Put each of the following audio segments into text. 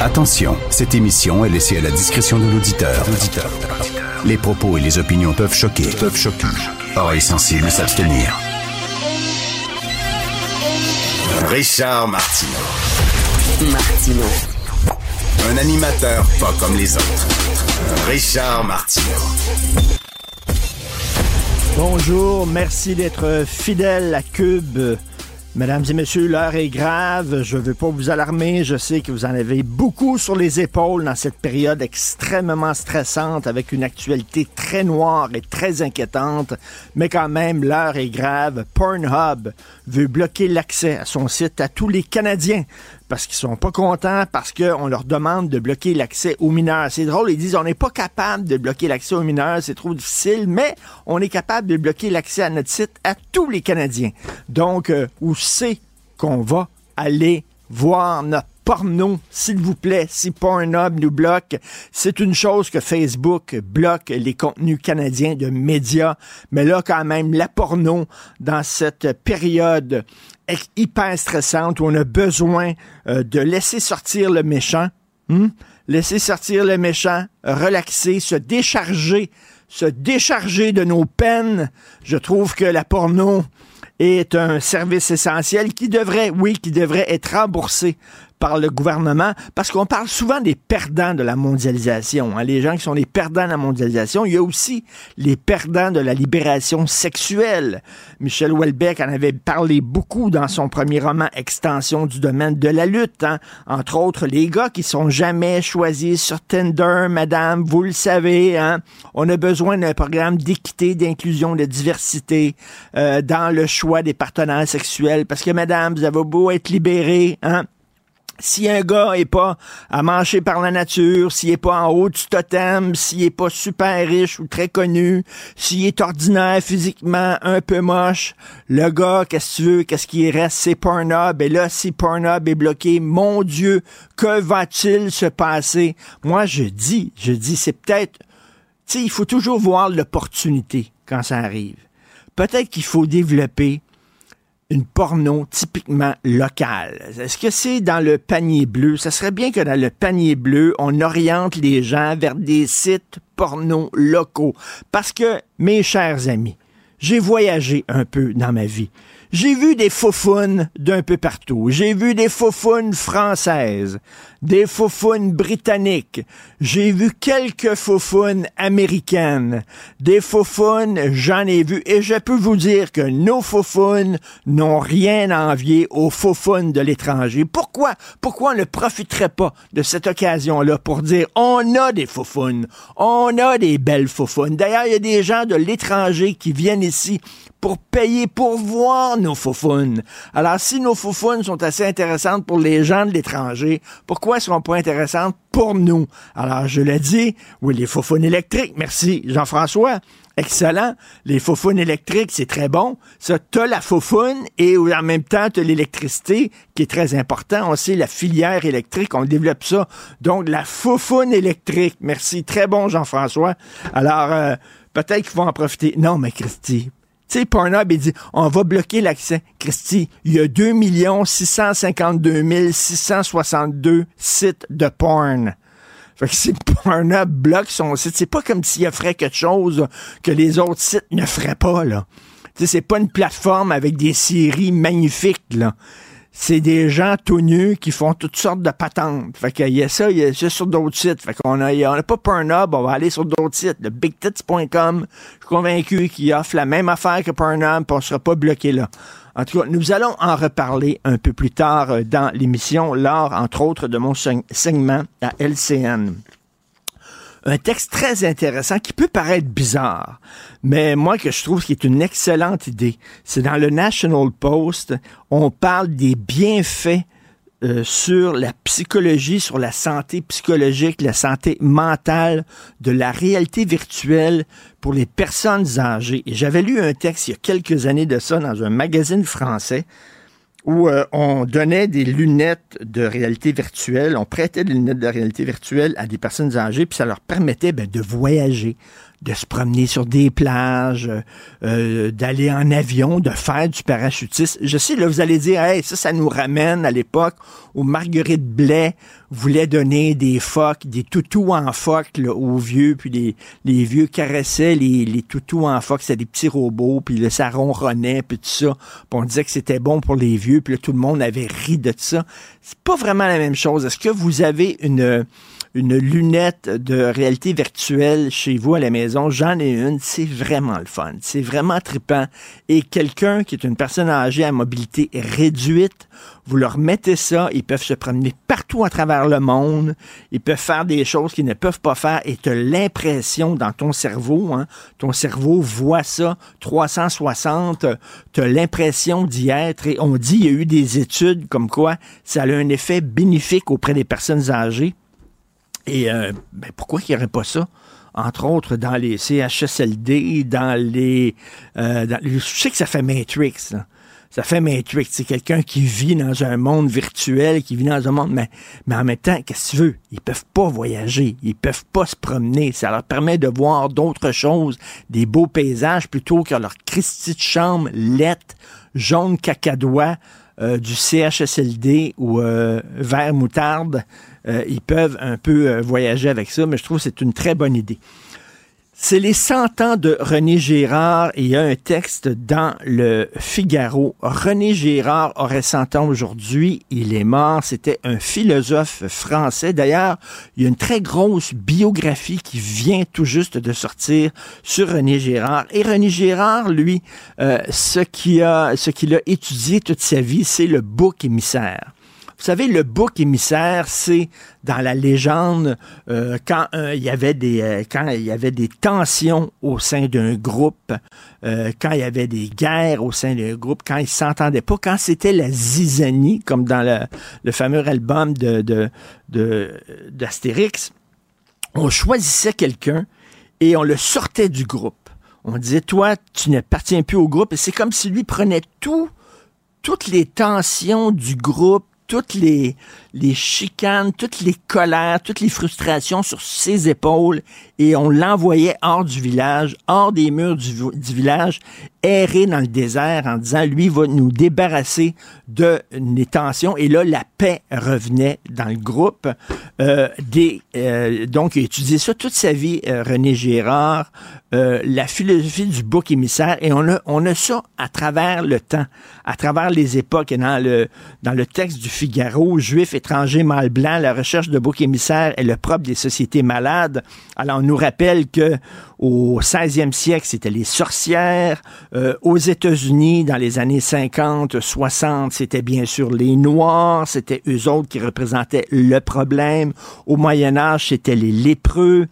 Attention, cette émission est laissée à la discrétion de l'auditeur. Les propos et les opinions peuvent choquer. Peuvent choquer. Oreilles sensibles s'abstenir. Richard Martineau. Martino. Un animateur pas comme les autres. Richard Martineau. Bonjour, merci d'être fidèle à Cube. Mesdames et messieurs, l'heure est grave. Je ne veux pas vous alarmer. Je sais que vous en avez beaucoup sur les épaules dans cette période extrêmement stressante avec une actualité très noire et très inquiétante. Mais quand même, l'heure est grave. Pornhub veut bloquer l'accès à son site à tous les Canadiens parce qu'ils sont pas contents, parce qu'on leur demande de bloquer l'accès aux mineurs. C'est drôle, ils disent on n'est pas capable de bloquer l'accès aux mineurs, c'est trop difficile, mais on est capable de bloquer l'accès à notre site à tous les Canadiens. Donc, euh, où c'est qu'on va aller voir notre porno, s'il vous plaît, si Pornhub nous bloque. C'est une chose que Facebook bloque les contenus canadiens de médias, mais là quand même, la porno, dans cette période hyper stressante où on a besoin euh, de laisser sortir le méchant, hmm? laisser sortir le méchant, relaxer, se décharger, se décharger de nos peines. Je trouve que la porno est un service essentiel qui devrait, oui, qui devrait être remboursé par le gouvernement, parce qu'on parle souvent des perdants de la mondialisation, hein, les gens qui sont les perdants de la mondialisation. Il y a aussi les perdants de la libération sexuelle. Michel Houellebecq en avait parlé beaucoup dans son premier roman Extension du domaine de la lutte. Hein. Entre autres, les gars qui sont jamais choisis sur Tinder, madame, vous le savez. Hein. On a besoin d'un programme d'équité, d'inclusion, de diversité euh, dans le choix des partenaires sexuels, parce que madame, vous avez beau être libéré, hein, si un gars est pas à manger par la nature, s'il est pas en haut du totem, s'il est pas super riche ou très connu, s'il est ordinaire physiquement, un peu moche, le gars, qu'est-ce que tu veux, qu'est-ce qui reste, c'est Pornhub. Et là, si Pornhub est bloqué, mon Dieu, que va-t-il se passer? Moi, je dis, je dis, c'est peut-être, tu sais, il faut toujours voir l'opportunité quand ça arrive. Peut-être qu'il faut développer une porno typiquement locale. Est-ce que c'est dans le panier bleu? Ça serait bien que dans le panier bleu, on oriente les gens vers des sites porno locaux. Parce que, mes chers amis, j'ai voyagé un peu dans ma vie. J'ai vu des faufounes d'un peu partout. J'ai vu des faufounes françaises, des faufounes britanniques. J'ai vu quelques faufounes américaines. Des faufounes, j'en ai vu. Et je peux vous dire que nos faufounes n'ont rien à envier aux faufounes de l'étranger. Pourquoi? Pourquoi on ne profiterait pas de cette occasion-là pour dire on a des faufounes, on a des belles faufounes. D'ailleurs, il y a des gens de l'étranger qui viennent ici pour payer, pour voir nos faufounes. Alors, si nos faufounes sont assez intéressantes pour les gens de l'étranger, pourquoi seront pas intéressantes pour nous? Alors, je l'ai dit, oui, les faufounes électriques, merci Jean-François. Excellent. Les faufounes électriques, c'est très bon. Ça, t'as la faufoune et en même temps, t'as l'électricité qui est très important. On sait la filière électrique, on développe ça. Donc, la faufoune électrique. Merci. Très bon, Jean-François. Alors, euh, peut-être qu'il faut en profiter. Non, mais Christy, tu sais, Pornhub, il dit, on va bloquer l'accès. Christy, il y a 2 652 662 sites de porn. Fait que si Pornhub bloque son site, c'est pas comme s'il ferait quelque chose que les autres sites ne feraient pas, là. Tu sais, c'est pas une plateforme avec des séries magnifiques, là. C'est des gens tout nus qui font toutes sortes de patentes. Fait qu'il y a ça, il y a ça sur d'autres sites. Fait qu'on a, on a pas Pornhub, on va aller sur d'autres sites. Le bigtits.com, je suis convaincu qu'il offre la même affaire que Pornhub, puis on sera pas bloqué là. En tout cas, nous allons en reparler un peu plus tard euh, dans l'émission, lors, entre autres, de mon segment à LCN un texte très intéressant qui peut paraître bizarre, mais moi que je trouve qui est une excellente idée. C'est dans le National Post, on parle des bienfaits euh, sur la psychologie, sur la santé psychologique, la santé mentale de la réalité virtuelle pour les personnes âgées. Et j'avais lu un texte il y a quelques années de ça dans un magazine français où euh, on donnait des lunettes de réalité virtuelle, on prêtait des lunettes de réalité virtuelle à des personnes âgées, puis ça leur permettait ben, de voyager, de se promener sur des plages, euh, d'aller en avion, de faire du parachutisme. Je sais, là, vous allez dire, hey, ça, ça nous ramène à l'époque où Marguerite Blais voulait donner des phoques, des toutous en phoque aux vieux, puis les, les vieux caressaient les, les toutous en phoque, c'était des petits robots, puis le ça ronronnait, puis tout ça. Puis on disait que c'était bon pour les vieux, puis là, tout le monde avait ri de ça. C'est pas vraiment la même chose. Est-ce que vous avez une une lunette de réalité virtuelle chez vous à la maison, j'en ai une, c'est vraiment le fun. C'est vraiment trippant. Et quelqu'un qui est une personne âgée à mobilité réduite, vous leur mettez ça, ils peuvent se promener partout à travers le monde, ils peuvent faire des choses qu'ils ne peuvent pas faire. Et tu as l'impression dans ton cerveau, hein, ton cerveau voit ça. 360, tu as l'impression d'y être. Et on dit, il y a eu des études comme quoi ça a un effet bénéfique auprès des personnes âgées. Et euh, ben pourquoi il n'y aurait pas ça? Entre autres, dans les CHSLD, dans les... Euh, je sais que ça fait Matrix, Ça fait Matrix. C'est quelqu'un qui vit dans un monde virtuel, qui vit dans un monde... Mais, mais en même temps, qu'est-ce que tu veux? Ils peuvent pas voyager. Ils peuvent pas se promener. Ça leur permet de voir d'autres choses, des beaux paysages, plutôt que leur Christie de chambre lette, jaune cacadois, euh, du CHSLD ou euh, vert moutarde. Euh, ils peuvent un peu euh, voyager avec ça, mais je trouve que c'est une très bonne idée. C'est les 100 ans de René Girard et il y a un texte dans le Figaro. René Girard aurait 100 ans aujourd'hui. Il est mort. C'était un philosophe français. D'ailleurs, il y a une très grosse biographie qui vient tout juste de sortir sur René Girard. Et René Girard, lui, euh, ce qu'il a, ce qu'il a étudié toute sa vie, c'est le bouc émissaire. Vous savez, le bouc émissaire, c'est dans la légende euh, quand euh, il y avait des euh, quand il y avait des tensions au sein d'un groupe, quand il y avait des guerres au sein d'un groupe, quand ils s'entendaient pas, quand c'était la zizanie, comme dans le, fameux album de d'Astérix, on choisissait quelqu'un et on le sortait du groupe. On disait, toi, tu n'appartiens plus au groupe. Et c'est comme si lui prenait tout, toutes les tensions du groupe, toutes les, les chicanes, toutes les colères, toutes les frustrations sur ses épaules et on l'envoyait hors du village, hors des murs du, village, errer dans le désert en disant, lui va nous débarrasser de les tensions. Et là, la paix revenait dans le groupe. Euh, des, euh, donc, il a étudié ça toute sa vie, euh, René Girard, euh, la philosophie du bouc émissaire. Et on a, on a ça à travers le temps, à travers les époques. Et dans le, dans le texte du Figaro, Juif, étranger, mâle blanc, la recherche de bouc émissaire est le propre des sociétés malades. Alors, nous rappelle que au 16e siècle, c'était les sorcières. Euh, aux États-Unis, dans les années 50, 60, c'était bien sûr les Noirs. C'était eux autres qui représentaient le problème. Au Moyen Âge, c'était les lépreux.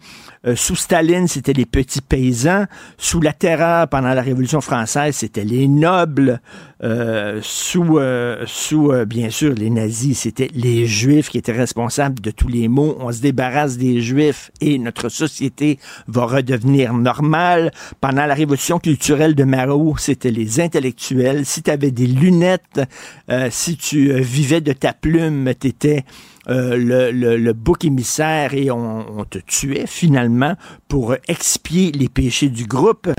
Euh, sous Staline, c'était les petits paysans. Sous la terreur, pendant la Révolution française, c'était les nobles. Euh, sous, euh, sous bien sûr, les nazis, c'était les juifs qui étaient responsables de tous les maux. On se débarrasse des juifs et notre société va redevenir normale. Pendant la Révolution culturelle de Mao, c'était les intellectuels. Si tu avais des lunettes, si tu vivais de ta plume, t'étais euh, le, le, bouc émissaire et on, te tuait finalement pour expier les péchés du groupe.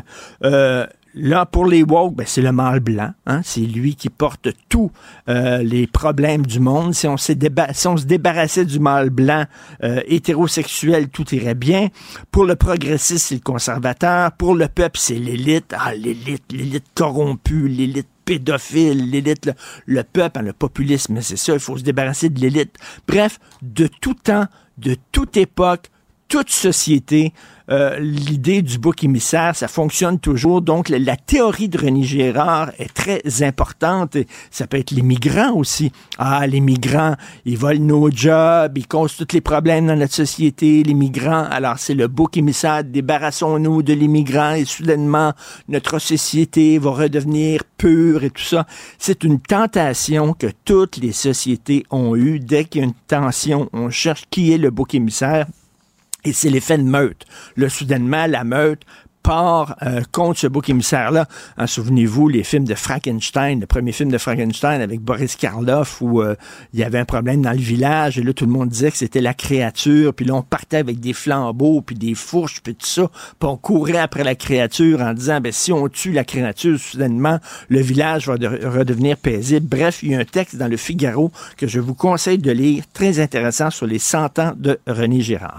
Euh, Là, pour les woke, ben, c'est le mâle blanc. Hein? C'est lui qui porte tous euh, les problèmes du monde. Si on, si on se débarrassait du mâle blanc hétérosexuel, tout irait bien. Pour le progressiste, c'est le conservateur. Pour le peuple, c'est l'élite. Ah, l'élite, l'élite corrompue, l'élite pédophile, l'élite, le, peuple, hein, le populisme, c'est ça, il faut se débarrasser de l'élite. Bref, de tout temps, de toute époque, toute société, euh, l'idée du bouc émissaire, ça fonctionne toujours. Donc, la, théorie de René Girard est très importante. Ça peut être les migrants aussi. Ah, les migrants, ils volent nos jobs, ils causent tous les problèmes dans notre société, les migrants. Alors, c'est le bouc émissaire, débarrassons-nous de l'immigrant et soudainement, notre société va redevenir pure et tout ça. C'est une tentation que toutes les sociétés ont eue. Dès qu'il y a une tension, on cherche qui est le bouc émissaire. Et c'est l'effet de meute. Le soudainement, la meute part euh, contre ce bouc émissaire-là. Hein, souvenez-vous, les films de Frankenstein, le premier film de Frankenstein avec Boris Karloff, où euh, il y avait un problème dans le village, et là, tout le monde disait que c'était la créature, puis là, on partait avec des flambeaux, puis des fourches, puis tout ça, puis on courait après la créature en disant, ben si on tue la créature, soudainement, le village va redevenir paisible. Bref, il y a un texte dans le Figaro que je vous conseille de lire, très intéressant, sur les 100 ans de René Girard.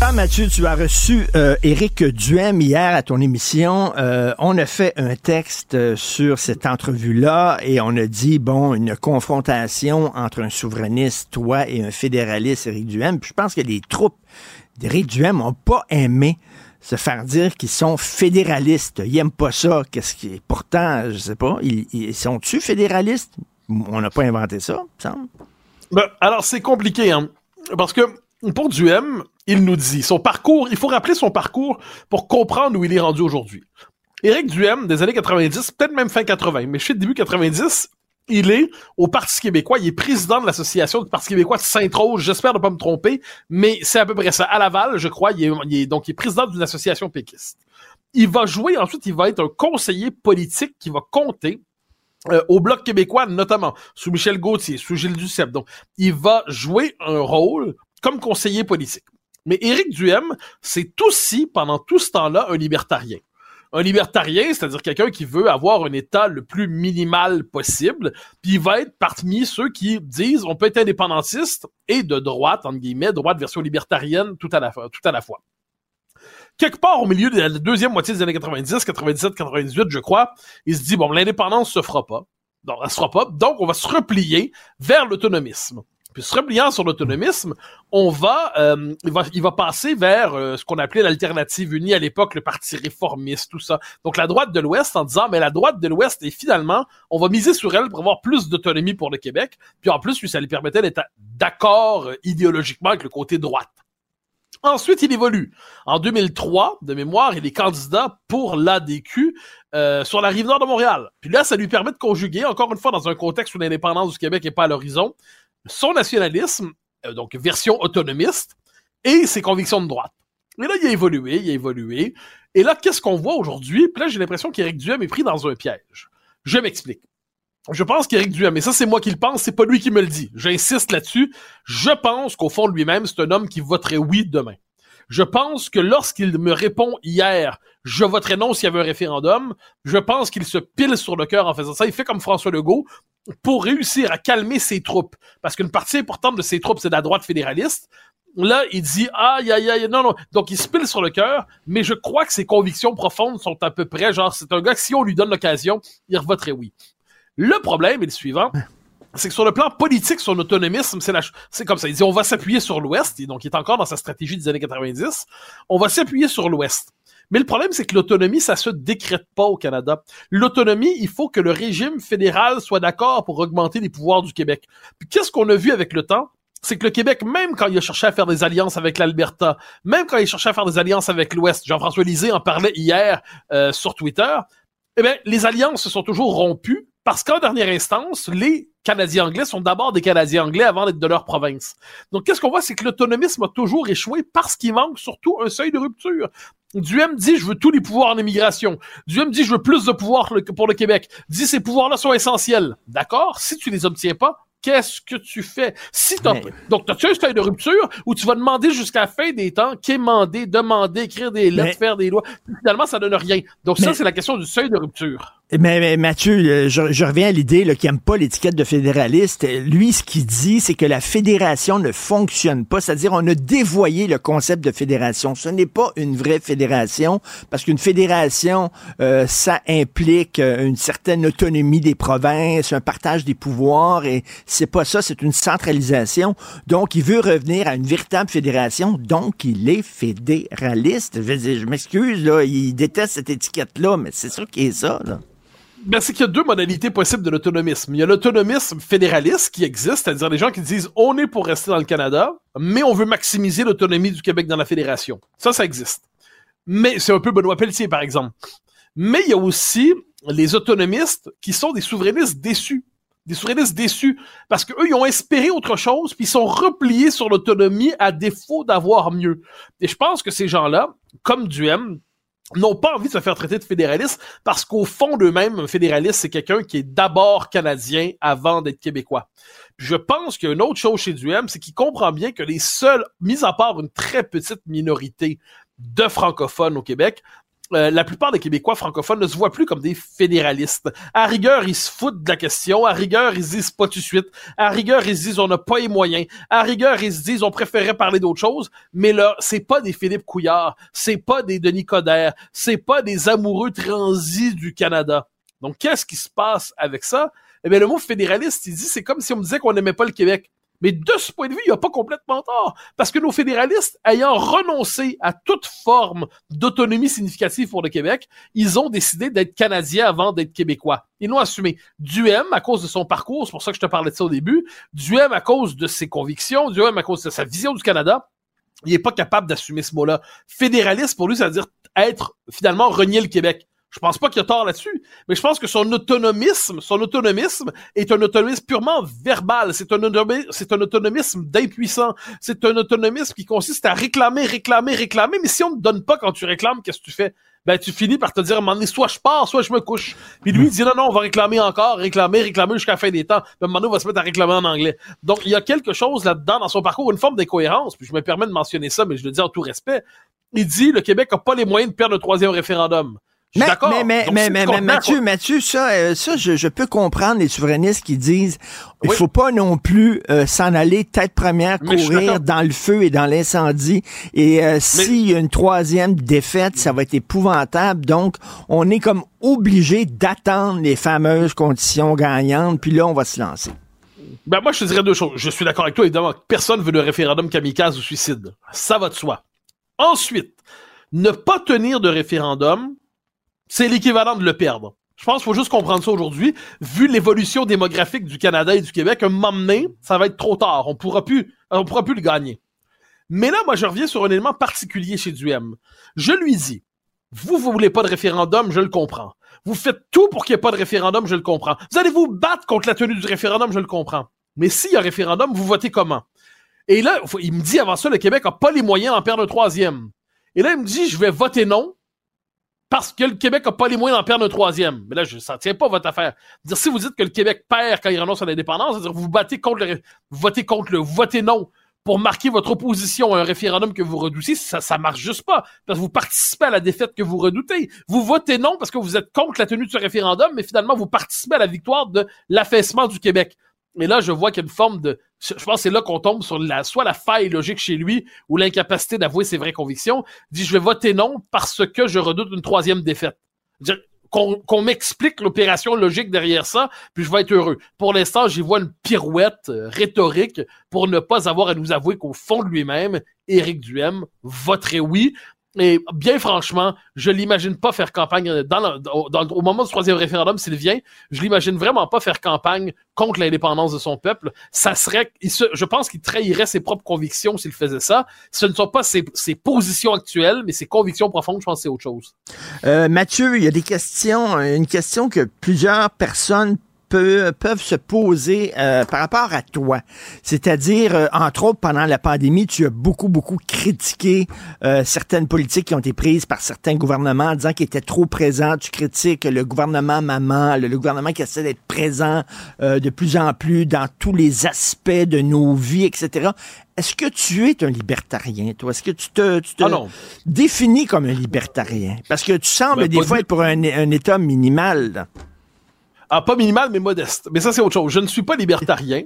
Ah, Mathieu, tu as reçu euh, Éric Duhem hier à ton émission. Euh, on a fait un texte euh, sur cette entrevue-là et on a dit, bon, une confrontation entre un souverainiste, toi, et un fédéraliste, Éric Duhem. Je pense que les troupes d'Éric Duhem n'ont pas aimé se faire dire qu'ils sont fédéralistes. Ils n'aiment pas ça. Qu'est-ce qui est... Pourtant, je sais pas, ils, sont-tu fédéralistes? On n'a pas inventé ça, me semble. Ben, alors, c'est compliqué, hein? Parce que pour Duhem, il nous dit son parcours, il faut rappeler son parcours pour comprendre où il est rendu aujourd'hui. Éric Duhem, des années 90, peut-être même fin 80, mais chez début 90, il est au Parti québécois, il est président de l'association du Parti québécois de Sainte-Rose, j'espère ne pas me tromper, mais c'est à peu près ça. À Laval, je crois, il est, donc il est président d'une association péquiste. Il va jouer, ensuite, il va être un conseiller politique qui va compter euh, au Bloc québécois, notamment, sous Michel Gauthier, sous Gilles Duceppe. Donc, il va jouer un rôle comme conseiller politique. Mais Éric Duhem, c'est aussi, pendant tout ce temps-là, un libertarien. un libertarien, c'est-à-dire quelqu'un qui veut avoir un État le plus minimal possible, puis il va être parmi ceux qui disent on peut être indépendantiste et de droite, entre guillemets, droite version libertarienne tout à la, fois. Quelque part au milieu de la deuxième moitié des années 90, 97, 98, je crois, il se dit bon, l'indépendance se fera pas. Non, elle se fera pas. Donc, on va se replier vers l'autonomisme. Puis se repliant sur l'autonomisme, on va, euh, il va, il va passer vers euh, ce qu'on appelait l'alternative unie à l'époque, le parti réformiste, tout ça. Donc la droite de l'Ouest en disant, mais la droite de l'Ouest et finalement, on va miser sur elle pour avoir plus d'autonomie pour le Québec. Puis en plus, ça lui permettait d'être d'accord euh, idéologiquement avec le côté droite. Ensuite, il évolue. En 2003, de mémoire, il est candidat pour l'ADQ euh, sur la rive nord de Montréal. Puis là, ça lui permet de conjuguer, encore une fois, dans un contexte où l'indépendance du Québec n'est pas à l'horizon, son nationalisme, euh, donc version autonomiste, et ses convictions de droite. Et là, il a évolué, il a évolué. Et là, qu'est-ce qu'on voit aujourd'hui? Puis là, j'ai l'impression qu'Éric Duhem est pris dans un piège. Je m'explique. Je pense qu'Éric Duhem, et ça c'est moi qui le pense, c'est pas lui qui me le dit. J'insiste là-dessus. Je pense qu'au fond de lui-même, c'est un homme qui voterait oui demain. Je pense que lorsqu'il me répond hier, je voterai non s'il y avait un référendum, je pense qu'il se pile sur le cœur en faisant ça. Il fait comme François Legault pour réussir à calmer ses troupes. Parce qu'une partie importante de ses troupes, c'est de la droite fédéraliste. Là, il dit aïe aïe aïe non non. Donc il se pile sur le cœur, mais je crois que ses convictions profondes sont à peu près genre c'est un gars que si on lui donne l'occasion, il voterait oui. Le problème est le suivant. C'est que sur le plan politique, son autonomisme, c'est, la, c'est comme ça. Il dit on va s'appuyer sur l'Ouest, donc il est encore dans sa stratégie des années 90. On va s'appuyer sur l'Ouest. Mais le problème, c'est que l'autonomie, ça se décrète pas au Canada. L'autonomie, il faut que le régime fédéral soit d'accord pour augmenter les pouvoirs du Québec. Puis qu'est-ce qu'on a vu avec le temps? c'est que le Québec, même quand il a cherché à faire des alliances avec l'Alberta, même quand il cherchait à faire des alliances avec l'Ouest, Jean-François Lisée en parlait hier euh, sur Twitter, eh bien, les alliances se sont toujours rompues parce qu'en dernière instance, les Canadiens anglais sont d'abord des Canadiens anglais avant d'être de leur province. Donc, qu'est-ce qu'on voit? C'est que l'autonomisme a toujours échoué parce qu'il manque surtout un seuil de rupture. Duhem dit je veux tous les pouvoirs en immigration. Duhem dit je veux plus de pouvoirs pour le Québec. Dit ces pouvoirs-là sont essentiels. D'accord? Si tu les obtiens pas, qu'est-ce que tu fais? Si t'as, donc, t'as-tu un seuil de rupture où tu vas demander jusqu'à la fin des temps, quémander, demander, écrire des lettres, faire des lois. Finalement, ça donne rien. Donc, ça, c'est la question du seuil de rupture. Mais, Mathieu, euh, je, reviens à l'idée qu'il n'aime pas l'étiquette de fédéraliste. Lui, ce qu'il dit, c'est que la fédération ne fonctionne pas. C'est-à-dire, on a dévoyé le concept de fédération. Ce n'est pas une vraie fédération, parce qu'une fédération, euh, ça implique euh, une certaine autonomie des provinces, un partage des pouvoirs, et c'est pas ça, c'est une centralisation. Donc, il veut revenir à une véritable fédération, donc il est fédéraliste. Je, je m'excuse, là, il déteste cette étiquette-là, mais c'est ça qui est ça, là. Ben, c'est qu'il y a deux modalités possibles de l'autonomisme. Il y a l'autonomisme fédéraliste qui existe, c'est-à-dire les gens qui disent on est pour rester dans le Canada, mais on veut maximiser l'autonomie du Québec dans la fédération. Ça, ça existe. Mais c'est un peu Benoît Pelletier, par exemple. Mais il y a aussi les autonomistes qui sont des souverainistes déçus. Des souverainistes déçus parce qu'eux, ils ont espéré autre chose, puis ils sont repliés sur l'autonomie à défaut d'avoir mieux. Et je pense que ces gens-là, comme Duhem, n'ont pas envie de se faire traiter de fédéraliste parce qu'au fond d'eux-mêmes, un fédéraliste, c'est quelqu'un qui est d'abord canadien avant d'être québécois. je pense qu'il y a une autre chose chez Duhem, c'est qu'il comprend bien que les seuls, mis à part une très petite minorité de francophones au Québec, euh, la plupart des Québécois francophones ne se voient plus comme des fédéralistes. À rigueur, ils se foutent de la question. À rigueur, ils se disent pas tout de suite. À rigueur, ils se disent on n'a pas les moyens. À rigueur, ils se disent on préférait parler d'autre chose. Mais là, c'est pas des Philippe Couillard. C'est pas des Denis Coderre. C'est pas des amoureux transis du Canada. Donc, qu'est-ce qui se passe avec ça? Eh bien, le mot fédéraliste, il dit, c'est comme si on me disait qu'on n'aimait pas le Québec. Mais de ce point de vue, il a pas complètement tort. Parce que nos fédéralistes, ayant renoncé à toute forme d'autonomie significative pour le Québec, ils ont décidé d'être Canadiens avant d'être Québécois. Ils l'ont assumé. Duhem, à cause de son parcours, c'est pour ça que je te parlais de ça au début, Duhem, à cause de ses convictions, Duhem, à cause de sa vision du Canada, il est pas capable d'assumer ce mot-là. Fédéraliste, pour lui, ça veut dire être, finalement, renier le Québec. Je pense pas qu'il a tort là-dessus, mais je pense que son autonomisme, son autonomisme est un autonomisme purement verbal. C'est un, autonomisme d'impuissant. C'est un autonomisme qui consiste à réclamer, réclamer, réclamer. Mais si on ne te donne pas quand tu réclames, qu'est-ce que tu fais? Ben, tu finis par te dire à un soit je pars, soit je me couche. Puis lui, il dit non, non, on va réclamer encore, réclamer, réclamer jusqu'à la fin des temps. Puis à on va se mettre à réclamer en anglais. Donc, il y a quelque chose là-dedans dans son parcours, une forme d'incohérence. Puis je me permets de mentionner ça, mais je le dis en tout respect. Il dit, le Québec a pas les moyens de perdre le troisième référendum. Je suis Mais, d'accord. mais, mais, Donc, mais, mais, Mathieu, Mathieu, ça, euh, ça je, je peux comprendre les souverainistes qui disent il Oui. faut pas non plus euh, s'en aller tête première, courir dans le feu et dans l'incendie. Et euh, s'il y a une troisième défaite, ça va être épouvantable. Donc, on est comme obligé d'attendre les fameuses conditions gagnantes, puis là, on va se lancer. Ben moi, je te dirais deux choses. Je suis d'accord avec toi, évidemment. Personne veut de référendum kamikaze ou suicide. Ça va de soi. Ensuite, ne pas tenir de référendum, c'est l'équivalent de le perdre. Je pense qu'il faut juste comprendre ça aujourd'hui. Vu l'évolution démographique du Canada et du Québec, un moment donné, ça va être trop tard. On pourra plus, on pourra plus le gagner. Mais là, moi, je reviens sur un élément particulier chez Duhem. Je lui dis, vous, vous voulez pas de référendum, je le comprends. Vous faites tout pour qu'il n'y ait pas de référendum, je le comprends. Vous allez vous battre contre la tenue du référendum, je le comprends. Mais s'il y a référendum, vous votez comment? Et là, il me dit avant ça, le Québec a pas les moyens d'en perdre un troisième. Et là, il me dit, je vais voter non parce que le Québec a pas les moyens d'en perdre un troisième. Mais là, je, ça tient pas votre affaire. Si vous dites que le Québec perd quand il renonce à l'indépendance, c'est-à-dire vous battez contre le, votez contre le, votez non pour marquer votre opposition à un référendum que vous redoutez, ça, ça marche juste pas. Parce que vous participez à la défaite que vous redoutez. Vous votez non parce que vous êtes contre la tenue de ce référendum, mais finalement, vous participez à la victoire de l'affaissement du Québec. Et là, je vois qu'il y a une forme de, je pense que c'est là qu'on tombe sur la, soit la faille logique chez lui ou l'incapacité d'avouer ses vraies convictions. Dit, je vais voter non parce que je redoute une troisième défaite. Qu'on m'explique l'opération logique derrière ça, puis je vais être heureux. Pour l'instant, j'y vois une pirouette euh, rhétorique pour ne pas avoir à nous avouer qu'au fond de lui-même, Éric Duhem voterait oui. Et bien franchement, je l'imagine pas faire campagne dans au moment du troisième référendum s'il vient. Je l'imagine vraiment pas faire campagne contre l'indépendance de son peuple. Ça serait, je pense qu'il trahirait ses propres convictions s'il faisait ça. Ce ne sont pas ses, ses positions actuelles, mais ses convictions profondes. Je pense que c'est autre chose. Euh, Mathieu, il y a des questions, une question que plusieurs personnes peu- peuvent se poser euh, par rapport à toi. C'est-à-dire, euh, entre autres, pendant la pandémie, tu as beaucoup, beaucoup critiqué euh, certaines politiques qui ont été prises par certains gouvernements en disant qu'ils étaient trop présents. Tu critiques le gouvernement maman, le, le gouvernement qui essaie d'être présent euh, de plus en plus dans tous les aspects de nos vies, etc. Est-ce que tu es un libertarien, toi? Est-ce que tu te, tu te Ah définis comme un libertarien? Parce que tu sembles Ben, des fois être pour un, un État minimal. là. Ah, pas minimal, mais modeste. Mais ça, c'est autre chose. Je ne suis pas libertarien,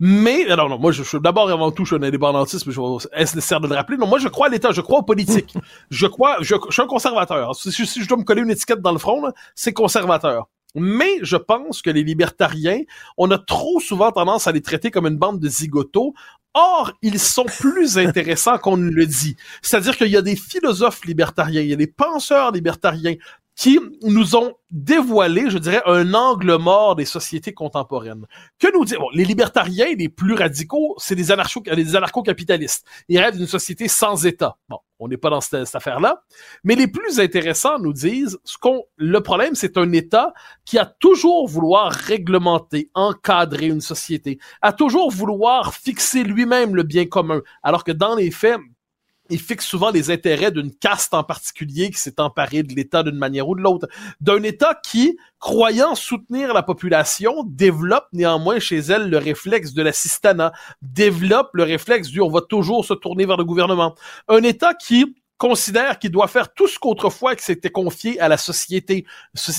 mais... Non, non, moi, je, suis d'abord et avant tout, je suis un indépendantiste, mais je est-ce nécessaire de le rappeler? Non, moi, je crois à l'État, je crois aux politiques. je crois... Je, je suis un conservateur. Si, si- si je dois me coller une étiquette dans le front, là, c'est conservateur. Mais je pense que les libertariens, on a trop souvent tendance à les traiter comme une bande de zigotos. Or, ils sont plus intéressants qu'on ne le dit. C'est-à-dire qu'il y a des philosophes libertariens, il y a des penseurs libertariens qui nous ont dévoilé, je dirais, un angle mort des sociétés contemporaines. Que nous dire, les libertariens les plus radicaux, c'est des anarcho, des anarcho-capitalistes. Ils rêvent d'une société sans État. Bon, on n'est pas dans cette, cette affaire-là. Mais les plus intéressants nous disent, ce qu'on, le problème, c'est un État qui a toujours vouloir réglementer, encadrer une société, a toujours vouloir fixer lui-même le bien commun, alors que dans les faits, il fixe souvent les intérêts d'une caste en particulier qui s'est emparée de l'État d'une manière ou de l'autre. D'un État qui, croyant soutenir la population, développe néanmoins chez elle le réflexe de l'assistanat, développe le réflexe du on va toujours se tourner vers le gouvernement. Un État qui considère qu'il doit faire tout ce qu'autrefois que s'était confié à la société,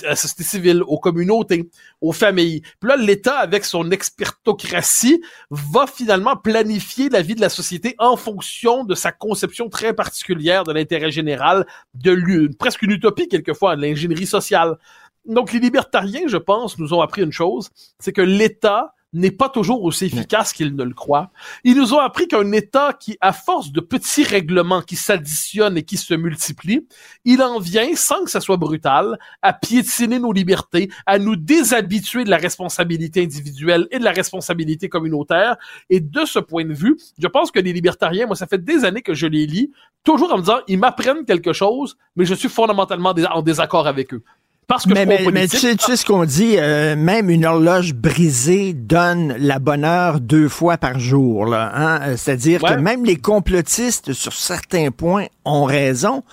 à la société civile, aux communautés, aux familles. Puis là, l'État, avec son expertocratie, va finalement planifier la vie de la société en fonction de sa conception très particulière de l'intérêt général, de l'u- presque une utopie quelquefois, de l'ingénierie sociale. Donc les libertariens, je pense, nous ont appris une chose, c'est que l'État n'est pas toujours aussi efficace qu'ils ne le croient. Ils nous ont appris qu'un État qui, à force de petits règlements qui s'additionnent et qui se multiplient, il en vient, sans que ça soit brutal, à piétiner nos libertés, à nous déshabituer de la responsabilité individuelle et de la responsabilité communautaire. Et de ce point de vue, je pense que les libertariens, moi, ça fait des années que je les lis, toujours en me disant, ils m'apprennent quelque chose, mais je suis fondamentalement en désaccord avec eux. Parce que Mais, je mais, tu, sais, tu sais ce qu'on dit, euh, même une horloge brisée donne la bonne heure deux fois par jour. là, hein? Euh, C'est-à-dire Ouais. que même les complotistes, sur certains points, ont raison.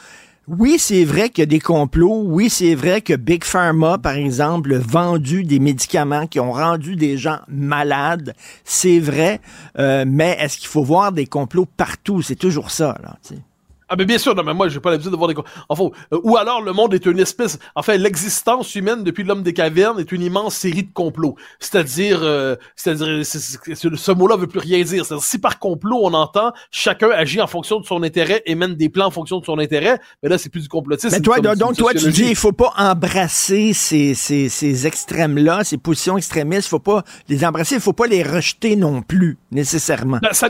Oui, c'est vrai qu'il y a des complots. Oui, c'est vrai que Big Pharma, par exemple, a vendu des médicaments qui ont rendu des gens malades. C'est vrai. Euh, mais est-ce qu'il faut voir des complots partout? C'est toujours ça. Là, tu sais. Ah ben bien sûr, non mais moi j'ai pas l'habitude de voir des enfin euh, ou alors le monde est une espèce enfin l'existence humaine depuis l'homme des cavernes est une immense série de complots. C'est-à-dire euh, c'est-à-dire ce mot-là veut plus rien dire. C'est-à-dire si par complot on entend chacun agit en fonction de son intérêt et mène des plans en fonction de son intérêt, mais là c'est plus du complotisme. Mais toi donc toi tu dis il faut pas embrasser ces ces, ces extrêmes-là, ces positions extrémistes, faut pas les embrasser, il faut pas les rejeter non plus nécessairement. Ben, ça,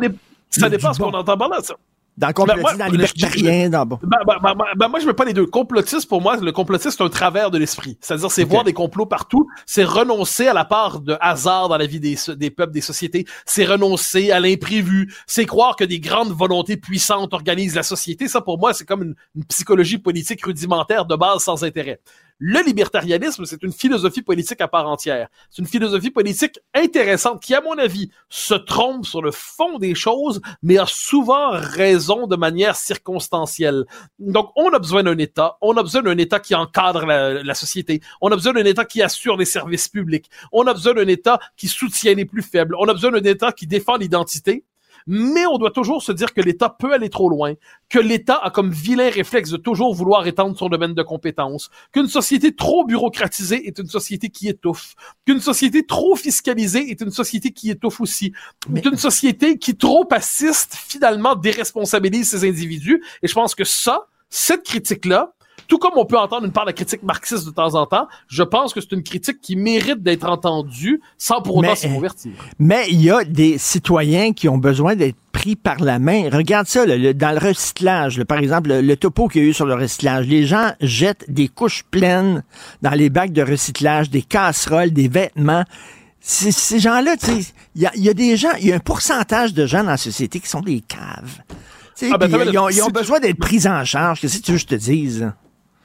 ça dépend ce qu'on entend par là. Ça. Dans le complotisme, dans libertarien, dans bon. Ben, ben, ben, ben, moi, je mets pas les deux. Complotiste, pour moi, le complotiste, c'est un travers de l'esprit. C'est-à-dire, c'est voir des complots partout. C'est renoncer à la part de hasard dans la vie des, des peuples, des sociétés. C'est renoncer à l'imprévu. C'est croire que des grandes volontés puissantes organisent la société. Ça, pour moi, c'est comme une, une psychologie politique rudimentaire de base sans intérêt. Le libertarianisme, c'est une philosophie politique à part entière. C'est une philosophie politique intéressante qui, à mon avis, se trompe sur le fond des choses, mais a souvent raison de manière circonstancielle. Donc, on a besoin d'un État. On a besoin d'un État qui encadre la, société. On a besoin d'un État qui assure les services publics. On a besoin d'un État qui soutient les plus faibles. On a besoin d'un État qui défend l'identité mais on doit toujours se dire que l'État peut aller trop loin, que l'État a comme vilain réflexe de toujours vouloir étendre son domaine de compétences, qu'une société trop bureaucratisée est une société qui étouffe, qu'une société trop fiscalisée est une société qui étouffe aussi, qu'une société qui trop assiste finalement déresponsabilise ses individus, et je pense que ça, cette critique-là, tout comme on peut entendre une part de critique marxiste de temps en temps, je pense que c'est une critique qui mérite d'être entendue sans pour autant se convertir. Mais il y a des citoyens qui ont besoin d'être pris par la main. Regarde ça, dans le recyclage, par exemple, le, topo qu'il y a eu sur le recyclage. Les gens jettent des couches pleines dans les bacs de recyclage, des casseroles, des vêtements. Ces gens-là, il y a, y a des gens, il y a un pourcentage de gens dans la société qui sont des caves. Ah ben, ils, ont, ils ont besoin d'être pris en charge. Qu'est-ce que tu veux que je te dise?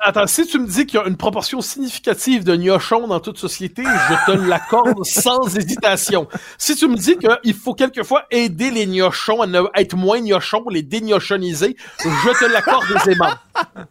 Attends, si tu me dis qu'il y a une proportion significative de gnochons dans toute société, je te l'accorde sans hésitation. Si tu me dis qu'il faut quelquefois aider les gnochons à être moins gnochons, les dégnochoniser, je te l'accorde aisément.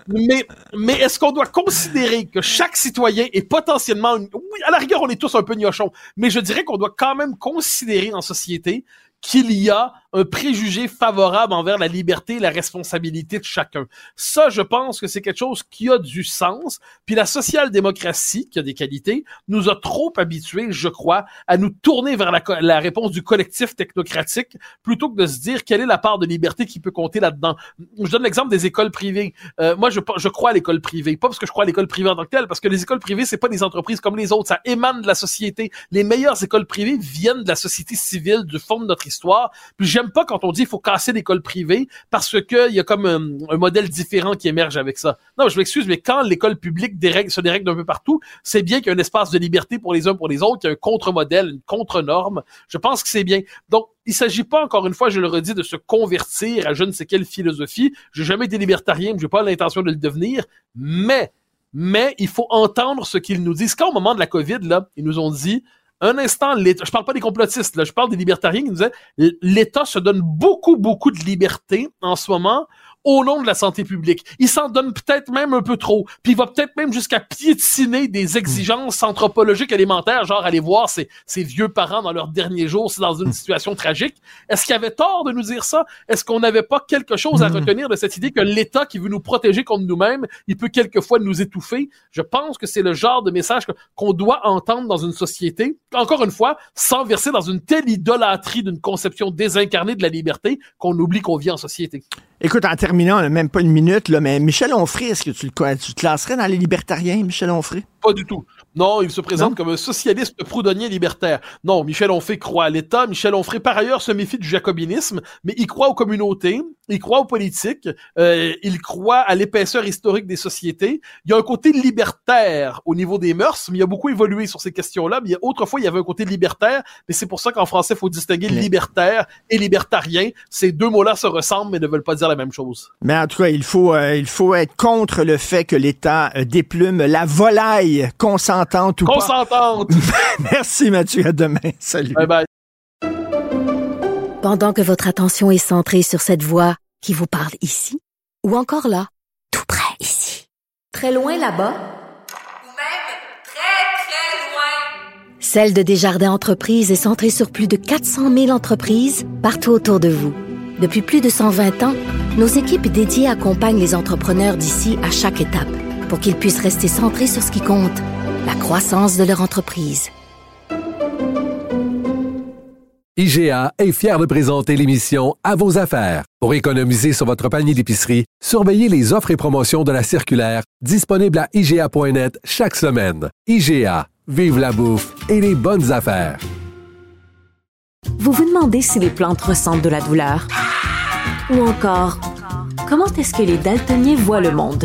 Mais, mais est-ce qu'on doit considérer que chaque citoyen est potentiellement... Oui, à la rigueur, on est tous un peu gnochons, mais je dirais qu'on doit quand même considérer en société qu'il y a un préjugé favorable envers la liberté et la responsabilité de chacun. Ça, je pense que c'est quelque chose qui a du sens. Puis la social-démocratie, qui a des qualités, nous a trop habitués, je crois, à nous tourner vers la, réponse du collectif technocratique plutôt que de se dire quelle est la part de liberté qui peut compter là-dedans. Je donne l'exemple des écoles privées. Euh, moi, je, je crois à l'école privée, pas parce que je crois à l'école privée en tant que telle, parce que les écoles privées, c'est pas des entreprises comme les autres, ça émane de la société. Les meilleures écoles privées viennent de la société civile, du fond de notre histoire. J'aime pas quand on dit il faut casser l'école privée parce que il y a comme un, modèle différent qui émerge avec ça. Non, je m'excuse, mais quand l'école publique dérègle, se dérègle d'un peu partout, c'est bien qu'il y a un espace de liberté pour les uns pour les autres, qu'il y a un contre-modèle, une contre-norme. Je pense que c'est bien. Donc, il s'agit pas, encore une fois, je le redis, de se convertir à je ne sais quelle philosophie. J'ai jamais été libertarien, j'ai pas l'intention de le devenir, mais mais il faut entendre ce qu'ils nous disent. Quand au moment de la COVID, là, ils nous ont dit un instant, je parle pas des complotistes, je parle des libertariens qui nous disaient, l'État se donne beaucoup, beaucoup de liberté en ce moment au nom de la santé publique. Il s'en donne peut-être même un peu trop. Puis il va peut-être même jusqu'à piétiner des exigences anthropologiques élémentaires, genre aller voir ses, ses vieux parents dans leurs derniers jours, c'est dans une situation tragique. Est-ce qu'il avait tort de nous dire ça? Est-ce qu'on n'avait pas quelque chose à retenir de cette idée que l'État qui veut nous protéger contre nous-mêmes, il peut quelquefois nous étouffer? Je pense que c'est le genre de message qu'on doit entendre dans une société, encore une fois, sans verser dans une telle idolâtrie d'une conception désincarnée de la liberté qu'on oublie qu'on vit en société. Écoute, en terminant, on n'a même pas une minute, là, mais Michel Onfray, est-ce que tu le, tu classerais dans les libertariens, Michel Onfray? Pas du tout. Non, il se présente comme un socialiste proudhonnier libertaire. Non, Michel Onfray croit à l'État. Michel Onfray, par ailleurs, se méfie du jacobinisme, mais il croit aux communautés, il croit aux politiques, euh, il croit à l'épaisseur historique des sociétés. Il y a un côté libertaire au niveau des mœurs, mais il a beaucoup évolué sur ces questions-là. Mais autrefois, il y avait un côté libertaire, mais c'est pour ça qu'en français, il faut distinguer libertaire et libertarien. Ces deux mots-là se ressemblent, mais ne veulent pas dire la même chose. Mais en tout cas, il faut, euh, il faut être contre le fait que l'État euh, déplume la volaille consentante consentante ou Consentante. Merci Mathieu, à demain. Salut. Bye bye. Pendant que votre attention est centrée sur cette voix qui vous parle ici, ou encore là, tout près ici, très loin là-bas, ou même très, très loin, Celle de Desjardins Entreprises est centrée sur plus de 400 000 entreprises partout autour de vous. Depuis plus de 120 ans, nos équipes dédiées accompagnent les entrepreneurs d'ici à chaque étape pour qu'ils puissent rester centrés sur ce qui compte, la croissance de leur entreprise. IGA est fier de présenter l'émission À vos affaires. Pour économiser sur votre panier d'épicerie, surveillez les offres et promotions de la circulaire disponible à IGA.net chaque semaine. IGA, vive la bouffe et les bonnes affaires. Vous vous demandez si les plantes ressentent de la douleur? Ou encore, comment est-ce que les daltoniens voient le monde?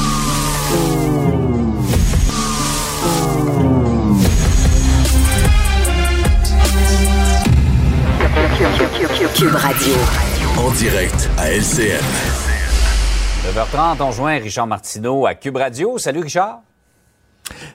Cube Radio. En direct à LCN. 9h30, on joint Richard Martineau à Cube Radio. Salut Richard.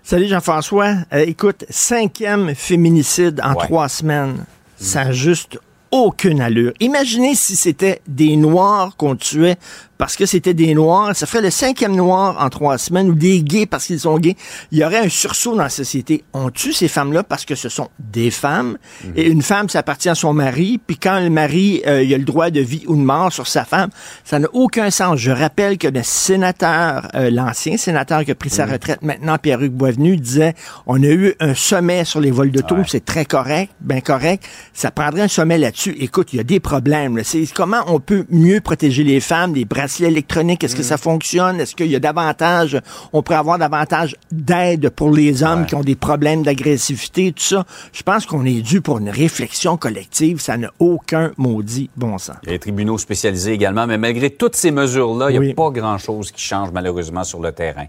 Salut Jean-François. Euh, écoute, cinquième féminicide en trois semaines. Ça a juste aucune allure. Imaginez si c'était des Noirs qu'on tuait parce que c'était des Noirs. Ça ferait le cinquième Noir en trois semaines ou des gays parce qu'ils sont gays. Il y aurait un sursaut dans la société. On tue ces femmes-là parce que ce sont des femmes. Mhm. Et une femme, ça appartient à son mari. Puis quand le mari, euh, il a le droit de vie ou de mort sur sa femme, ça n'a aucun sens. Je rappelle que le sénateur, euh, l'ancien sénateur qui a pris sa Mhm. retraite maintenant, Pierre-Hugues Boisvenu, disait, on a eu un sommet sur les vols d'auto. C'est très correct, bien correct. Ça prendrait un sommet là-dessus. Écoute, il y a des problèmes. là. C'est comment on peut mieux protéger les femmes, les est-ce que ça fonctionne? Est-ce qu'il y a davantage, on pourrait avoir davantage d'aide pour les hommes qui ont des problèmes d'agressivité, tout ça? Je pense qu'on est dû pour une réflexion collective. Ça n'a aucun maudit bon sens. Il y a les tribunaux spécialisés également, mais malgré toutes ces mesures-là, il n'y a pas grand-chose qui change malheureusement sur le terrain.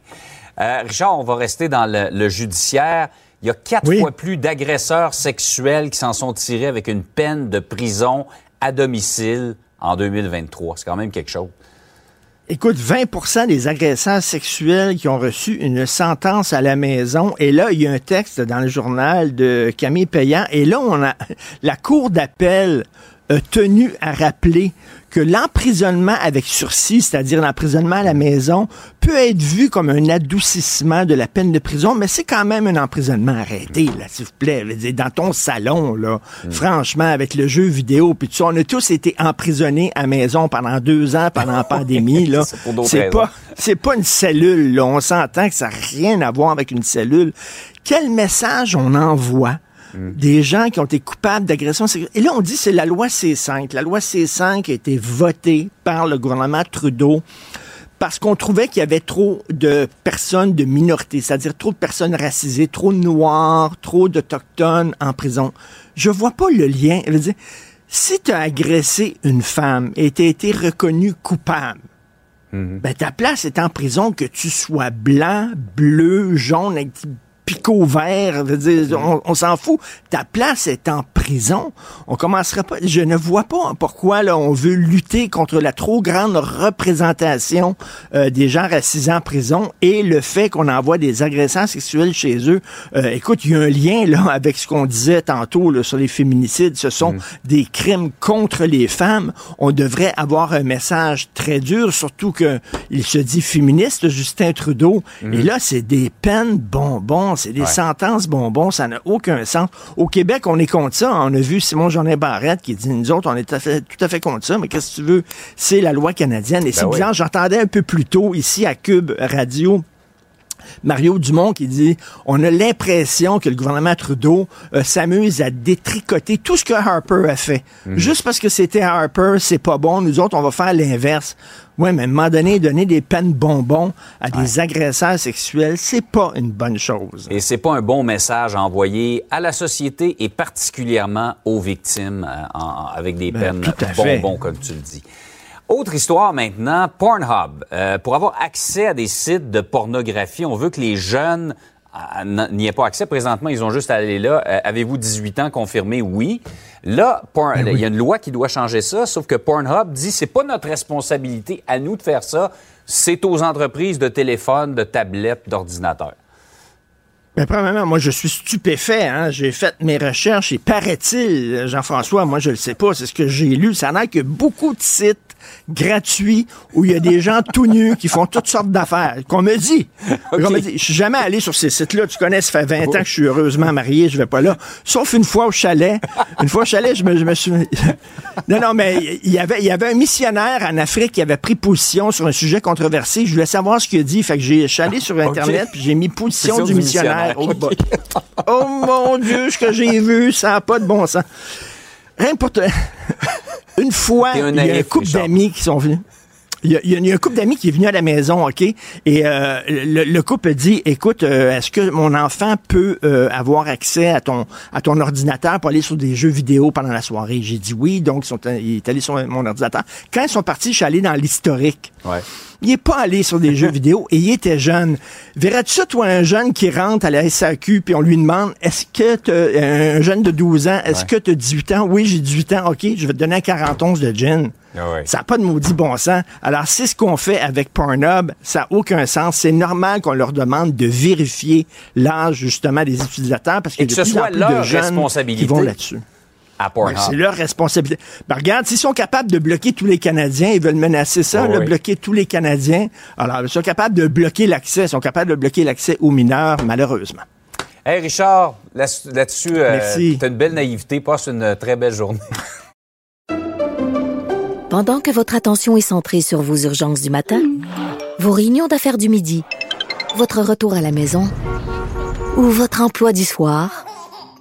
Euh, Richard, on va rester dans le, le judiciaire. Il y a quatre Oui. fois plus d'agresseurs sexuels qui s'en sont tirés avec une peine de prison à domicile en 2023. C'est quand même quelque chose. Écoute, 20% des agresseurs sexuels qui ont reçu une sentence à la maison. Et là, il y a un texte dans le journal de Camille Payan. Et là, on a la Cour d'appel a tenu à rappeler que l'emprisonnement avec sursis, c'est-à-dire l'emprisonnement à la maison, peut être vu comme un adoucissement de la peine de prison, mais c'est quand même un emprisonnement arrêté, là, s'il vous plaît. Dans ton salon, là, franchement, avec le jeu vidéo, puis on a tous été emprisonnés à maison pendant deux ans, pendant la pandémie, là. C'est pas, c'est pas une cellule, là. On s'entend que ça n'a rien à voir avec une cellule. Quel message on envoie des gens qui ont été coupables d'agression. Et là, on dit que c'est la loi C5. La loi C5 a été votée par le gouvernement Trudeau parce qu'on trouvait qu'il y avait trop de personnes de minorité, c'est-à-dire trop de personnes racisées, trop de noirs, trop d'autochtones en prison. Je vois pas le lien. Je veux dire, si tu as agressé une femme et tu as été reconnu coupable, ben ta place est en prison, que tu sois blanc, bleu, jaune, je veux dire, on, on s'en fout. Ta place est en prison. On commencerait pas. Je ne vois pas pourquoi là on veut lutter contre la trop grande représentation euh, des gens racisés en prison et le fait qu'on envoie des agresseurs sexuels chez eux. Euh, écoute, il y a un lien là avec ce qu'on disait tantôt là, sur les féminicides. Ce sont des crimes contre les femmes. On devrait avoir un message très dur, surtout que il se dit féministe, Justin Trudeau. Et là, c'est des peines bonbons, c'est des Ouais. sentences bonbons, ça n'a aucun sens. Au Québec, on est contre ça. On a vu Simon Jeanin Barrette qui dit, nous autres, on est tout à fait, tout à fait contre ça, mais qu'est-ce que tu veux? C'est la loi canadienne. Et c'est oui. bizarre, j'entendais un peu plus tôt ici à Cube Radio Mario Dumont qui dit on a l'impression que le gouvernement Trudeau euh, s'amuse à détricoter tout ce que Harper a fait. Juste parce que c'était Harper, c'est pas bon. Nous autres, on va faire l'inverse. Ouais, mais à un moment donné, donner des peines bonbons à des agresseurs sexuels, c'est pas une bonne chose. Et c'est pas un bon message à envoyer à la société et particulièrement aux victimes euh, en- avec des Ben, peines bonbons, comme tu le dis. Autre histoire maintenant, Pornhub. Euh, pour avoir accès à des sites de pornographie, on veut que les jeunes n'y ait pas accès. Présentement, ils ont juste à aller là. Euh, Avez-vous 18 ans confirmé? Oui. Là, Porn- Ben il y a une loi qui doit changer ça, sauf que Pornhub dit c'est pas notre responsabilité à nous de faire ça, c'est aux entreprises de téléphones, de tablettes, d'ordinateurs. Mais premièrement, moi, je suis stupéfait. Hein? J'ai fait mes recherches et paraît-il, Jean-François, moi, je le sais pas, c'est ce que j'ai lu. Ça a l'air qu'il y a beaucoup de sites gratuits où il y a des gens tout nus qui font toutes sortes d'affaires. Qu'on me dit. Qu'on me dit. Je suis jamais allé sur ces sites-là. Tu connais, ça fait 20 ans que je suis heureusement marié, je vais pas là. Sauf une fois au chalet. Une fois au chalet, je me, je me suis... non, non, mais il y avait, il y avait un missionnaire en Afrique qui avait pris position sur un sujet controversé. Je voulais savoir ce qu'il a dit. Fait que j'ai, allé sur Internet puis j'ai mis position du, du missionnaire. missionnaire. Oh. Oh mon Dieu, ce que j'ai vu, ça n'a pas de bon sens. Rien pour te... Une fois, il y a un couple d'amis qui sont venus. Y a- il y a un couple d'amis qui est venu à la maison, OK? Et euh, le, le couple dit, écoute, euh, est-ce que mon enfant peut euh, avoir accès à ton à ton ordinateur pour aller sur des jeux vidéo pendant la soirée? J'ai dit oui, donc ils sont, il est allé sur mon ordinateur. Quand ils sont partis, je suis allé dans l'historique. Ouais. Il est pas allé sur des jeux vidéo et il était jeune. Verrais-tu ça, toi, un jeune qui rentre à la SAQ puis on lui demande, est-ce que t'as, un jeune de 12 ans, est-ce Ouais. que tu as 18 ans? Oui, j'ai 18 ans. OK, je vais te donner un 40 onces de gin. Ah ouais. Ça n'a pas de maudit bon sens. Alors, c'est ce qu'on fait avec Pornhub. Ça n'a aucun sens. C'est normal qu'on leur demande de vérifier l'âge, justement, des utilisateurs parce qu'il Et y que a de ce plus en soit plus leur de jeunes responsabilité. qui vont là-dessus. À Ouais, Pornhub. c'est leur responsabilité. Ben, regarde, s'ils sont capables de bloquer tous les Canadiens, ils veulent menacer ça, Oh là, oui. bloquer tous les Canadiens. Alors, ils sont capables de bloquer l'accès, ils sont capables de bloquer l'accès aux mineurs, malheureusement. Hey Richard, là- là-dessus, euh, Merci. t'as une belle naïveté, passe une très belle journée. Pendant que votre attention est centrée sur vos urgences du matin, vos réunions d'affaires du midi, votre retour à la maison ou votre emploi du soir,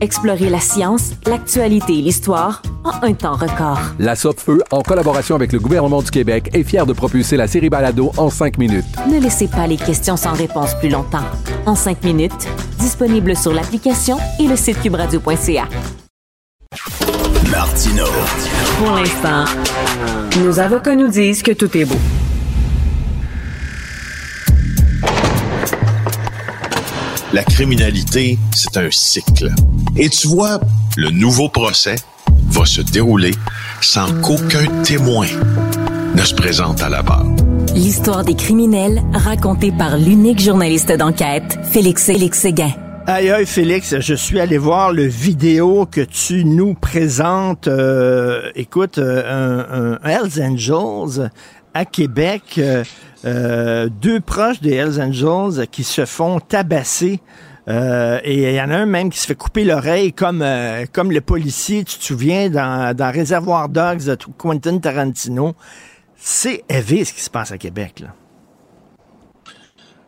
Explorez la science, l'actualité et l'histoire en un temps record. La Feu, en collaboration avec le gouvernement du Québec, est fière de propulser la série Balado en cinq minutes. Ne laissez pas les questions sans réponse plus longtemps. En cinq minutes, disponible sur l'application et le site cubradio.ca. Martino. Pour l'instant, nos avocats nous disent que tout est beau. La criminalité, c'est un cycle. Et tu vois, le nouveau procès va se dérouler sans qu'aucun témoin ne se présente à la barre. L'histoire des criminels racontée par l'unique journaliste d'enquête, Félix Félix Séguin. Aïe, aïe, Félix, je suis allé voir le vidéo que tu nous présentes. euh, écoute, euh, un, un Hells Angels à Québec. euh, euh, deux proches des Hells Angels qui se font tabasser. Euh, et il y en a un même qui se fait couper l'oreille comme euh, comme le policier, tu te souviens, dans, dans Réservoir Dogs de Quentin Tarantino. C'est élevé ce qui se passe à Québec. Là.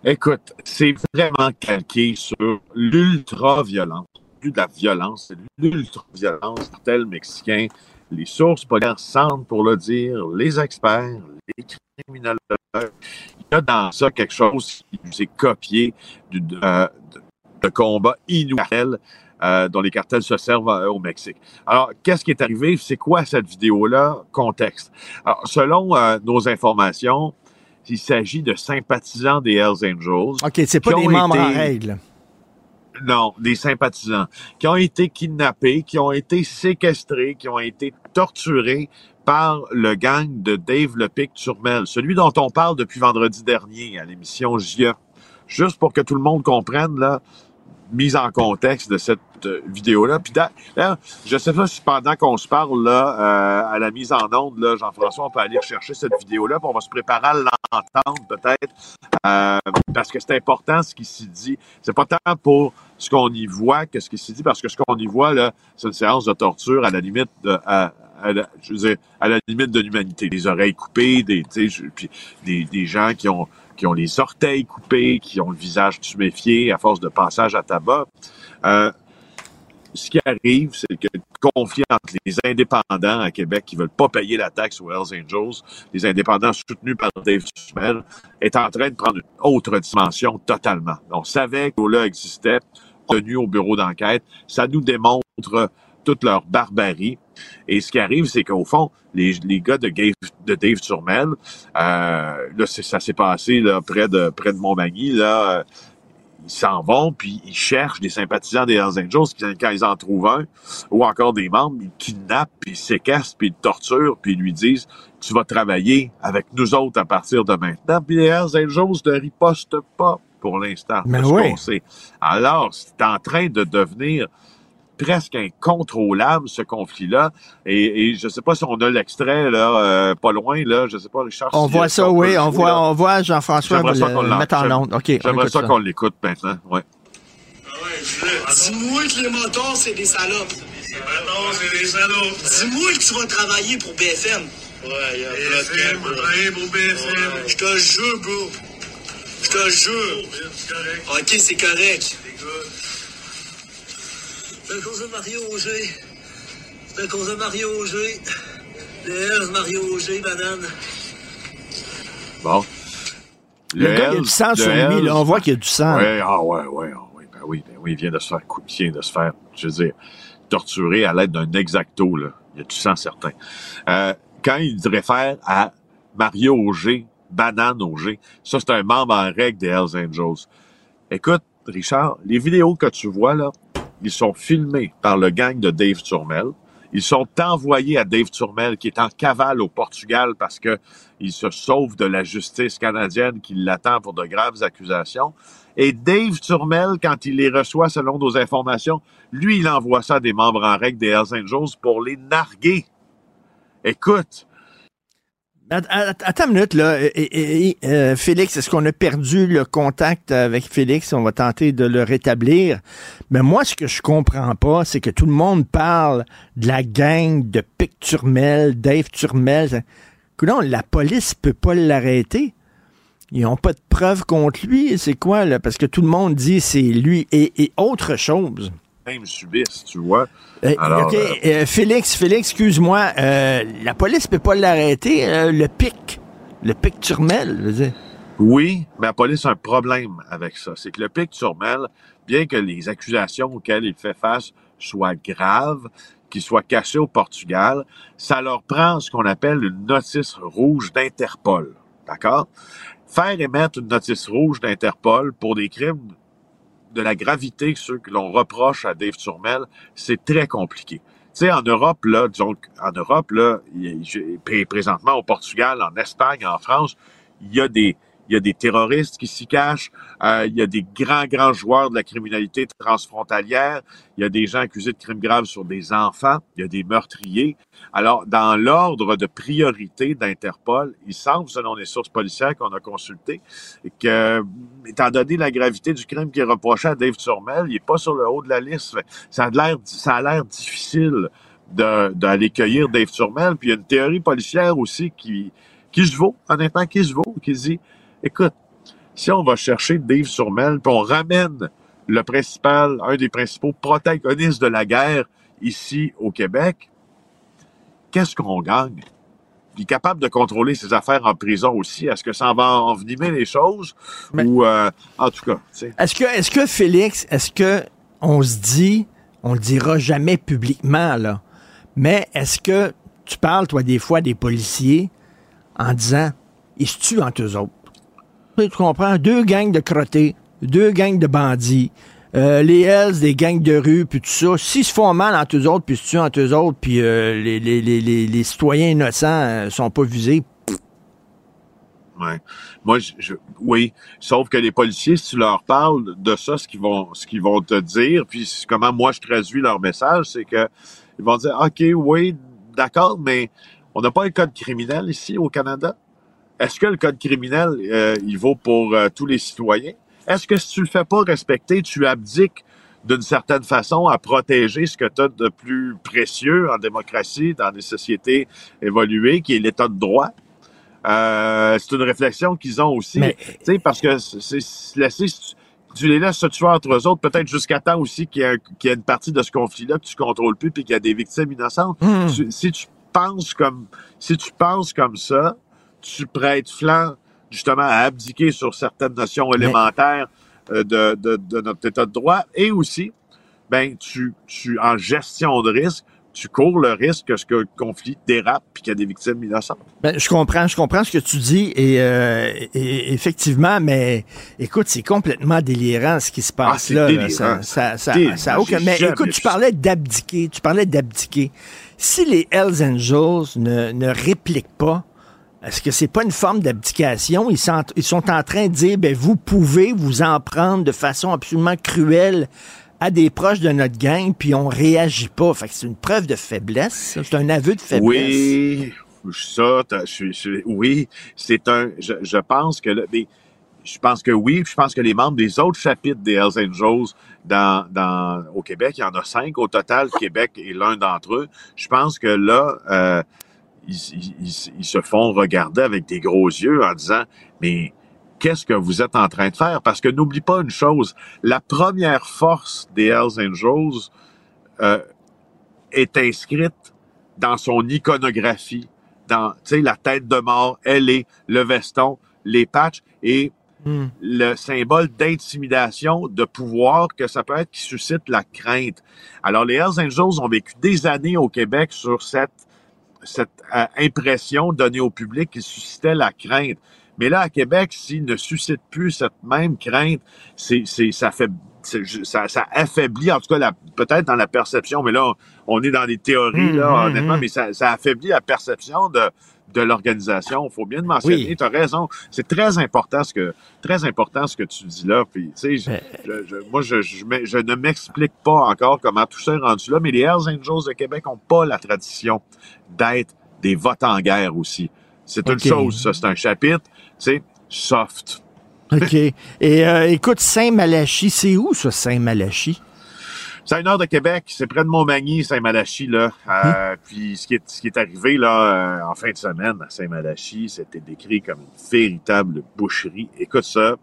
Écoute, c'est vraiment calqué sur l'ultra-violence. Plus de la violence, c'est l'ultra-violence tel mexicain. Les sources polaires semblent pour le dire, les experts, les Il y a dans ça quelque chose qui nous est copié du, de, euh, de, de combats inouïs euh, dont les cartels se servent euh, au Mexique. Alors, qu'est-ce qui est arrivé? C'est quoi cette vidéo-là? Contexte. Alors, selon euh, nos informations, il s'agit de sympathisants des Hells Angels. OK, c'est pas des membres en été- règle. Non, des sympathisants qui ont été kidnappés, qui ont été séquestrés, qui ont été torturés par le gang de Dave Lepic Turmel, celui dont on parle depuis vendredi dernier à l'émission JE. Juste pour que tout le monde comprenne, là, mise en contexte de cette euh, vidéo-là. Puis d'ailleurs, je sais pas si pendant qu'on se parle là, euh, à la mise en onde, là, Jean-François, on peut aller chercher cette vidéo-là, puis on va se préparer à l'entendre peut-être, euh, parce que c'est important ce qui s'y dit. C'est pas tant pour ce qu'on y voit que ce qui s'y dit, parce que ce qu'on y voit là, c'est une séance de torture à la limite à la, je veux dire, à la limite de l'humanité. Des oreilles coupées, des, puis des, des gens qui ont qui ont les orteils coupés, qui ont le visage tuméfié à force de passage à tabac. Euh, ce qui arrive, c'est que le conflit entre les indépendants à Québec qui veulent pas payer la taxe aux Hells Angels, les indépendants soutenus par Dave Sumel, est en train de prendre une autre dimension totalement. On savait que là existait, tenu au bureau d'enquête. Ça nous démontre toute leur barbarie. Et ce qui arrive, c'est qu'au fond, les, les gars de, de Dave Turmel, euh, là, ça s'est passé là, près de près de Montmagny, là, euh, ils s'en vont, puis ils cherchent des sympathisants des Hells Angels, quand ils en trouvent un, ou encore des membres, ils kidnappent, puis ils séquestrent, puis ils torturent, puis ils lui disent « Tu vas travailler avec nous autres à partir de maintenant. » Puis les Hells Angels ne ripostent pas pour l'instant. Mais oui. Alors, c'est en train de devenir presque incontrôlable, ce conflit-là. Et, et je sais pas si on a l'extrait, là, euh, pas loin, là. Je sais pas, Richard. On voit ça, oui. On voit, on voit Jean-François le mettre en onde. OK. J'aimerais ça qu'on l'écoute maintenant, ouais. Dis-moi que les motards, c'est des salopes. Les motards, c'est des salopes. Dis-moi que tu vas travailler pour BFM. Ouais, il y a BFM, travailler pour BFM. Je te jure, bro. Je te jure. OK, c'est correct. C'est à cause de Mario Auger. C'est à cause de Mario Auger. Les Mario Auger, banane. Bon. Le, le gars, il y a du sang sur lui, là. On voit qu'il y a du sang. Ouais, ah ouais, ouais, ah, ouais, ben oui, ben oui, il vient de se faire couper, de se faire, je veux dire, torturer à l'aide d'un exacto, là. Il y a du sang certain. Euh, quand il réfère à Mario Auger, Banane Auger, ça, c'est un membre en règle des Hells Angels. Écoute, Richard, les vidéos que tu vois, là, ils sont filmés par le gang de Dave Turmel. Ils sont envoyés à Dave Turmel, qui est en cavale au Portugal parce que il se sauve de la justice canadienne qui l'attend pour de graves accusations. Et Dave Turmel, quand il les reçoit selon nos informations, lui, il envoie ça à des membres en règle des Hells pour les narguer. Écoute, Attends une minute, là. Euh, Félix, est-ce qu'on a perdu le contact avec Félix? On va tenter de le rétablir. Mais moi, ce que je comprends pas, c'est que tout le monde parle de la gang de Pic Turmel, Dave Turmel. Non, la police peut pas l'arrêter. Ils n'ont pas de preuves contre lui. C'est quoi, là? Parce que tout le monde dit c'est lui et autre chose subissent, tu vois. Euh, OK. Euh, euh, Félix, Félix, excuse-moi, la police peut pas l'arrêter, le pic, le pic Turmel, je veux dire. Oui, mais la police a un problème avec ça. C'est que le pic Turmel, bien que les accusations auxquelles il fait face soient graves, qu'ils soient cachés au Portugal, ça leur prend ce qu'on appelle une notice rouge d'Interpol. D'accord? Faire émettre une notice rouge d'Interpol pour des crimes de la gravité ceux que l'on reproche à Dave Turmel, c'est très compliqué. Tu sais, en Europe, là, disons, en Europe, là, présentement au Portugal, en Espagne, en France, il y a des, il y a des terroristes qui s'y cachent, euh, il y a des grands, grands joueurs de la criminalité transfrontalière, il y a des gens accusés de crimes graves sur des enfants, il y a des meurtriers. Alors, dans l'ordre de priorité d'Interpol, il semble, selon les sources policières qu'on a consultées, que, étant donné la gravité du crime qui est reproché à Dave Turmel, il n'est pas sur le haut de la liste. Ça a l'air, ça a l'air difficile d'aller cueillir Dave Turmel. Puis il y a une théorie policière aussi qui, qui se vaut, honnêtement, qui se vaut, qui dit, Écoute, si on va chercher Dave Surmel, puis on ramène le principal, un des principaux protagonistes de la guerre ici au Québec, qu'est-ce qu'on gagne? Il est capable de contrôler ses affaires en prison aussi. Est-ce que ça va envenimer les choses? Ou, euh, en tout cas, Est-ce que, est-ce que Félix, est-ce que on se dit, on le dira jamais publiquement, là, mais est-ce que tu parles, toi, des fois, des policiers en disant, ils se tuent entre eux autres? Tu comprends? Deux gangs de crottés, deux gangs de bandits, euh, les Hells, des gangs de rue, puis tout ça. S'ils se font mal entre eux autres, puis se tuent entre eux autres, puis euh, les, les, les, les, citoyens innocents euh, sont pas visés, Ouais. Moi, je, oui. Sauf que les policiers, si tu leur parles de ça, ce qu'ils vont, vont te dire, puis comment moi je traduis leur message, c'est que ils vont dire, ok, oui, d'accord, mais on n'a pas un code criminel ici au Canada? Est-ce que le code criminel, euh, il vaut pour euh, tous les citoyens? Est-ce que si tu le fais pas respecter, tu abdiques d'une certaine façon à protéger ce que tu as de plus précieux en démocratie, dans des sociétés évoluées, qui est l'état de droit? Euh, c'est une réflexion qu'ils ont aussi. Mais- Tu sais, parce que c'est laisser, tu les laisses se tuer entre eux autres, peut-être jusqu'à temps aussi qu'il y, qu'il y a une partie de ce conflit-là que tu contrôles plus puis qu'il y a des victimes innocentes. Hmm. Tu- si tu penses comme, si tu penses comme ça, tu prêtes flanc justement à abdiquer sur certaines notions élémentaires euh, de, de, de notre état de droit et aussi, ben, tu, tu, en gestion de risque, tu cours le risque que ce que le conflit dérape puis qu'il y a des victimes innocentes. Ben, je comprends, je comprends ce que tu dis et, euh, et- effectivement, mais écoute, c'est complètement délirant ce qui se passe Ah, là. Ça, ça, ça, Délirant. ça a aucun- Mais écoute, tu parlais d'abdiquer, tu parlais d'abdiquer. Si les Hells Angels ne, ne répliquent pas, est-ce que c'est pas une forme d'abdication? Ils sont, ils sont en train de dire, ben, vous pouvez vous en prendre de façon absolument cruelle à des proches de notre gang, puis on réagit pas. Fait que c'est une preuve de faiblesse. C'est un aveu de faiblesse. Oui, ça, je, oui, c'est un. Je, je pense que, mais je pense que oui, je pense que les membres des autres chapitres des Hells Angels dans, dans au Québec, il y en a cinq au total. Québec est l'un d'entre eux. Je pense que là, euh, ils, ils- ils- se font regarder avec des gros yeux en disant, mais qu'est-ce que vous êtes en train de faire? Parce que n'oublie pas une chose, la première force des Hells Angels euh, est inscrite dans son iconographie, dans tu sais la tête de mort, elle est le veston, les patchs et Hmm. le symbole d'intimidation, de pouvoir que ça peut être qui suscite la crainte. Alors les Hells Angels ont vécu des années au Québec sur cette cette euh, impression donnée au public qui suscitait la crainte. Mais là, à Québec, s'ils ne suscitent plus cette même crainte, c'est, c'est, ça fait, ça, ça affaiblit, en tout cas, la- peut-être dans la perception, mais là, on est dans des théories, là, Hum, hum, honnêtement, hum. mais ça, ça affaiblit la perception de, de l'organisation. Il faut bien le mentionner. Oui. Tu as raison. C'est très important ce que, très important ce que tu dis là. Puis, tu sais, je- je- moi, je, je, ne m'explique pas encore comment tout ça est rendu là, mais les Hells Angels de Québec n'ont pas la tradition d'être des votes en guerre aussi. C'est une chose, ça. C'est un chapitre, tu sais, soft. OK. Et euh, écoute, Saint-Malachie, c'est où ça, Saint-Malachie? C'est à une heure de Québec, c'est près de Montmagny, Saint-Malachie, là. Euh, Puis ce qui est, ce qui est arrivé, là, euh, en fin de semaine, à Saint-Malachie, c'était décrit comme une véritable boucherie. Écoute ça.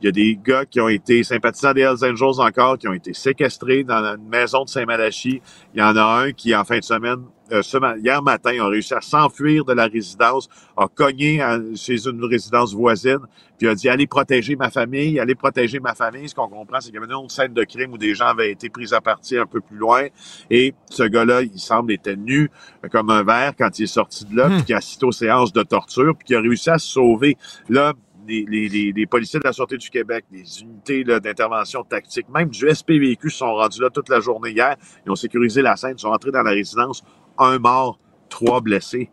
Il y a des gars qui ont été sympathisants des Hells Angels encore, qui ont été séquestrés dans une maison de Saint-Malachie. Il y en a un qui, en fin de semaine, euh, ce hier matin, a réussi à s'enfuir de la résidence, a cogné à- chez une résidence voisine, puis a dit allez protéger ma famille, allez protéger ma famille. Ce qu'on comprend, c'est qu'il y avait une autre scène de crime où des gens avaient été pris à partie un peu plus loin. Et ce gars-là, il semble était nu euh, comme un verre quand il est sorti de là, puis qui a assisté aux séances de torture, puis qui a réussi à se sauver. Là, les, les, les, les policiers de la Sûreté du Québec, les unités d'intervention tactique, même du SPVQ se sont rendus là toute la journée hier. Ils ont sécurisé la scène, ils sont entrés dans la résidence. Un mort, trois blessés.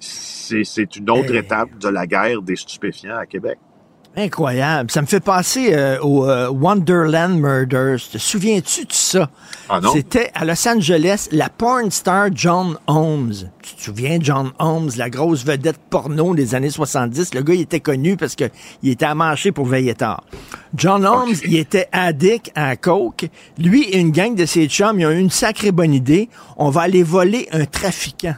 C'est c'est une autre Hey. étape de la guerre des stupéfiants à Québec. Incroyable. Ça me fait penser euh, au euh, Wonderland Murders. Te souviens-tu de ça? Ah non? C'était à Los Angeles, la porn star John Holmes. Tu te souviens, John Holmes, la grosse vedette porno des années 70? Le gars, il était connu parce que il était amanché pour veiller tard. John Holmes, il était addict à coke. Lui et une gang de ses chums, ils ont eu une sacrée bonne idée. On va aller voler un trafiquant.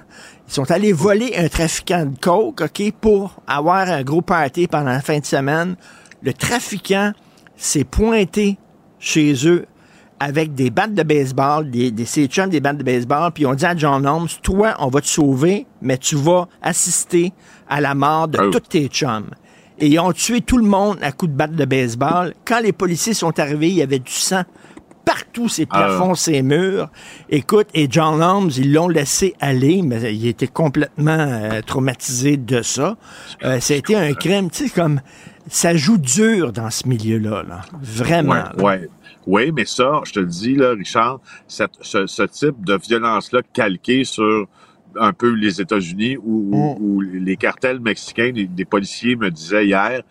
Ils sont allés voler un trafiquant de coke, OK, pour avoir un gros party pendant la fin de semaine. Le trafiquant s'est pointé chez eux avec des battes de baseball, des, des ses chums, des battes de baseball, puis on dit à John Holmes, toi, on va te sauver, mais tu vas assister à la mort de Oh. tous tes chums. Et ils ont tué tout le monde à coups de batte de baseball. Quand les policiers sont arrivés, il y avait du sang partout, ces plafonds, ces murs. Écoute, et John Holmes, ils l'ont laissé aller, mais il était complètement euh, traumatisé de ça. Euh, ça a été un crime, tu sais, comme ça joue dur dans ce milieu-là, là. Vraiment. Ouais, là. ouais. Oui, mais ça, je te le dis, là, Richard, cette- ce, ce type de violence-là calquée sur un peu les États-Unis où- où les cartels mexicains, des, des policiers me disaient hier,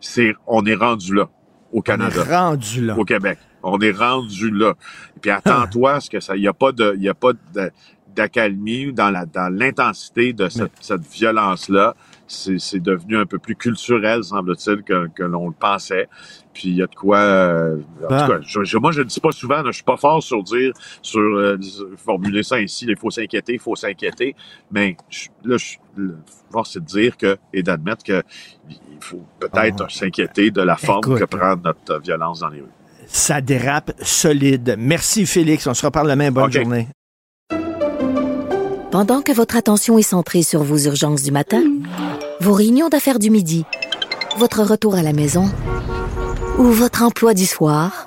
c'est on est rendu là au Canada, rendu là. au Québec. On est rendu là. Et puis attends-toi, parce que ça, il y a pas de, il a pas d'accalmie dans la dans l'intensité de cette, cette violence-là. C'est devenu un peu plus culturel, semble-t-il, que, que l'on le pensait. Puis il y a de quoi. euh, en Ah. tout cas, je, je- moi je le dis pas souvent, je suis pas fort sur dire, sur euh, formuler ça ainsi. Il faut s'inquiéter, il faut s'inquiéter. Mais je- là, je le force c'est de dire que et d'admettre que il faut peut-être s'inquiéter de la forme Ah. Écoute. que prend notre violence dans les rues. Ça dérape solide. Merci, Félix. On se reparle demain. Bonne journée. Pendant que votre attention est centrée sur vos urgences du matin, vos réunions d'affaires du midi, votre retour à la maison ou votre emploi du soir,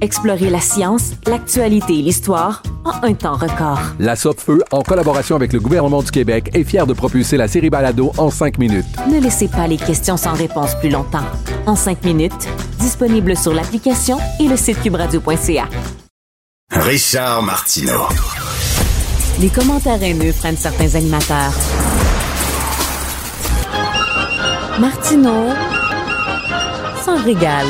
Explorez la science, l'actualité et l'histoire en un temps record. La Feu, en collaboration avec le gouvernement du Québec, est fière de propulser la série Balado en cinq minutes. Ne laissez pas les questions sans réponse plus longtemps. En cinq minutes, disponible sur l'application et le site cubradio.ca. Richard Martineau. Les commentaires haineux prennent certains animateurs. Martineau s'en régale.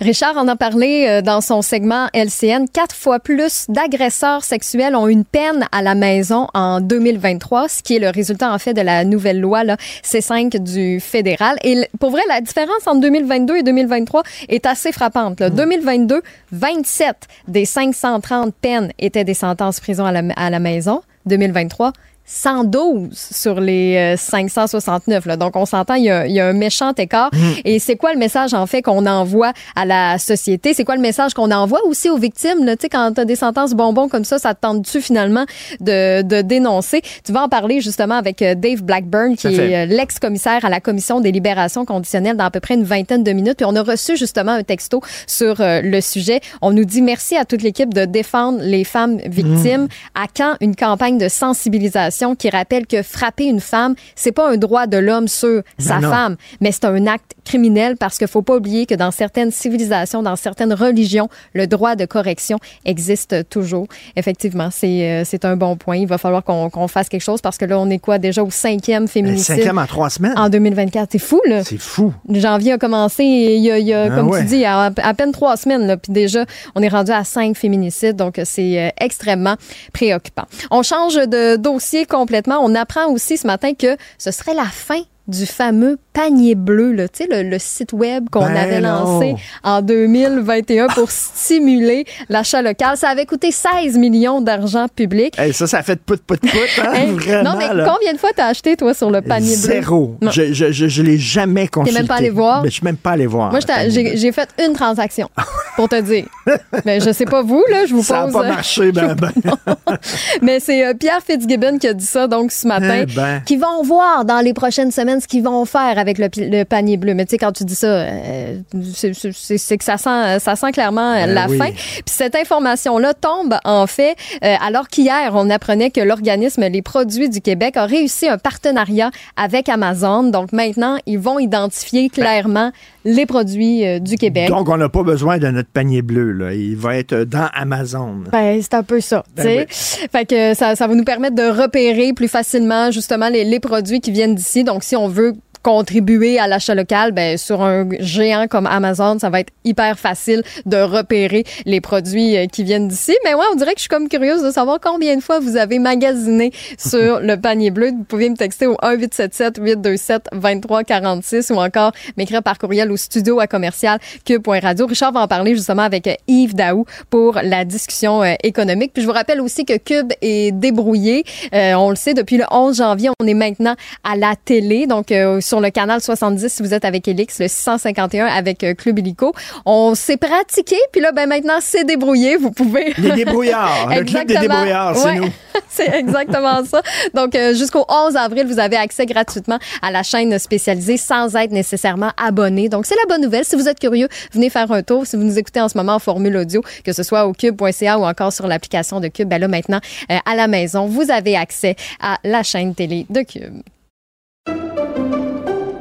Richard en a parlé euh, dans son segment LCN. Quatre fois plus d'agresseurs sexuels ont une peine à la maison en 2023, ce qui est le résultat en fait de la nouvelle loi là, C5 du fédéral. Et pour vrai, la différence entre 2022 et 2023 est assez frappante. Là. 2022, 27 des 530 peines étaient des sentences prison à la, à la maison. 2023, 112 sur les euh, 569. Là. Donc, on s'entend, il y, a, il y a un méchant écart. Et c'est quoi le message, en fait, qu'on envoie à la société? C'est quoi le message qu'on envoie aussi aux victimes? Là? Tu sais, quand tu as des sentences bonbons comme ça, ça te tente-tu finalement de, de dénoncer? Tu vas en parler justement avec euh, Dave Blackburn, qui est euh, l'ex-commissaire à la Commission des libérations conditionnelles dans à peu près une vingtaine de minutes. Puis on a reçu justement un texto sur euh, le sujet. On nous dit merci à toute l'équipe de défendre les femmes victimes. À quand une campagne de sensibilisation qui rappelle que frapper une femme, c'est pas un droit de l'homme sur sa non. femme, mais c'est un acte criminel parce qu'il faut pas oublier que dans certaines civilisations, dans certaines religions, le droit de correction existe toujours. Effectivement, c'est euh, c'est un bon point. Il va falloir qu'on qu'on fasse quelque chose parce que là, on est quoi déjà au cinquième féminicide. cinquième en trois semaines. En 2024. C'est fou, là. C'est fou. Janvier a commencé, il y a, il y a, Ah comme ouais. tu dis, à, à peine trois semaines. Là, puis déjà, on est rendu à cinq féminicides. Donc, c'est euh, extrêmement préoccupant. On change de dossier complètement. On apprend aussi ce matin que ce serait la fin du fameux panier bleu, là, le, le site web qu'on Ben avait non. lancé en 2021 pour stimuler l'achat local. Ça avait coûté 16 millions d'argent public. Hey, ça, ça fait de pout, pout, pout, hein, Hey, vraiment. non, mais là. combien de fois t'as acheté, toi, sur le panier bleu? Zéro. Je, je, je, je l'ai jamais consulté. même pas allé voir? Mais je suis même pas allé voir. Moi, j'ai fait une transaction, pour te dire. Mais je sais pas vous, là, je vous Ça pose... n'a pas marché, ben, ben. Mais c'est euh, Pierre Fitzgibbon qui a dit ça, donc, ce matin, Eh ben. qui vont voir dans les prochaines semaines ce qu'ils vont faire avec le, panier bleu. Mais tu sais, quand tu dis ça, euh, c'est- que ça sent, ça sent clairement euh, Ben la oui. fin. Puis cette information-là tombe, en fait, euh, alors qu'hier, on apprenait que l'organisme Les Produits du Québec a réussi un partenariat avec Amazon. Donc maintenant, ils vont identifier clairement les produits euh, du Québec. Donc, on n'a pas besoin de notre panier bleu. Là. Il va être dans Amazon. Ben, c'est un peu ça. Ben tu sais. Fait que ça, ça va nous permettre de repérer plus facilement justement les, les produits qui viennent d'ici. Donc, si on veut contribuer à l'achat local, ben, sur un géant comme Amazon, ça va être hyper facile de repérer les produits euh, qui viennent d'ici. Mais ouais, on dirait que je suis comme curieuse de savoir combien de fois vous avez magasiné sur le panier bleu. Vous pouvez me texter au 1877 827 2346 ou encore m'écrire par courriel au studio à commercial cube.radio. Richard va en parler justement avec Yves Daou pour la discussion euh, économique. Puis je vous rappelle aussi que Cube est débrouillé. Euh, on le sait, depuis le 11 janvier, on est maintenant à la télé, donc euh, sur le canal 70 si vous êtes avec Elix, le 651 avec Club Illico. On s'est pratiqué, puis là, ben maintenant, c'est débrouillé. Vous pouvez... Les débrouillards, le club des débrouillards, c'est nous. c'est exactement ça. Donc, jusqu'au 11 avril, vous avez accès gratuitement à la chaîne spécialisée sans être nécessairement abonné. Donc, c'est la bonne nouvelle. Si vous êtes curieux, venez faire un tour. Si vous nous écoutez en ce moment en formule audio, que ce soit au cube.ca ou encore sur l'application de Cube, ben là, maintenant, euh, à la maison, vous avez accès à la chaîne télé de Cube.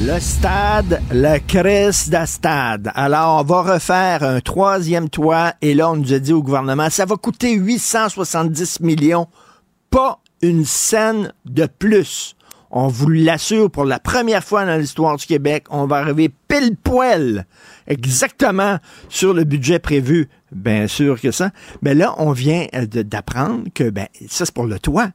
Le stade, le Christ de stade. Alors, on va refaire un troisième toit et là, on nous a dit au gouvernement, ça va coûter 870 millions, pas une scène de plus. On vous l'assure, pour la première fois dans l'histoire du Québec, on va arriver pile poil, exactement sur le budget prévu. Bien sûr que ça. Mais là, on vient d'apprendre que ben, ça, c'est pour le toit.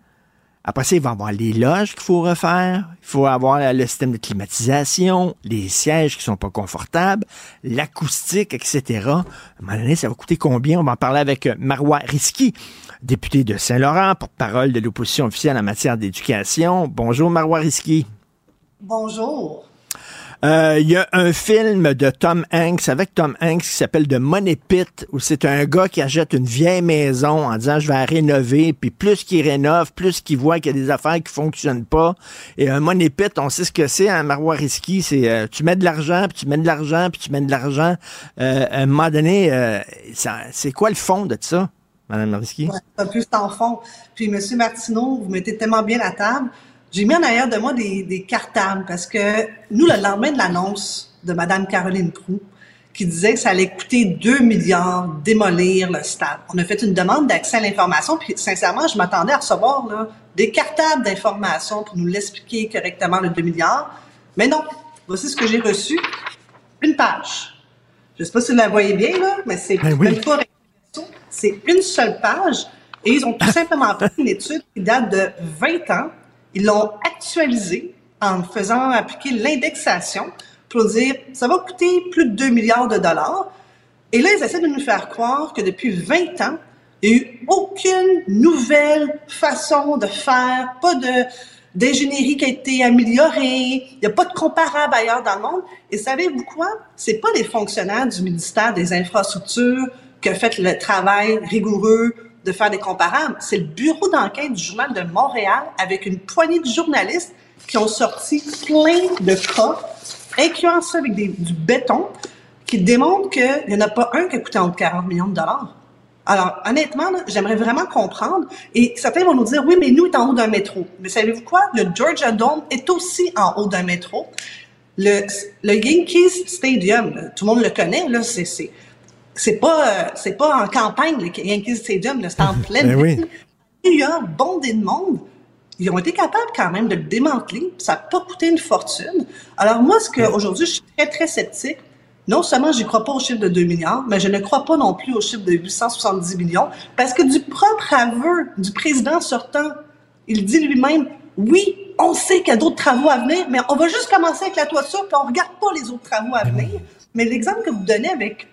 Après ça, il va avoir les loges qu'il faut refaire. Il faut avoir le système de climatisation, les sièges qui sont pas confortables, l'acoustique, etc. À un moment donné, ça va coûter combien? On va en parler avec euh, Marois Risky, député de Saint-Laurent, porte-parole de l'opposition officielle en matière d'éducation. Bonjour, Marois Risky. Bonjour. Euh, il y a un film de Tom Hanks avec Tom Hanks qui s'appelle The Money Pit où c'est un gars qui achète une vieille maison en disant je vais la rénover puis plus qu'il rénove plus qu'il voit qu'il y a des affaires qui fonctionnent pas et un Money Pit on sait ce que c'est un hein, c'est euh, tu mets de l'argent puis tu mets de l'argent puis tu mets de l'argent euh, à un moment donné c'est quoi le fond de ça Madame Mariski? Ouais, un peu sans fond. Puis, Monsieur Martineau, vous mettez tellement bien la table. J'ai mis en arrière de moi des, des cartables parce que nous, le lendemain de l'annonce de Mme Caroline Proux, qui disait que ça allait coûter 2 milliards démolir le stade. On a fait une demande d'accès à l'information, puis sincèrement, je m'attendais à recevoir là, des cartables d'information pour nous l'expliquer correctement, le 2 milliards. Mais non, voici ce que j'ai reçu. Une page. Je sais pas si vous la voyez bien, là, mais c'est ben C'est une seule page. Et ils ont tout simplement pris une étude qui date de 20 ans, ils l'ont actualisé en faisant appliquer l'indexation pour dire ça va coûter plus de 2 milliards de dollars. Et là, ils essaient de nous faire croire que depuis 20 ans, il n'y a eu aucune nouvelle façon de faire, pas de d'ingénierie qui a été améliorée, il n'y a pas de comparable ailleurs dans le monde. Et savez-vous quoi? C'est pas les fonctionnaires du ministère des Infrastructures qui ont fait le travail rigoureux de faire des comparables. C'est le bureau d'enquête du Journal de Montréal avec une poignée de journalistes qui ont sorti plein de cas, incluant ça avec du béton, qui démontrent qu'il n'y en a pas un qui a coûté entre 40 millions de dollars. Alors, honnêtement, j'aimerais vraiment comprendre. Et certains vont nous dire, oui, mais nous, est en haut d'un métro. Mais savez-vous quoi? Le Georgia Dome est aussi en haut d'un métro. Le, Yankees Stadium, tout le monde le connaît, là, c'est c'est pas, euh, c'est pas en campagne, le Yankee Stadium, là, c'est en pleine Ben oui. ville. New York, bondé de monde. Ils ont été capables quand même de le démanteler. Ça n'a pas coûté une fortune. Alors moi, ce que aujourd'hui, je suis très, très sceptique. Non seulement je ne crois pas au chiffre de 2 milliards, mais je ne crois pas non plus au chiffre de 870 millions, parce que du propre aveu du président sortant, il dit lui-même, oui, on sait qu'il y a d'autres travaux à venir, mais on va juste commencer avec la toiture, puis on regarde pas les autres travaux à venir. Mais l'exemple que vous donnez avec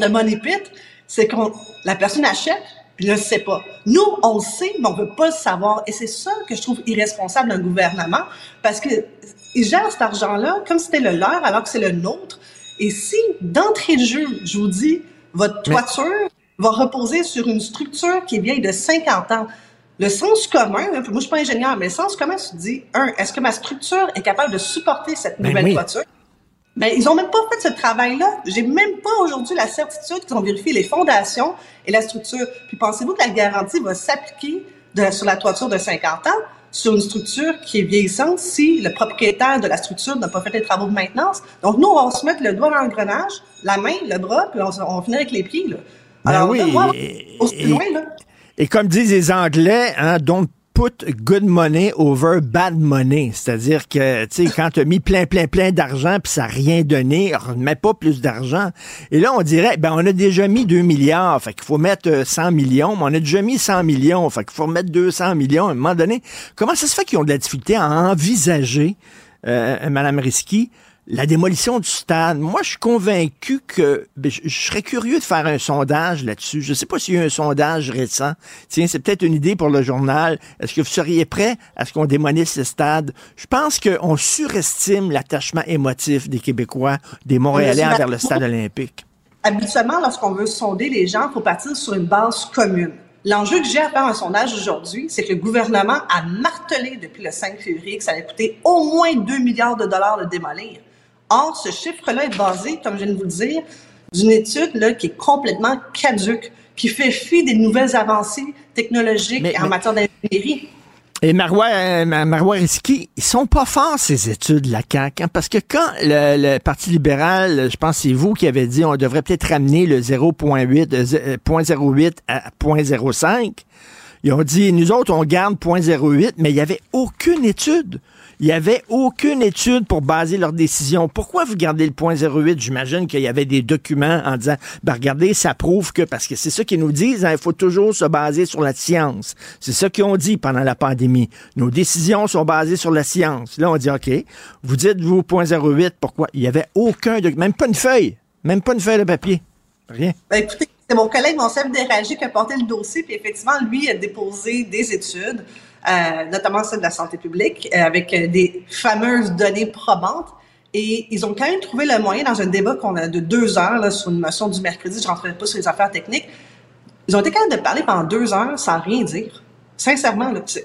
le money pit, c'est que la personne achète, puis ne le sait pas. Nous, on le sait, mais on veut pas le savoir. Et c'est ça que je trouve irresponsable d'un gouvernement, parce que ils gèrent cet argent-là comme si c'était le leur, alors que c'est le nôtre. Et si, d'entrée de jeu, je vous dis, votre Mais- toiture va reposer sur une structure qui est vieille de 50 ans, le sens commun, hein, moi je suis pas ingénieur, mais le sens commun se dit, un, est-ce que ma structure est capable de supporter cette Ben nouvelle oui. toiture? Ben, ils ont même pas fait ce travail-là. J'ai même pas aujourd'hui la certitude qu'ils ont vérifié les fondations et la structure. Puis pensez-vous que la garantie va s'appliquer sur la toiture de 50 ans sur une structure qui est vieillissante si le propriétaire de la structure n'a pas fait les travaux de maintenance? Donc nous, on va se mettre le doigt dans l'engrenage, la main, le bras, puis on, on va finir avec les pieds. Là. Ben Alors oui, on se plus et- loin, là. Et comme disent les Anglais, hein, don't put good money over bad money. C'est-à-dire que, tu sais, quand tu as mis plein, plein, plein d'argent puis ça n'a rien donné, remets pas plus d'argent. Et là, on dirait, ben, on a déjà mis 2 milliards, fait qu'il faut mettre euh, 100 millions, mais on a déjà mis 100 millions, fait qu'il faut remettre 200 millions. À un moment donné, comment ça se fait qu'ils ont de la difficulté à envisager, euh, Madame Risky, la démolition du stade, moi, je suis convaincu que ben, je, je serais curieux de faire un sondage là-dessus. Je ne sais pas s'il y a eu un sondage récent. Tiens, c'est peut-être une idée pour le journal. Est-ce que vous seriez prêt à ce qu'on démolisse le stade? Je pense qu'on surestime l'attachement émotif des Québécois, des Montréalais envers le stade olympique. Habituellement, lorsqu'on veut sonder les gens, il faut partir sur une base commune. L'enjeu que j'ai à faire un sondage aujourd'hui, c'est que le gouvernement a martelé depuis le 5 février que ça allait coûter au moins 2 milliards de dollars de démolir. Or, ce chiffre-là est basé, comme je viens de vous le dire, d'une étude là, qui est complètement caduque, qui fait fi des nouvelles avancées technologiques Mais- en mais- matière d'ingénierie. Et Marois, euh, Ma- Marois Risky, ils sont pas forts, ces études, la CAQ, hein, parce que quand le, le Parti libéral, je pense que c'est vous qui avez dit on devrait peut-être ramener le 0.8, euh, zé- euh, 0.08 à 0.05, ils ont dit, nous autres, on garde 0.08, mais il n'y avait aucune étude. Il n'y avait aucune étude pour baser leur décision. Pourquoi vous gardez le 0.08? J'imagine qu'il y avait des documents en disant, ben regardez, ça prouve que, parce que c'est ça qu'ils nous disent, hein, il faut toujours se baser sur la science. C'est ça qu'ils ont dit pendant la pandémie. Nos décisions sont basées sur la science. Là, on dit, OK, vous dites, vous, 0.08, pourquoi? Il n'y avait aucun document, même pas une feuille, même pas une feuille de papier. Rien. Ben, écoutez, c'est mon collègue Monsef Déragi qui a porté le dossier, puis effectivement, lui a déposé des études, euh, notamment celle de la santé publique, euh, avec euh, des fameuses données probantes. Et ils ont quand même trouvé le moyen, dans un débat qu'on a de deux heures là, sur une motion du mercredi, je ne rentrerai pas sur les affaires techniques, ils ont été capables de parler pendant deux heures sans rien dire. Sincèrement, là, tu,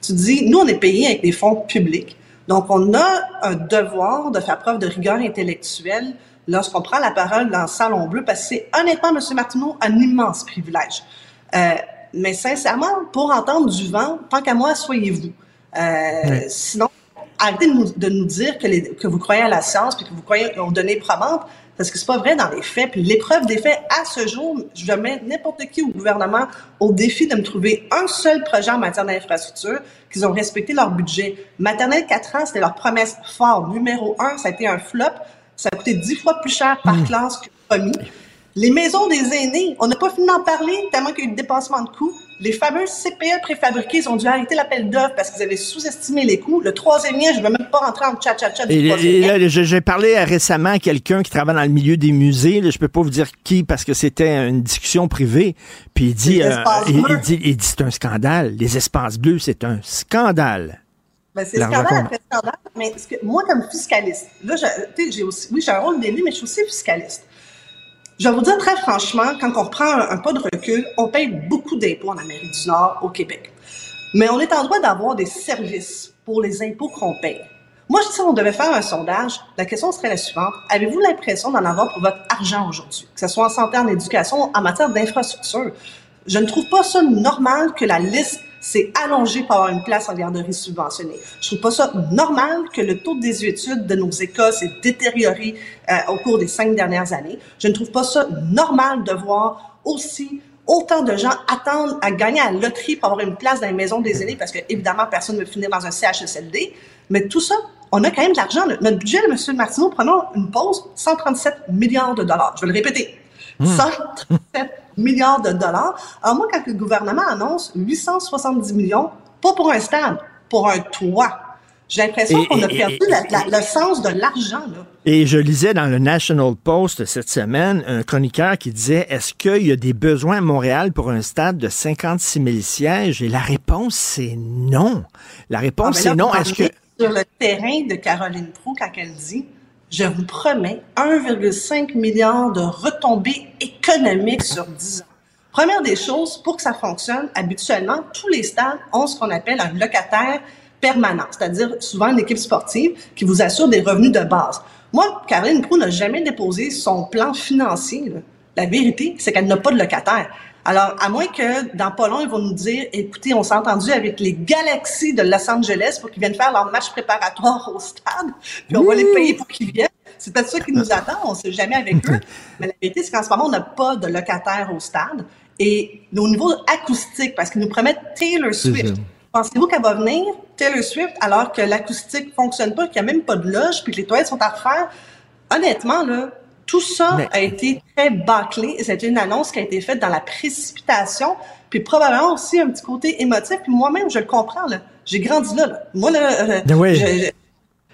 tu dis, nous, on est payés avec des fonds publics. Donc, on a un devoir de faire preuve de rigueur intellectuelle lorsqu'on prend la parole dans le Salon Bleu, parce que c'est honnêtement, M. Martineau, un immense privilège. Euh, mais sincèrement, pour entendre du vent, tant qu'à moi, soyez-vous. Euh, Sinon, arrêtez de nous, de nous dire que, les- que vous croyez à la science puis que vous croyez aux données probantes, parce que c'est pas vrai dans les faits. Puis l'épreuve des faits, à ce jour, je mets n'importe qui au gouvernement au défi de me trouver un seul projet en matière d'infrastructure qu'ils ont respecté leur budget. Maternelle 4 ans, c'était leur promesse forte. Numéro un, ça a été un flop. Ça a coûté dix fois plus cher par classe que promis. Les maisons des aînés, on n'a pas fini d'en parler tellement qu'il y a eu de dépassement de coûts. Les fameux CPE préfabriqués, ils ont dû arrêter l'appel d'offres parce qu'ils avaient sous-estimé les coûts. Le troisième lien, je ne veux même pas rentrer en tchat-tchat-tchat j'ai parlé récemment à quelqu'un qui travaille dans le milieu des musées. Là, je peux pas vous dire qui parce que c'était une discussion privée. Puis il dit, euh, il, dit, il dit c'est un scandale. Les espaces bleus, c'est un scandale. Ben, c'est scandale après scandale. Mais que- moi, comme fiscaliste, là, j'ai aussi, oui, j'ai un rôle d'élu, mais je suis aussi fiscaliste. Je vais vous dire très franchement, quand on reprend un, pas de recul, on paye beaucoup d'impôts en Amérique du Nord, au Québec. Mais on est en droit d'avoir des services pour les impôts qu'on paye. Moi, si on devait faire un sondage, la question serait la suivante. Avez-vous l'impression d'en avoir pour votre argent aujourd'hui? Que ce soit en santé, en éducation, en matière d'infrastructure. Je ne trouve pas ça normal que la liste c'est allongé pour avoir une place en garderie subventionnée. Je trouve pas ça normal que le taux de désuétude de nos écoles s'est détérioré euh, au cours des cinq dernières années. Je ne trouve pas ça normal de voir aussi autant de gens attendent à gagner à la loterie pour avoir une place dans les maisons des aînés parce que, évidemment, personne ne veut finir dans un CHSLD. Mais tout ça, on a quand même de l'argent. Notre budget, M. Martineau, prenons une pause, 137 milliards de dollars. Je vais le répéter. 137 milliards de dollars. Alors moi, quand le gouvernement annonce 870 millions, pas pour un stade, pour un toit. J'ai l'impression qu'on a perdu le sens de l'argent. Et je lisais dans le National Post cette semaine un chroniqueur qui disait Est-ce qu'il y a des besoins à Montréal pour un stade de 56 000 sièges Et la réponse, c'est non. La réponse, Ah, c'est non. Est-ce que. Sur le terrain de Caroline Proux, quand elle dit Je vous promets 1,5 milliard de retombées économiques sur 10 ans. Première des choses, pour que ça fonctionne, habituellement, tous les stades ont ce qu'on appelle un locataire permanent, c'est-à-dire souvent une équipe sportive qui vous assure des revenus de base. Moi, Caroline Proux n'a jamais déposé son plan financier. La vérité, c'est qu'elle n'a pas de locataire. Alors, à moins que dans pas long, ils vont nous dire, écoutez, on s'est entendu avec les Galaxies de Los Angeles pour qu'ils viennent faire leur match préparatoire au stade, puis on va les payer pour qu'ils viennent. C'est peut-être ça qui nous attend, on sait jamais avec eux. Mais la vérité, c'est qu'en ce moment, on n'a pas de locataire au stade. Et au niveau acoustique, parce qu'ils nous promettent Taylor Swift. Pensez-vous qu'elle va venir, Taylor Swift, alors que l'acoustique fonctionne pas, qu'il n'y a même pas de loge, puis que les toilettes sont à refaire? Honnêtement, là, tout ça Mais- a été très bâclé. C'était une annonce qui a été faite dans la précipitation, puis probablement aussi un petit côté émotif. Puis moi-même, je le comprends. là. J'ai grandi là. là. Moi, là, euh, oui. je- je-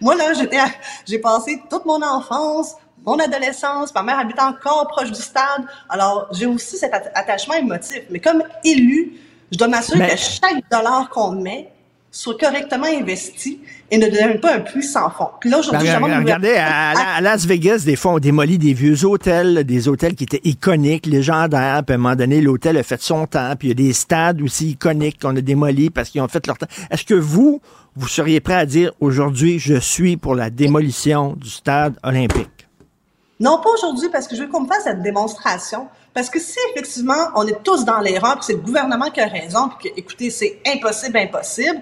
moi, là, j'étais, j'ai passé toute mon enfance, mon adolescence, ma mère habite encore proche du stade. Alors, j'ai aussi cet at- attachement émotif. Mais comme élu, je dois m'assurer Mais- que chaque dollar qu'on met soit correctement investi et ne devienne pas un puits sans fond. Puis là, aujourd'hui, Ben, le regardez, à, à- à Las Vegas, des fois, on démolit des vieux hôtels, des hôtels qui étaient iconiques, légendaires. Puis à un moment donné, l'hôtel a fait son temps. Puis il y a des stades aussi iconiques qu'on a démolis parce qu'ils ont fait leur temps. Est-ce que vous, vous seriez prêt à dire aujourd'hui, je suis pour la démolition du stade olympique? Non, pas aujourd'hui, parce que je veux qu'on me fasse cette démonstration. Parce que si effectivement on est tous dans l'erreur, puis c'est le gouvernement qui a raison, puis que, écoutez, c'est impossible, impossible,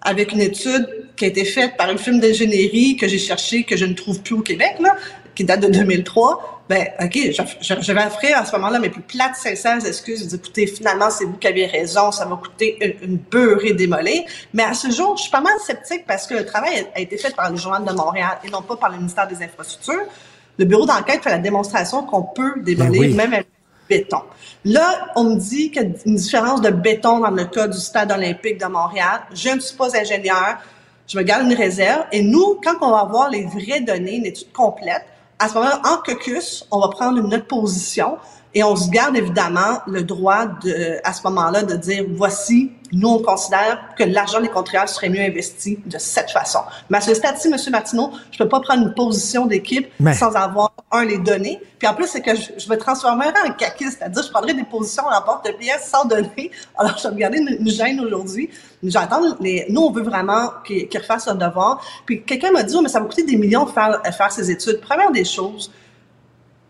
avec une étude qui a été faite par une firme d'ingénierie que j'ai cherché, que je ne trouve plus au Québec, là, qui date de 2003, ben, OK, je, vais offrir à ce moment-là mes plus plates, sincères excuses. Je écoutez, finalement, c'est vous qui avez raison, ça va coûter une, une beurrée démolée. Mais à ce jour, je suis pas mal sceptique parce que le travail a été fait par le Journal de Montréal et non pas par le ministère des Infrastructures. Le bureau d'enquête fait la démonstration qu'on peut démolir oui. même avec du béton. Là, on me dit qu'il y a une différence de béton dans le cas du stade olympique de Montréal. Je ne suis pas ingénieur. Je me garde une réserve. Et nous, quand on va avoir les vraies données, une étude complète, à ce moment-là, en caucus, on va prendre une autre position et on se garde évidemment le droit de, à ce moment-là de dire voici, nous on considère que l'argent des contribuables serait mieux investi de cette façon. Mais à ce stade-ci, M. Martineau, je peux pas prendre une position d'équipe Mais- sans avoir un les données. Puis en plus, c'est que je, je me transformerai en caquiste, c'est-à-dire je prendrai des positions en porte-pièce sans données. Alors je vais me garder une, une gêne aujourd'hui. J'attends les. Nous, on veut vraiment qu'ils qu'ils refassent leur devoir. Puis quelqu'un m'a dit, oh, mais ça va coûter des millions de faire, faire ces études. Première des choses,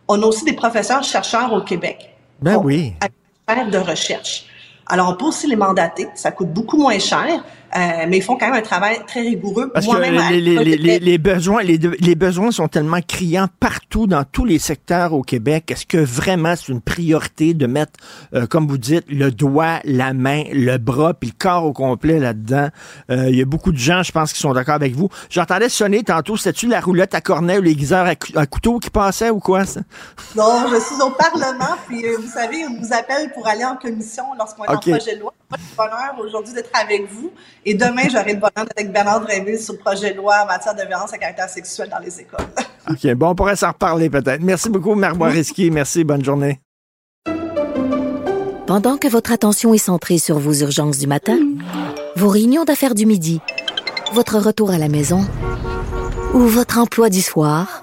on a aussi des professeurs chercheurs au Québec. Ben oui. à faire de recherche. Alors, on peut aussi les mandater. Ça coûte beaucoup moins cher, euh, mais ils font quand même un travail très rigoureux. Parce que les, les- les- de- les- besoins, les, de- besoins sont tellement criants partout dans tous les secteurs au Québec. Est-ce que vraiment c'est une priorité de mettre, euh, comme vous dites, le doigt, la main, le bras, puis le corps au complet là-dedans? Euh, Il y a beaucoup de gens, je pense, qui sont d'accord avec vous. J'entendais sonner tantôt, c'était-tu la roulette à cornet ou les guiseurs à, à couteau qui passaient ou quoi? Ça? Non, je suis au Parlement, puis vous savez, on nous appelle pour aller en commission lorsqu'on est OK. en projet de loi. J'ai le bonheur aujourd'hui d'être avec vous. Et demain, j'aurai le bonheur d'être avec Bernard Dréville sur le projet de loi en matière de violence à caractère sexuel dans les écoles. OK, bon, on pourrait s'en reparler peut-être. Merci beaucoup, Marc Boireski. Merci, bonne journée. Pendant que votre attention est centrée sur vos urgences du matin, vos réunions d'affaires du midi, votre retour à la maison ou votre emploi du soir,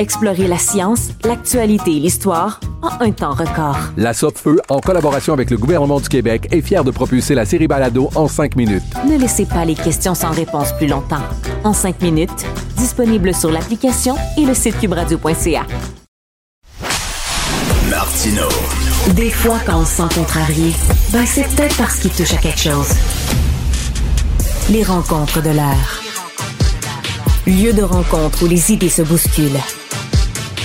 Explorez la science, l'actualité et l'histoire en un temps record. La Feu, en collaboration avec le gouvernement du Québec, est fière de propulser la série Balado en cinq minutes. Ne laissez pas les questions sans réponse plus longtemps. En cinq minutes, disponible sur l'application et le site cubradio.ca. Martino. Des fois, quand on se sent contrarié, ben c'est peut-être parce qu'il touche à quelque chose. Les rencontres de l'air. Lieu de rencontre où les idées se bousculent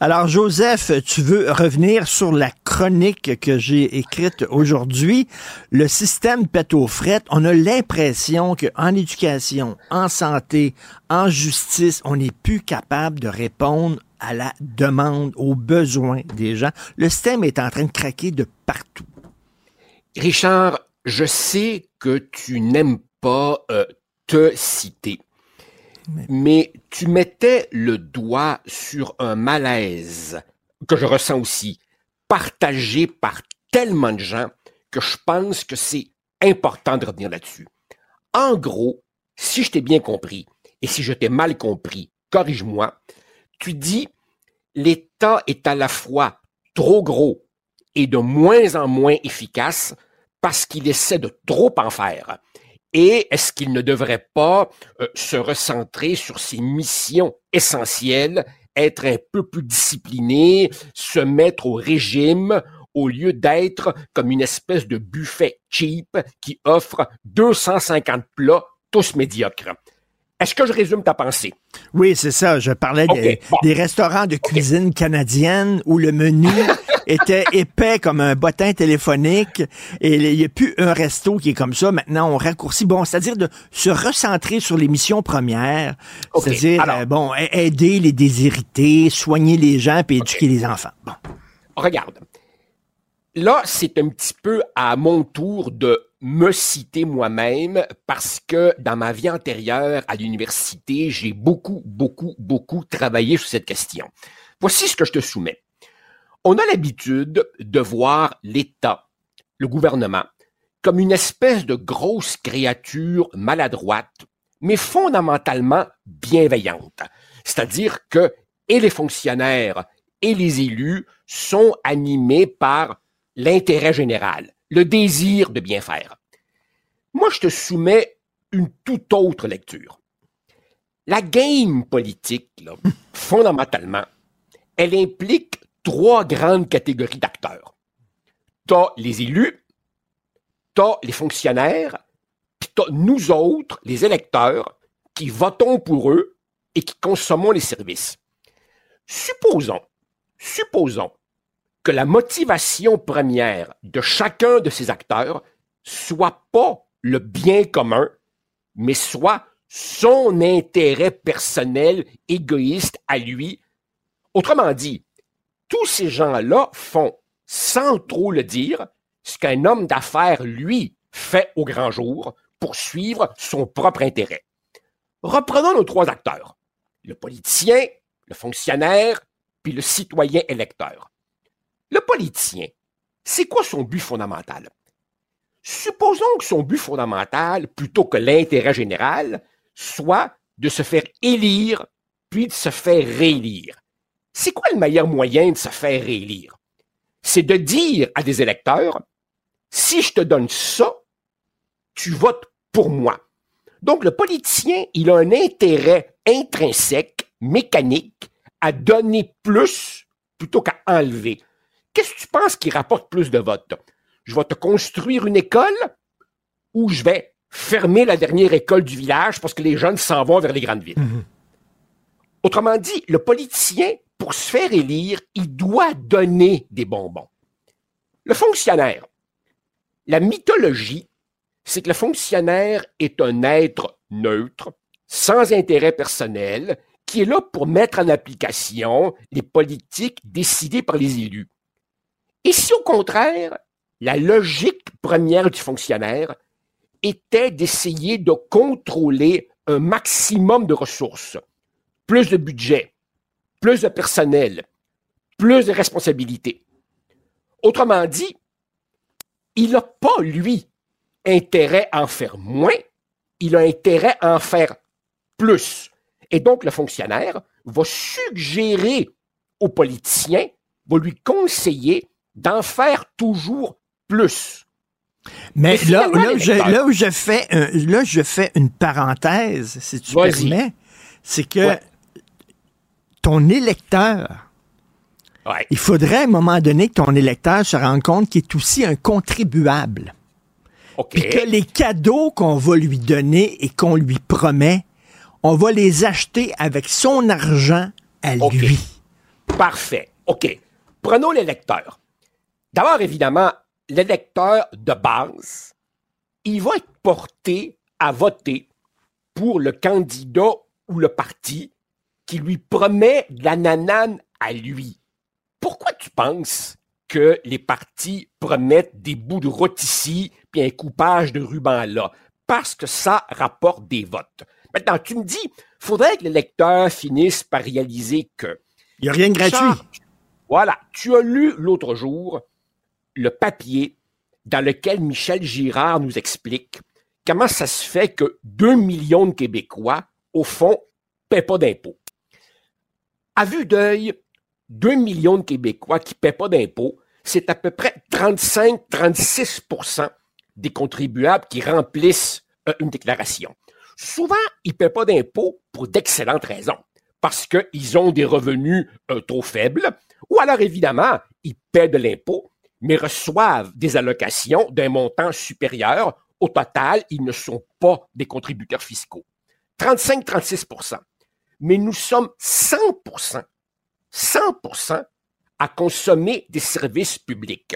Alors, Joseph, tu veux revenir sur la chronique que j'ai écrite aujourd'hui. Le système pète aux frettes. On a l'impression qu'en éducation, en santé, en justice, on n'est plus capable de répondre à la demande, aux besoins des gens. Le système est en train de craquer de partout. Richard, je sais que tu n'aimes pas euh, te citer. Mais tu mettais le doigt sur un malaise que je ressens aussi, partagé par tellement de gens que je pense que c'est important de revenir là-dessus. En gros, si je t'ai bien compris, et si je t'ai mal compris, corrige-moi, tu dis l'État est à la fois trop gros et de moins en moins efficace parce qu'il essaie de trop en faire. Et est-ce qu'il ne devrait pas euh, se recentrer sur ses missions essentielles, être un peu plus discipliné, se mettre au régime au lieu d'être comme une espèce de buffet cheap qui offre 250 plats tous médiocres? Est-ce que je résume ta pensée? Oui, c'est ça. Je parlais des, restaurants de cuisine canadienne où le menu était épais comme un bottin téléphonique et il n'y a plus un resto qui est comme ça. Maintenant, on raccourcit. Bon, c'est-à-dire de se recentrer sur les missions premières. C'est-à-dire, euh, bon, aider les déshérités, soigner les gens puis éduquer les enfants. Bon. Regarde. Là, c'est un petit peu à mon tour de me citer moi-même parce que dans ma vie antérieure à l'université, j'ai beaucoup, beaucoup, beaucoup travaillé sur cette question. Voici ce que je te soumets. On a l'habitude de voir l'État, le gouvernement, comme une espèce de grosse créature maladroite, mais fondamentalement bienveillante. C'est-à-dire que et les fonctionnaires et les élus sont animés par l'intérêt général le désir de bien faire. Moi, je te soumets une toute autre lecture. La game politique, fondamentalement, elle implique trois grandes catégories d'acteurs. T'as les élus, t'as les fonctionnaires, puis t'as nous autres, les électeurs, qui votons pour eux et qui consommons les services. Supposons, supposons que la motivation première de chacun de ces acteurs soit pas le bien commun, mais soit son intérêt personnel égoïste à lui. Autrement dit, tous ces gens-là font, sans trop le dire, ce qu'un homme d'affaires, lui, fait au grand jour pour suivre son propre intérêt. Reprenons nos trois acteurs, le politicien, le fonctionnaire, puis le citoyen électeur. Le politicien, c'est quoi son but fondamental? Supposons que son but fondamental, plutôt que l'intérêt général, soit de se faire élire puis de se faire réélire. C'est quoi le meilleur moyen de se faire réélire? C'est de dire à des électeurs, si je te donne ça, tu votes pour moi. Donc le politicien, il a un intérêt intrinsèque, mécanique, à donner plus plutôt qu'à enlever. Qu'est-ce que tu penses qui rapporte plus de votes? Je vais te construire une école ou je vais fermer la dernière école du village parce que les jeunes s'en vont vers les grandes villes? Mhm. Autrement dit, le politicien, pour se faire élire, il doit donner des bonbons. Le fonctionnaire, la mythologie, c'est que le fonctionnaire est un être neutre, sans intérêt personnel, qui est là pour mettre en application les politiques décidées par les élus. Et si au contraire, la logique première du fonctionnaire était d'essayer de contrôler un maximum de ressources, plus de budget, plus de personnel, plus de responsabilités. Autrement dit, il n'a pas, lui, intérêt à en faire moins, il a intérêt à en faire plus. Et donc, le fonctionnaire va suggérer aux politiciens, va lui conseiller d'en faire toujours plus. Mais là, là, je, l'électeur- là où je fais, un- là, je fais une parenthèse, si tu permets, c'est que Ouais. Ton électeur, Ouais. il faudrait à un moment donné que ton électeur se rende compte qu'il est aussi un contribuable. Puis que les cadeaux qu'on va lui donner et qu'on lui promet, on va les acheter avec son argent à lui. Parfait. OK. Prenons l'électeur. D'abord, évidemment, l'électeur de base, il va être porté à voter pour le candidat ou le parti qui lui promet de la nanane à lui. Pourquoi tu penses que les partis promettent des bouts de route ici puis un coupage de ruban là? Parce que ça rapporte des votes. Maintenant, tu me dis, faudrait que l'électeur finisse par réaliser que Il n'y a rien de gratuit. Charles, Voilà, tu as lu l'autre jour le papier dans lequel Michel Girard nous explique comment ça se fait que 2 millions de Québécois, au fond, ne paient pas d'impôts. À vue d'œil, 2 millions de Québécois qui ne paient pas d'impôts, c'est à peu près 35-36% des contribuables qui remplissent euh, une déclaration. Souvent, ils ne paient pas d'impôts pour d'excellentes raisons. Parce qu'ils ont des revenus euh, trop faibles, ou alors évidemment, ils paient de l'impôt, mais reçoivent des allocations d'un montant supérieur. Au total, ils ne sont pas des contributeurs fiscaux. 35-36 Mais nous sommes 100 100 à consommer des services publics.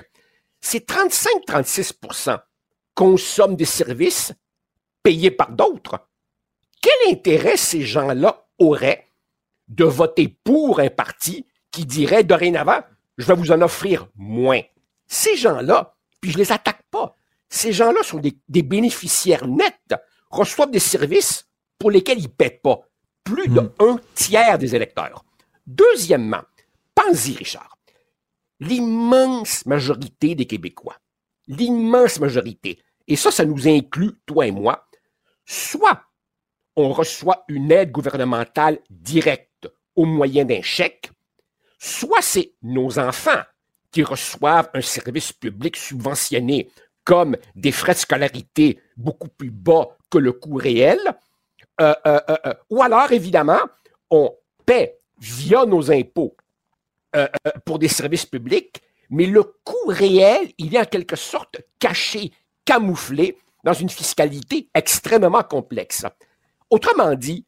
Ces 35-36% consomment des services payés par d'autres. Quel intérêt ces gens-là auraient de voter pour un parti qui dirait dorénavant, je vais vous en offrir moins? Ces gens-là, puis je les attaque pas, ces gens-là sont des, bénéficiaires nets, reçoivent des services pour lesquels ils ne paient pas. Plus de un tiers des électeurs. Deuxièmement, pense-y, Richard. L'immense majorité des Québécois, l'immense majorité, et ça, ça nous inclut, toi et moi, soit on reçoit une aide gouvernementale directe au moyen d'un chèque, soit c'est nos enfants qui reçoivent un service public subventionné, comme des frais de scolarité beaucoup plus bas que le coût réel, euh, euh, euh, ou alors, évidemment, on paie via nos impôts pour des services publics, mais le coût réel, il est en quelque sorte caché, camouflé dans une fiscalité extrêmement complexe. Autrement dit,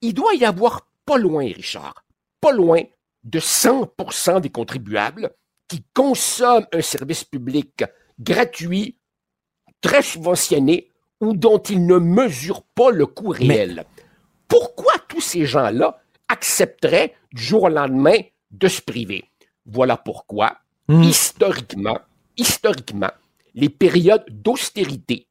il doit y avoir pas loin, Richard, pas loin de 100% des contribuables qui consomment un service public gratuit, très subventionné ou dont ils ne mesurent pas le coût réel. Pourquoi tous ces gens-là accepteraient du jour au lendemain de se priver? Voilà pourquoi, historiquement, historiquement, les périodes d'austérité,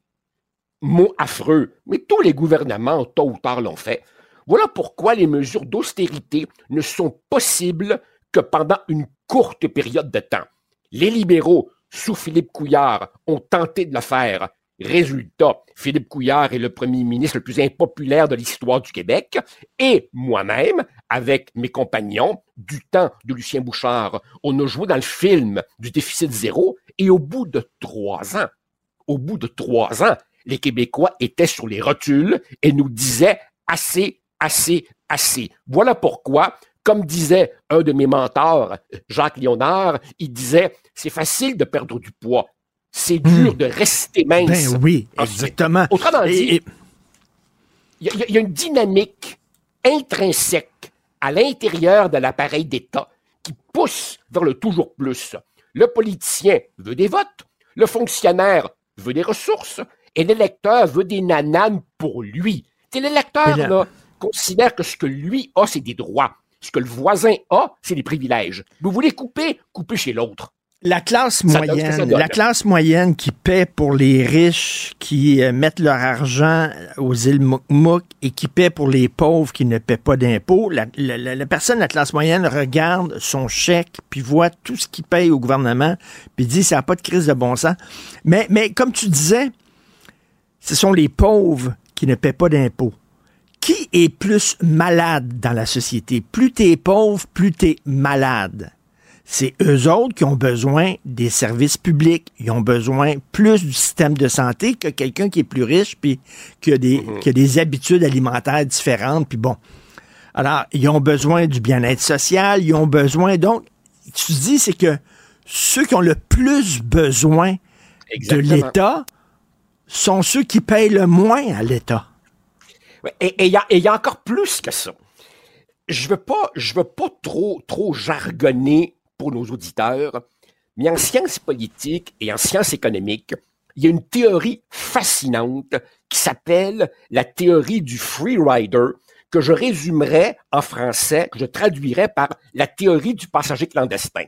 mot affreux, mais tous les gouvernements, tôt ou tard, l'ont fait. Voilà pourquoi les mesures d'austérité ne sont possibles que pendant une courte période de temps. Les libéraux, sous Philippe Couillard, ont tenté de le faire. Résultat, Philippe Couillard est le premier ministre le plus impopulaire de l'histoire du Québec et moi-même, avec mes compagnons, du temps de Lucien Bouchard, on a joué dans le film du déficit zéro et au bout de trois ans, au bout de trois ans, les Québécois étaient sur les rotules et nous disaient assez, assez, assez. Voilà pourquoi, comme disait un de mes mentors, Jacques Léonard, il disait, c'est facile de perdre du poids. C'est dur de rester mince. Ben oui, Ensuite. exactement. Autrement dit, il y, a- il y a une dynamique intrinsèque à l'intérieur de l'appareil d'État qui pousse vers le toujours plus. Le politicien veut des votes, le fonctionnaire veut des ressources et l'électeur veut des nananes pour lui. C'est l'électeur, là, considère que ce que lui a, c'est des droits. Ce que le voisin a, c'est des privilèges. Vous voulez couper, coupez chez l'autre. La classe moyenne, la classe moyenne qui paie pour les riches qui euh, mettent leur argent aux îles Mouk et qui paie pour les pauvres qui ne paient pas d'impôts, la, la- la- la personne de la classe moyenne regarde son chèque puis voit tout ce qu'il paye au gouvernement puis dit ça n'a pas de crise de bon sens. Mais, mais comme tu disais, ce sont les pauvres qui ne paient pas d'impôts. Qui est plus malade dans la société? Plus t'es pauvre, plus t'es malade c'est eux autres qui ont besoin des services publics. Ils ont besoin plus du système de santé que quelqu'un qui est plus riche puis qui a des, qui a des habitudes alimentaires différentes. Puis bon. Alors, ils ont besoin du bien-être social. Ils ont besoin. Donc, tu dis, c'est que ceux qui ont le plus besoin de l'État sont ceux qui payent le moins à l'État. Et il y, a- et il y a encore plus que ça. Je veux pas, je veux pas trop, trop jargonner pour nos auditeurs, mais en sciences politiques et en sciences économiques, il y a une théorie fascinante qui s'appelle la théorie du free rider, que je résumerais en français, que je traduirais par la théorie du passager clandestin.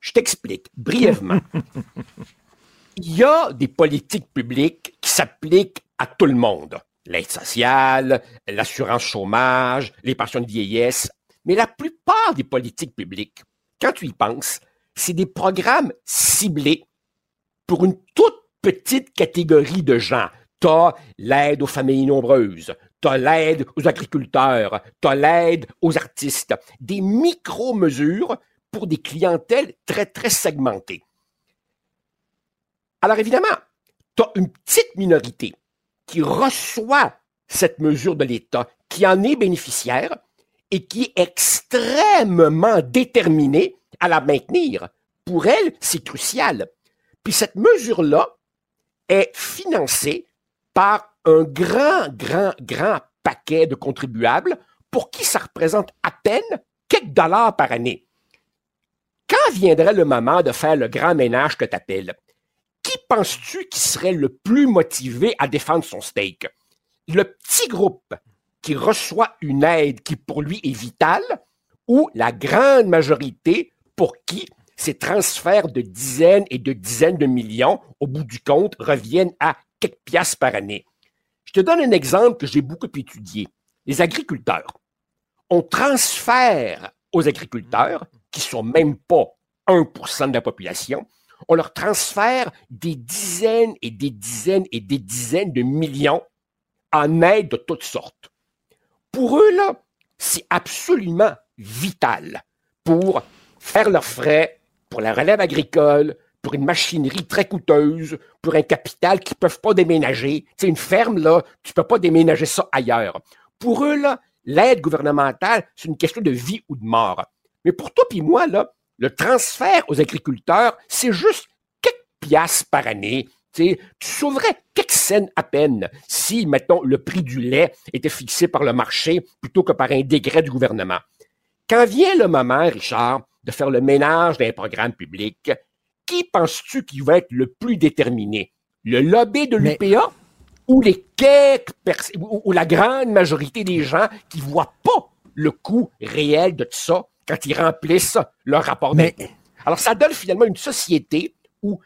Je t'explique brièvement. Il y a des politiques publiques qui s'appliquent à tout le monde. L'aide sociale, l'assurance chômage, les pensions de vieillesse. Mais la plupart des politiques publiques, quand tu y penses, c'est des programmes ciblés pour une toute petite catégorie de gens. T'as l'aide aux familles nombreuses, t'as l'aide aux agriculteurs, t'as l'aide aux artistes. Des micro-mesures pour des clientèles très, très segmentées. Alors évidemment, tu as une petite minorité qui reçoit cette mesure de l'État, qui en est bénéficiaire et qui est extrêmement déterminée à la maintenir. Pour elle, c'est crucial. Puis cette mesure-là est financée par un grand, grand, grand paquet de contribuables pour qui ça représente à peine quelques dollars par année. Quand viendrait le moment de faire le grand ménage que t'appelles? Qui penses-tu qui serait le plus motivé à défendre son steak? Le petit groupe qui reçoit une aide qui pour lui est vitale ou la grande majorité pour qui ces transferts de dizaines et de dizaines de millions, au bout du compte, reviennent à quelques piastres par année? Je te donne un exemple que j'ai beaucoup étudié. Les agriculteurs. On transfère aux agriculteurs, qui sont même pas 1% de la population, on leur transfère des dizaines et des dizaines et des dizaines de millions en aide de toutes sortes. Pour eux, là, c'est absolument vital pour faire leurs frais, pour la relève agricole, pour une machinerie très coûteuse, pour un capital qu'ils ne peuvent pas déménager. Sais, une ferme, là, tu ne peux pas déménager ça ailleurs. Pour eux, l'aide gouvernementale, c'est une question de vie ou de mort. Mais pour toi et moi, le transfert aux agriculteurs, c'est juste quelques piastres par année. Tu sauverais quelques à peine si, mettons, le prix du lait était fixé par le marché plutôt que par un décret du gouvernement. Quand vient le moment, Richard, de faire le ménage d'un programme public, qui penses-tu qui va être le plus déterminé? Le lobby de l'UPA ou les quelques ou, la grande majorité des gens qui voient pas le coût réel de tout ça quand ils remplissent leur rapport Mais-. Alors, ça donne finalement une société où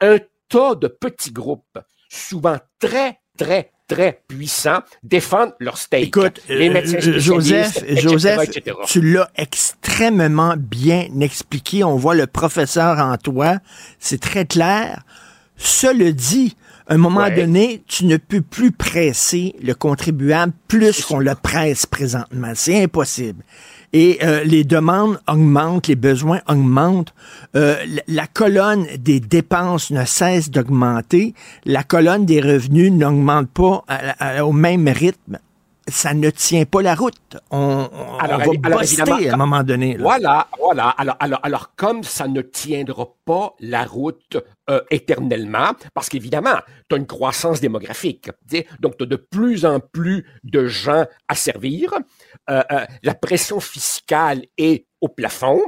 un tas de petits groupes, souvent très, très, très puissants, défendent leur stake. Écoute, les euh, médecins euh, Joseph, etc., Joseph, etc. tu l'as extrêmement bien expliqué. On voit le professeur en toi. C'est très clair. Cela dit, à un moment Ouais. donné, tu ne peux plus presser le contribuable plus qu'on le presse présentement. C'est impossible. Et euh, les demandes augmentent, les besoins augmentent. Euh, la, colonne des dépenses ne cesse d'augmenter. La colonne des revenus n'augmente pas à- à- au même rythme. Ça ne tient pas la route. On, on- Alors, on va alors, buster à un moment donné. là. Voilà, voilà. Alors, alors, alors, comme ça ne tiendra pas la route euh, éternellement, parce qu'évidemment, tu as une croissance démographique. Donc, tu as de plus en plus de gens à servir. Euh, euh, la pression fiscale est au plafond.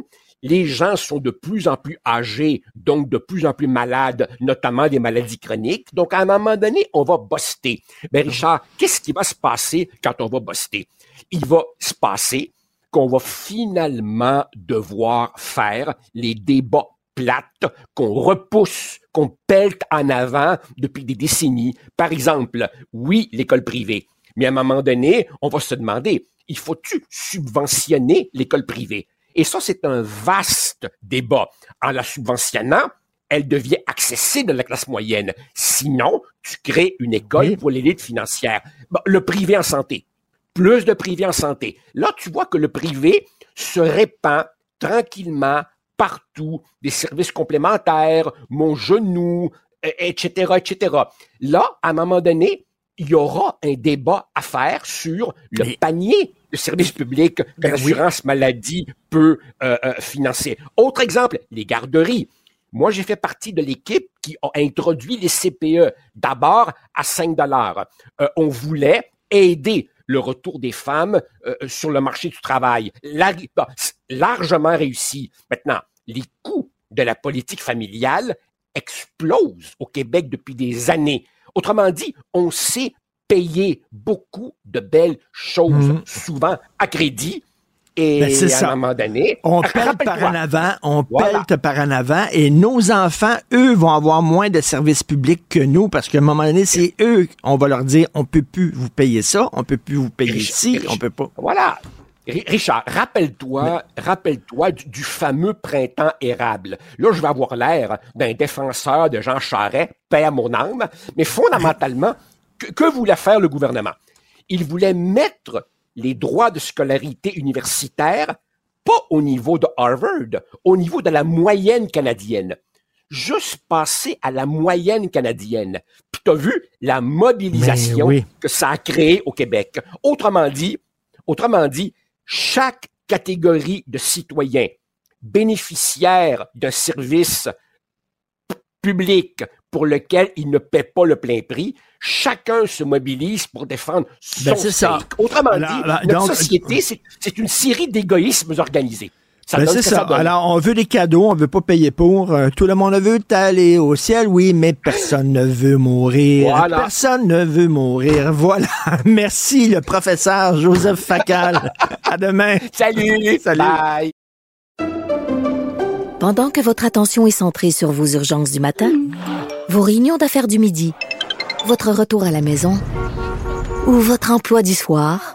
Les gens sont de plus en plus âgés, donc de plus en plus malades, notamment des maladies chroniques. Donc, à un moment donné, on va buster. Ben, Richard, qu'est-ce qui va se passer quand on va buster? Il va se passer qu'on va finalement devoir faire les débats plates qu'on repousse, qu'on pèlte en avant depuis des décennies. Par exemple, oui, l'école privée. Mais à un moment donné, on va se demander, il faut-tu subventionner l'école privée? Et ça, c'est un vaste débat. En la subventionnant, elle devient accessible à la classe moyenne. Sinon, tu crées une école pour l'élite financière. Bon, le privé en santé. Plus de privé en santé. Là, tu vois que le privé se répand tranquillement partout, des services complémentaires, mon genou, etc., etc. Là, à un moment donné, il y aura un débat à faire sur le panier de services publics que l'assurance maladie peut euh, euh, financer. Autre exemple, les garderies. Moi, j'ai fait partie de l'équipe qui a introduit les CPE d'abord à 5 dollars. Euh, on voulait aider le retour des femmes euh, sur le marché du travail. Lar- largement réussi. Maintenant, les coûts de la politique familiale explosent au Québec depuis des années. Autrement dit, on sait payer beaucoup de belles choses, Mhm. souvent à crédit. Et Ben, à ça. un moment donné, On pelte par en avant, on Voilà. par en avant, et nos enfants, eux, vont avoir moins de services publics que nous, parce qu'à un moment donné, c'est eux, on va leur dire, on peut plus vous payer ça, on peut plus vous payer ci, on peut pas. Voilà. Ri- Richard, rappelle-toi, rappelle-toi du, du fameux printemps érable. Là, je vais avoir l'air d'un défenseur de Jean Charest, paix à mon âme, mais fondamentalement, que, que voulait faire le gouvernement? Il voulait mettre les droits de scolarité universitaire pas au niveau de Harvard, au niveau de la moyenne canadienne. Juste passer à la moyenne canadienne. Puis tu as vu la mobilisation oui. que ça a créé au Québec. Autrement dit, autrement dit, chaque catégorie de citoyens bénéficiaires d'un service public pour lequel il ne paie pas le plein prix, chacun se mobilise pour défendre son Ben, c'est ça. Autrement dit, alors, notre donc- société, c'est- c'est une série d'égoïsmes organisés. Ça Ben, c'est ça. Alors, on veut des cadeaux, on veut pas payer pour. Euh, tout le monde veut aller au ciel, oui, mais personne ne veut mourir. Voilà. Personne ne veut mourir. Voilà. Merci, le professeur Joseph Facal. à demain. Salut. Salut. Bye. Pendant que votre attention est centrée sur vos urgences du matin, vos réunions d'affaires du midi, votre retour à la maison ou votre emploi du soir,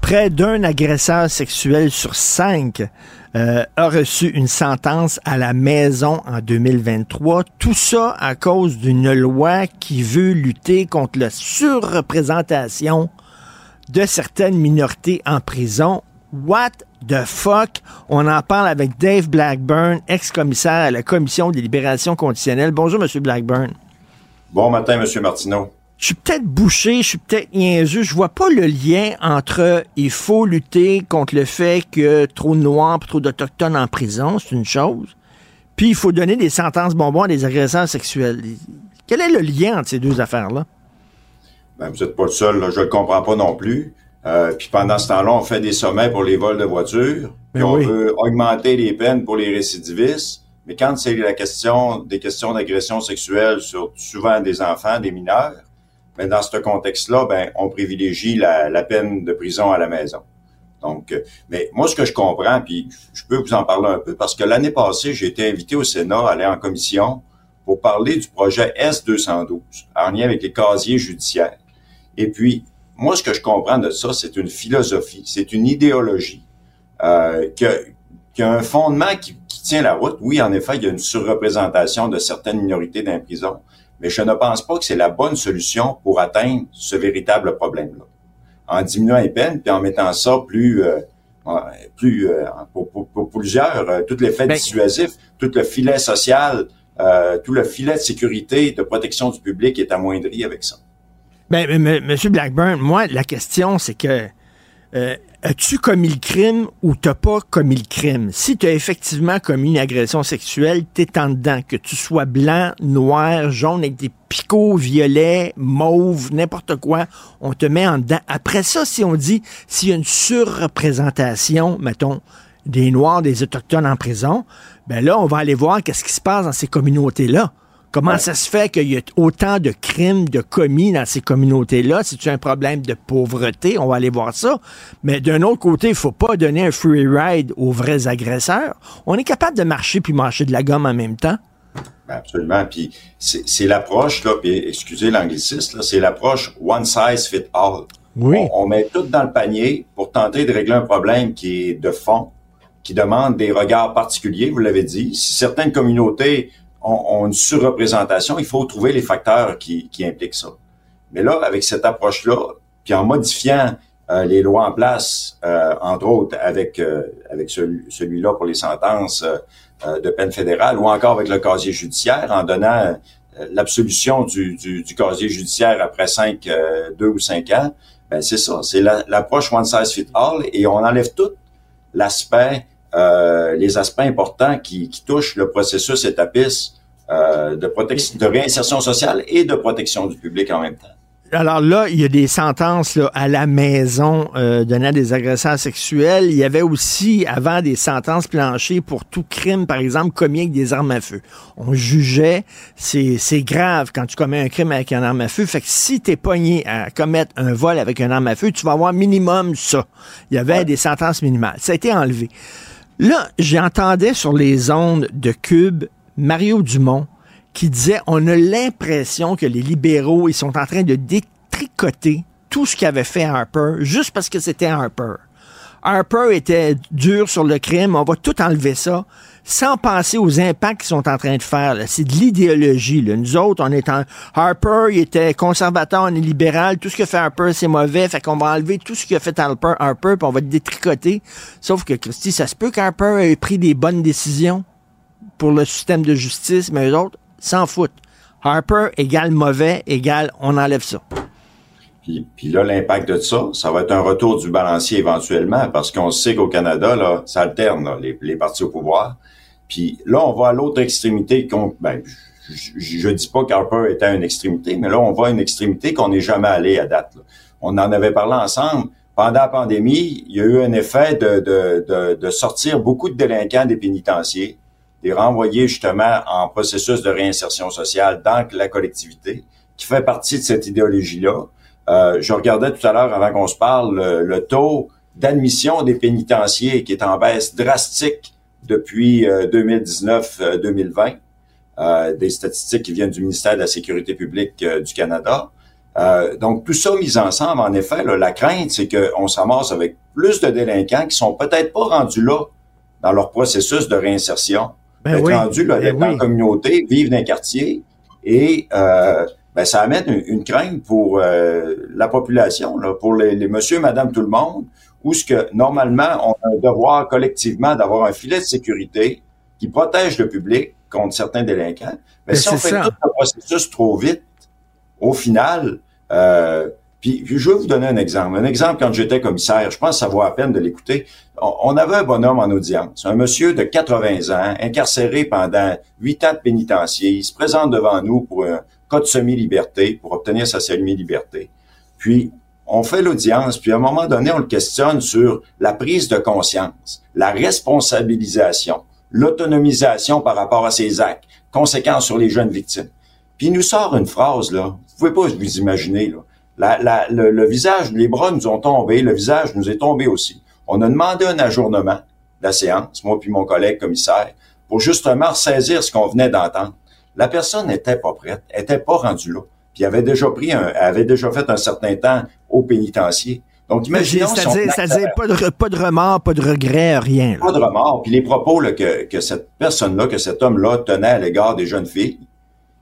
Près, d'un agresseur sexuel sur cinq euh, a reçu une sentence à la maison en 2023. Tout ça à cause d'une loi qui veut lutter contre la surreprésentation de certaines minorités en prison. What the fuck? On en parle avec Dave Blackburn, ex-commissaire à la Commission des libérations conditionnelles. Bonjour, Monsieur Blackburn. Bon matin, Monsieur Martineau. Je suis peut-être bouché, je suis peut-être niaiseux, je vois pas le lien entre il faut lutter contre le fait que trop de Noirs et trop d'Autochtones en prison, c'est une chose, puis il faut donner des sentences bonbons à des agresseurs sexuels. Quel est le lien entre ces deux affaires-là? Ben, vous n'êtes pas le seul, là, je le comprends pas non plus. Euh, puis pendant ce temps-là, on fait des sommets pour les vols de voitures. Puis Ben on oui. veut augmenter les peines pour les récidivistes. Mais quand c'est la question des questions d'agression sexuelle sur souvent des enfants, des mineurs, mais dans ce contexte-là, ben, on privilégie la, la peine de prison à la maison. Donc, euh, mais moi, ce que je comprends, puis je peux vous en parler un peu, parce que l'année passée, j'ai été invité au Sénat à aller en commission pour parler du projet S-212, en lien avec les casiers judiciaires. Et puis, moi, ce que je comprends de ça, c'est une philosophie, c'est une idéologie euh, qui, a, qui a un fondement qui, qui tient la route. Oui, en effet, il y a une surreprésentation de certaines minorités dans les prisons, mais je ne pense pas que c'est la bonne solution pour atteindre ce véritable problème-là. En diminuant les peines, puis en mettant ça plus... euh, plus euh, pour, pour- pour plusieurs, euh, tout l'effet Ben- dissuasif, tout le filet social, tout le filet de sécurité, de protection du public est amoindri avec ça. Ben, mais, mais, Monsieur Blackburn, moi, la question, c'est que euh, as-tu commis le crime ou t'as pas commis le crime? Si tu as effectivement commis une agression sexuelle, t'es en dedans. Que tu sois blanc, noir, jaune, avec des picots violets, mauve, n'importe quoi, on te met en dedans. Après ça, si on dit, s'il y a une surreprésentation, mettons, des Noirs, des Autochtones en prison, ben là, on va aller voir qu'est-ce qui se passe dans ces communautés-là. Comment ça se fait qu'il y a autant de crimes de commis dans ces communautés-là? C'est-tu un problème de pauvreté? On va aller voir ça. Mais d'un autre côté, il faut pas donner un free ride aux vrais agresseurs. On est capable de marcher puis marcher de la gomme en même temps. Ben, absolument. Puis c'est c'est l'approche, là, puis excusez l'anglicisme, c'est l'approche one size fit all. Oui. On, on met tout dans le panier pour tenter de régler un problème qui est de fond, qui demande des regards particuliers, vous l'avez dit. Si certaines communautés ont, ont une surreprésentation, il faut trouver les facteurs qui, qui impliquent ça. Mais là, avec cette approche-là, puis en modifiant euh, les lois en place, euh, entre autres avec euh, avec celui- celui-là pour les sentences euh, euh, de peine fédérale, ou encore avec le casier judiciaire, en donnant euh, l'absolution du, du, du casier judiciaire après cinq, deux ou cinq ans, ben c'est ça, c'est la- l'approche one size fit all, et on enlève tout l'aspect, euh, les aspects importants qui, qui touchent le processus étapiste euh, de protection, de réinsertion sociale et de protection du public en même temps. Alors là, il y a des sentences là, à la maison euh, donnant des agresseurs sexuels. Il y avait aussi avant des sentences planchées pour tout crime, par exemple, commis avec des armes à feu. On jugeait, c'est c'est grave quand tu commets un crime avec une arme à feu. Fait que si t'es pogné à commettre un vol avec une arme à feu, tu vas avoir minimum ça. Il y avait des sentences minimales. Ça a été enlevé. Là, j'entendais sur les ondes de Cube Mario Dumont qui disait on a l'impression que les libéraux ils sont en train de détricoter tout ce qu'avait fait Harper juste parce que c'était Harper. Harper était dur sur le crime, on va tout enlever ça sans penser aux impacts qu'ils sont en train de faire. C'est de l'idéologie. Nous autres, on est en... Harper, il était conservateur, on est libéral. Tout ce que fait Harper, c'est mauvais. Fait qu'on va enlever tout ce a fait Harper, Harper puis on va le détricoter. Sauf que, Christy, ça se peut qu'Harper ait pris des bonnes décisions pour le système de justice, mais eux autres s'en foutent. Harper égale mauvais, égale on enlève ça. Puis, puis là, l'impact de ça, ça va être un retour du balancier éventuellement, parce qu'on sait qu'au Canada, là, ça alterne là, les partis au pouvoir. Puis là, on va à l'autre extrémité. qu'on- Ben, je, dis pas qu'Harper était à une extrémité, mais là, on va à une extrémité qu'on n'est jamais allé à date. On en avait parlé ensemble. Pendant la pandémie, il y a eu un effet de, de, de, sortir beaucoup de délinquants des pénitenciers, les renvoyer justement en processus de réinsertion sociale dans la collectivité, qui fait partie de cette idéologie-là. Euh, je regardais tout à l'heure, avant qu'on se parle, le, le taux d'admission des pénitenciers qui est en baisse drastique depuis euh, 2019-2020. Euh, des statistiques qui viennent du ministère de la Sécurité publique euh, du Canada. Euh, donc, tout ça mis ensemble, en effet, là, la crainte, c'est qu'on s'amasse avec plus de délinquants qui sont peut-être pas rendus là dans leur processus de réinsertion. Ben oui, rendus là, ben dans oui. la communauté, vivre dans un quartier et euh, ben, ça amène une, une crainte pour euh, la population, là, pour les, les monsieur, madame, tout le monde, où ce que normalement on a un devoir collectivement d'avoir un filet de sécurité qui protège le public contre certains délinquants. Mais Ben, si on fait ça. tout le processus trop vite, au final, euh, puis, puis je vais vous donner un exemple. Un exemple quand j'étais commissaire, je pense que ça vaut la peine de l'écouter. On, on avait un bonhomme en audience, un monsieur de 80 ans, incarcéré pendant huit ans de pénitencier. Il se présente devant nous pour un cas de semi-liberté, pour obtenir sa semi-liberté. Puis, on fait l'audience, puis à un moment donné, on le questionne sur la prise de conscience, la responsabilisation, l'autonomisation par rapport à ses actes, conséquences sur les jeunes victimes. Puis il nous sort une phrase, là, vous pouvez pas vous imaginer, là. Le, visage, les bras nous ont tombé, le visage nous est tombé aussi. On a demandé un ajournement de la séance, moi puis mon collègue commissaire, pour justement saisir ce qu'on venait d'entendre. La personne n'était pas prête, était pas rendue là, puis avait déjà pris un, avait déjà fait un certain temps au pénitencier. Donc, imaginons on C'est-à-dire, c'est-à-dire pas, de, pas de remords, pas de regrets, rien. là. pas de remords. Puis les propos là, que, que cette personne-là, que cet homme-là tenait à l'égard des jeunes filles,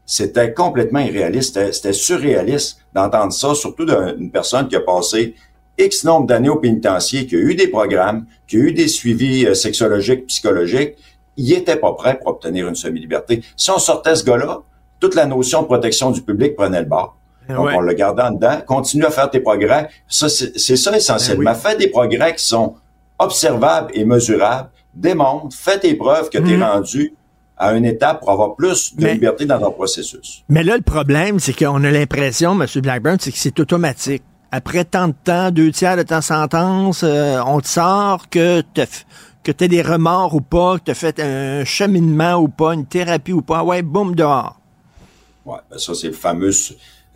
c'était complètement irréaliste. C'était, c'était surréaliste d'entendre ça, surtout d'une personne qui a passé X nombre d'années au pénitencier, qui a eu des programmes, qui a eu des suivis euh, sexologiques, psychologiques. Il était pas prêt pour obtenir une semi-liberté. Si on sortait ce gars-là, toute la notion de protection du public prenait le bord. Donc, Ouais. on le gardait en dedans. Continue à faire tes progrès. Ça, c'est ça essentiellement. Fais des progrès qui sont observables et mesurables. Démontre, fais tes preuves que tu es Mhm. rendu à une étape pour avoir plus de Mais- liberté dans ton processus. Mais là, le problème, c'est qu'on a l'impression, M. Blackburn, c'est que c'est automatique. Après tant de temps, deux tiers de ta sentence, euh, on te sort que t'as f- que t'aies des remords ou pas, que t'as fait un cheminement ou pas, une thérapie ou pas. Ouais, boum, dehors. Ouais, ben ça, c'est le fameux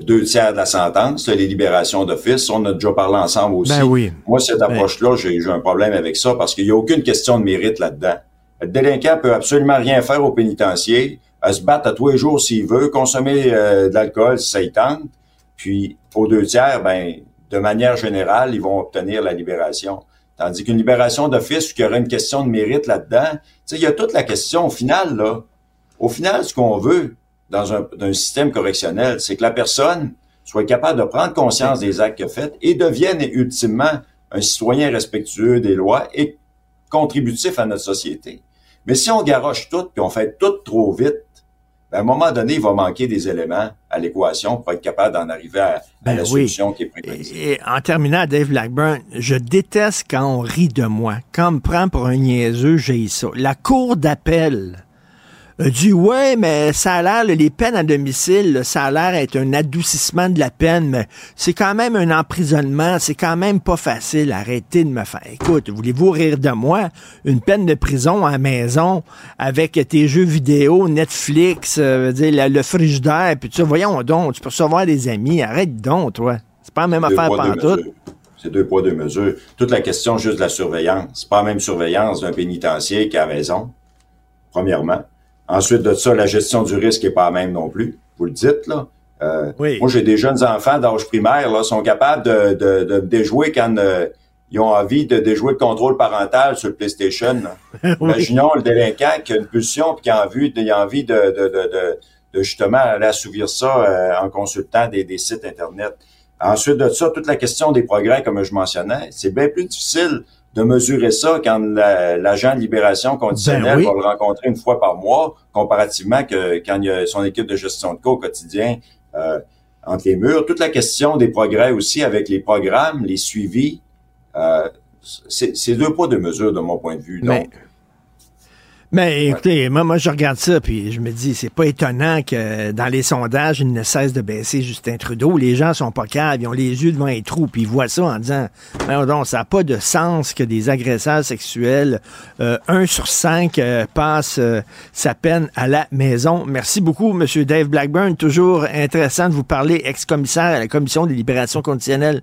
deux tiers de la sentence, les libérations d'office. On a déjà parlé ensemble aussi. Ben oui. Moi, cette Ben. approche-là, j'ai j'ai un problème avec ça parce qu'il n'y a aucune question de mérite là-dedans. Le délinquant peut absolument rien faire au pénitencier, à se battre à tous les jours s'il veut, consommer euh, de l'alcool si ça y tente. Puis, aux deux tiers, ben, de manière générale, ils vont obtenir la libération. Tandis qu'une libération d'office, qu'il y aurait une question de mérite là-dedans, tu sais, il y a toute la question au final, là. Au final, ce qu'on veut dans un, système correctionnel, c'est que la personne soit capable de prendre conscience des actes qu'elle a faits et devienne ultimement un citoyen respectueux des lois et contributif à notre société. Mais si on garoche tout puis on fait tout trop vite, ben, à un moment donné, il va manquer des éléments à l'équation pour être capable d'en arriver à, à Ben la oui. solution qui est préconisée. Et en terminant, Dave Blackburn, je déteste quand on rit de moi. Quand on me prend pour un niaiseux, j'ai ça. La cour d'appel dit ouais, mais ça a l'air, les peines à domicile, ça a l'air être un adoucissement de la peine, mais c'est quand même un emprisonnement, c'est quand même pas facile. Arrêtez de me faire. Écoute, voulez-vous rire de moi? Une peine de prison à la maison avec tes jeux vidéo, Netflix, euh, dire, le, le frigidaire, puis tu voyons donc, tu peux recevoir des amis, arrête donc, toi. C'est pas la même Deux affaire pantoute. C'est deux poids, deux mesures. Toute la question juste de la surveillance. C'est pas la même surveillance d'un pénitencier qu'à la maison, premièrement. Ensuite de ça, la gestion du risque est pas la même non plus. Vous le dites, là. Euh, Moi, j'ai des jeunes enfants d'âge primaire, là, sont capables de, de, de déjouer quand euh, ils ont envie de déjouer le contrôle parental sur le PlayStation. là. Oui. Imaginons le délinquant qui a une pulsion puis qui a envie, de, a envie de, de, de, de, de justement aller assouvir ça euh, en consultant des, des sites Internet. Ensuite de ça, toute la question des progrès, comme je mentionnais, c'est bien plus difficile de mesurer ça quand la- l'agent de libération conditionnelle Ben oui. va le rencontrer une fois par mois, comparativement que quand il y a son équipe de gestion de cas au quotidien euh, entre les murs. Toute la question des progrès aussi avec les programmes, les suivis, euh, c'est c'est deux poids, deux mesures de mon point de vue. Mais- Donc, Mais écoutez, moi, moi, je regarde ça, puis je me dis, c'est pas étonnant que dans les sondages, il ne cesse de baisser Justin Trudeau. Les gens sont pas caves, ils ont les yeux devant les trous, puis ils voient ça en disant, non, ça n'a pas de sens que des agresseurs sexuels, euh, un sur cinq euh, passe euh, sa peine à la maison. Merci beaucoup, Monsieur Dave Blackburn. Toujours intéressant de vous parler, ex-commissaire à la Commission des libérations conditionnelles.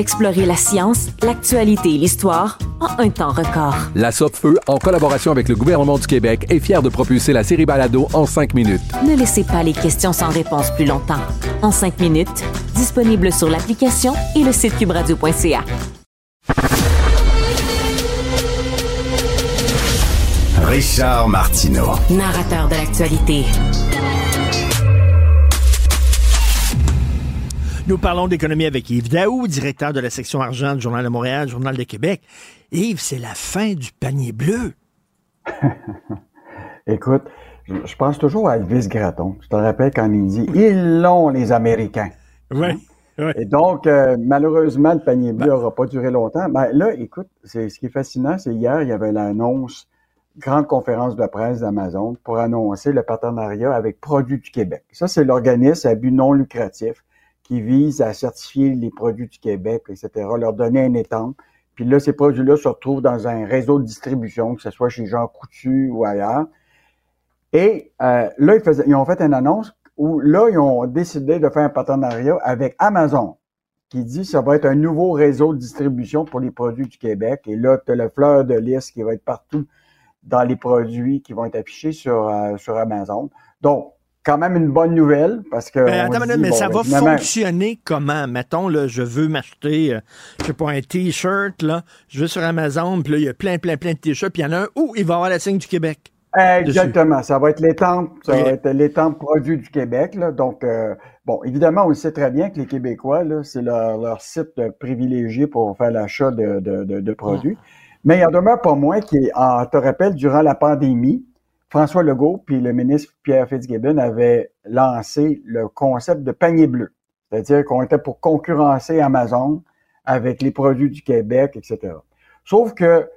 Explorez la science, l'actualité et l'histoire en un temps record. La Feu, en collaboration avec le gouvernement du Québec, est fière de propulser la série Balado en cinq minutes. Ne laissez pas les questions sans réponse plus longtemps. En cinq minutes, disponible sur l'application et le site cubradio.ca. Richard Martineau. Narrateur de l'actualité. Nous parlons d'économie avec Yves Daou, directeur de la section argent du Journal de Montréal, Journal de Québec. Yves, c'est la fin du panier bleu. Écoute, je, pense toujours à Elvis Gratton. Je te rappelle quand il dit Ils l'ont, les Américains. Oui. Et donc, euh, malheureusement, le panier bleu n'aura pas duré longtemps. Ben, là, écoute, ce qui est fascinant, c'est hier, il y avait l'annonce, grande conférence de presse d'Amazon pour annoncer le partenariat avec Produits du Québec. Ça, c'est l'organisme à but non lucratif qui vise à certifier les produits du Québec, etc., leur donner un étang. Puis là, ces produits-là se retrouvent dans un réseau de distribution, que ce soit chez Jean Coutu ou ailleurs. Et euh, là, ils, ont fait une annonce où là, ils ont décidé de faire un partenariat avec Amazon, qui dit que ça va être un nouveau réseau de distribution pour les produits du Québec. Et là, tu as le fleur de lys qui va être partout dans les produits qui vont être affichés sur, euh, sur Amazon. Donc, quand même une bonne nouvelle parce que. Ben, attends, mais ça va fonctionner comment? Mettons, là, je veux m'acheter, euh, je sais pas, un T-shirt, là. Je vais sur Amazon, puis là, il y a plein, plein, plein de T-shirts, puis il y en a un où il va avoir la signe du Québec. Exactement. Ça va être l'étampe, ça va être l'étampe produit du Québec, là. Donc, euh, bon, évidemment, on sait très bien que les Québécois, là, c'est leur, leur, site privilégié pour faire l'achat de, de, de, produits. Mais il y en demeure pas moins qui, en, te rappelle, durant la pandémie, François Legault puis le ministre Pierre Fitzgibbon avaient lancé le concept de panier bleu. C'est-à-dire qu'on était pour concurrencer Amazon avec les produits du Québec, etc. Sauf que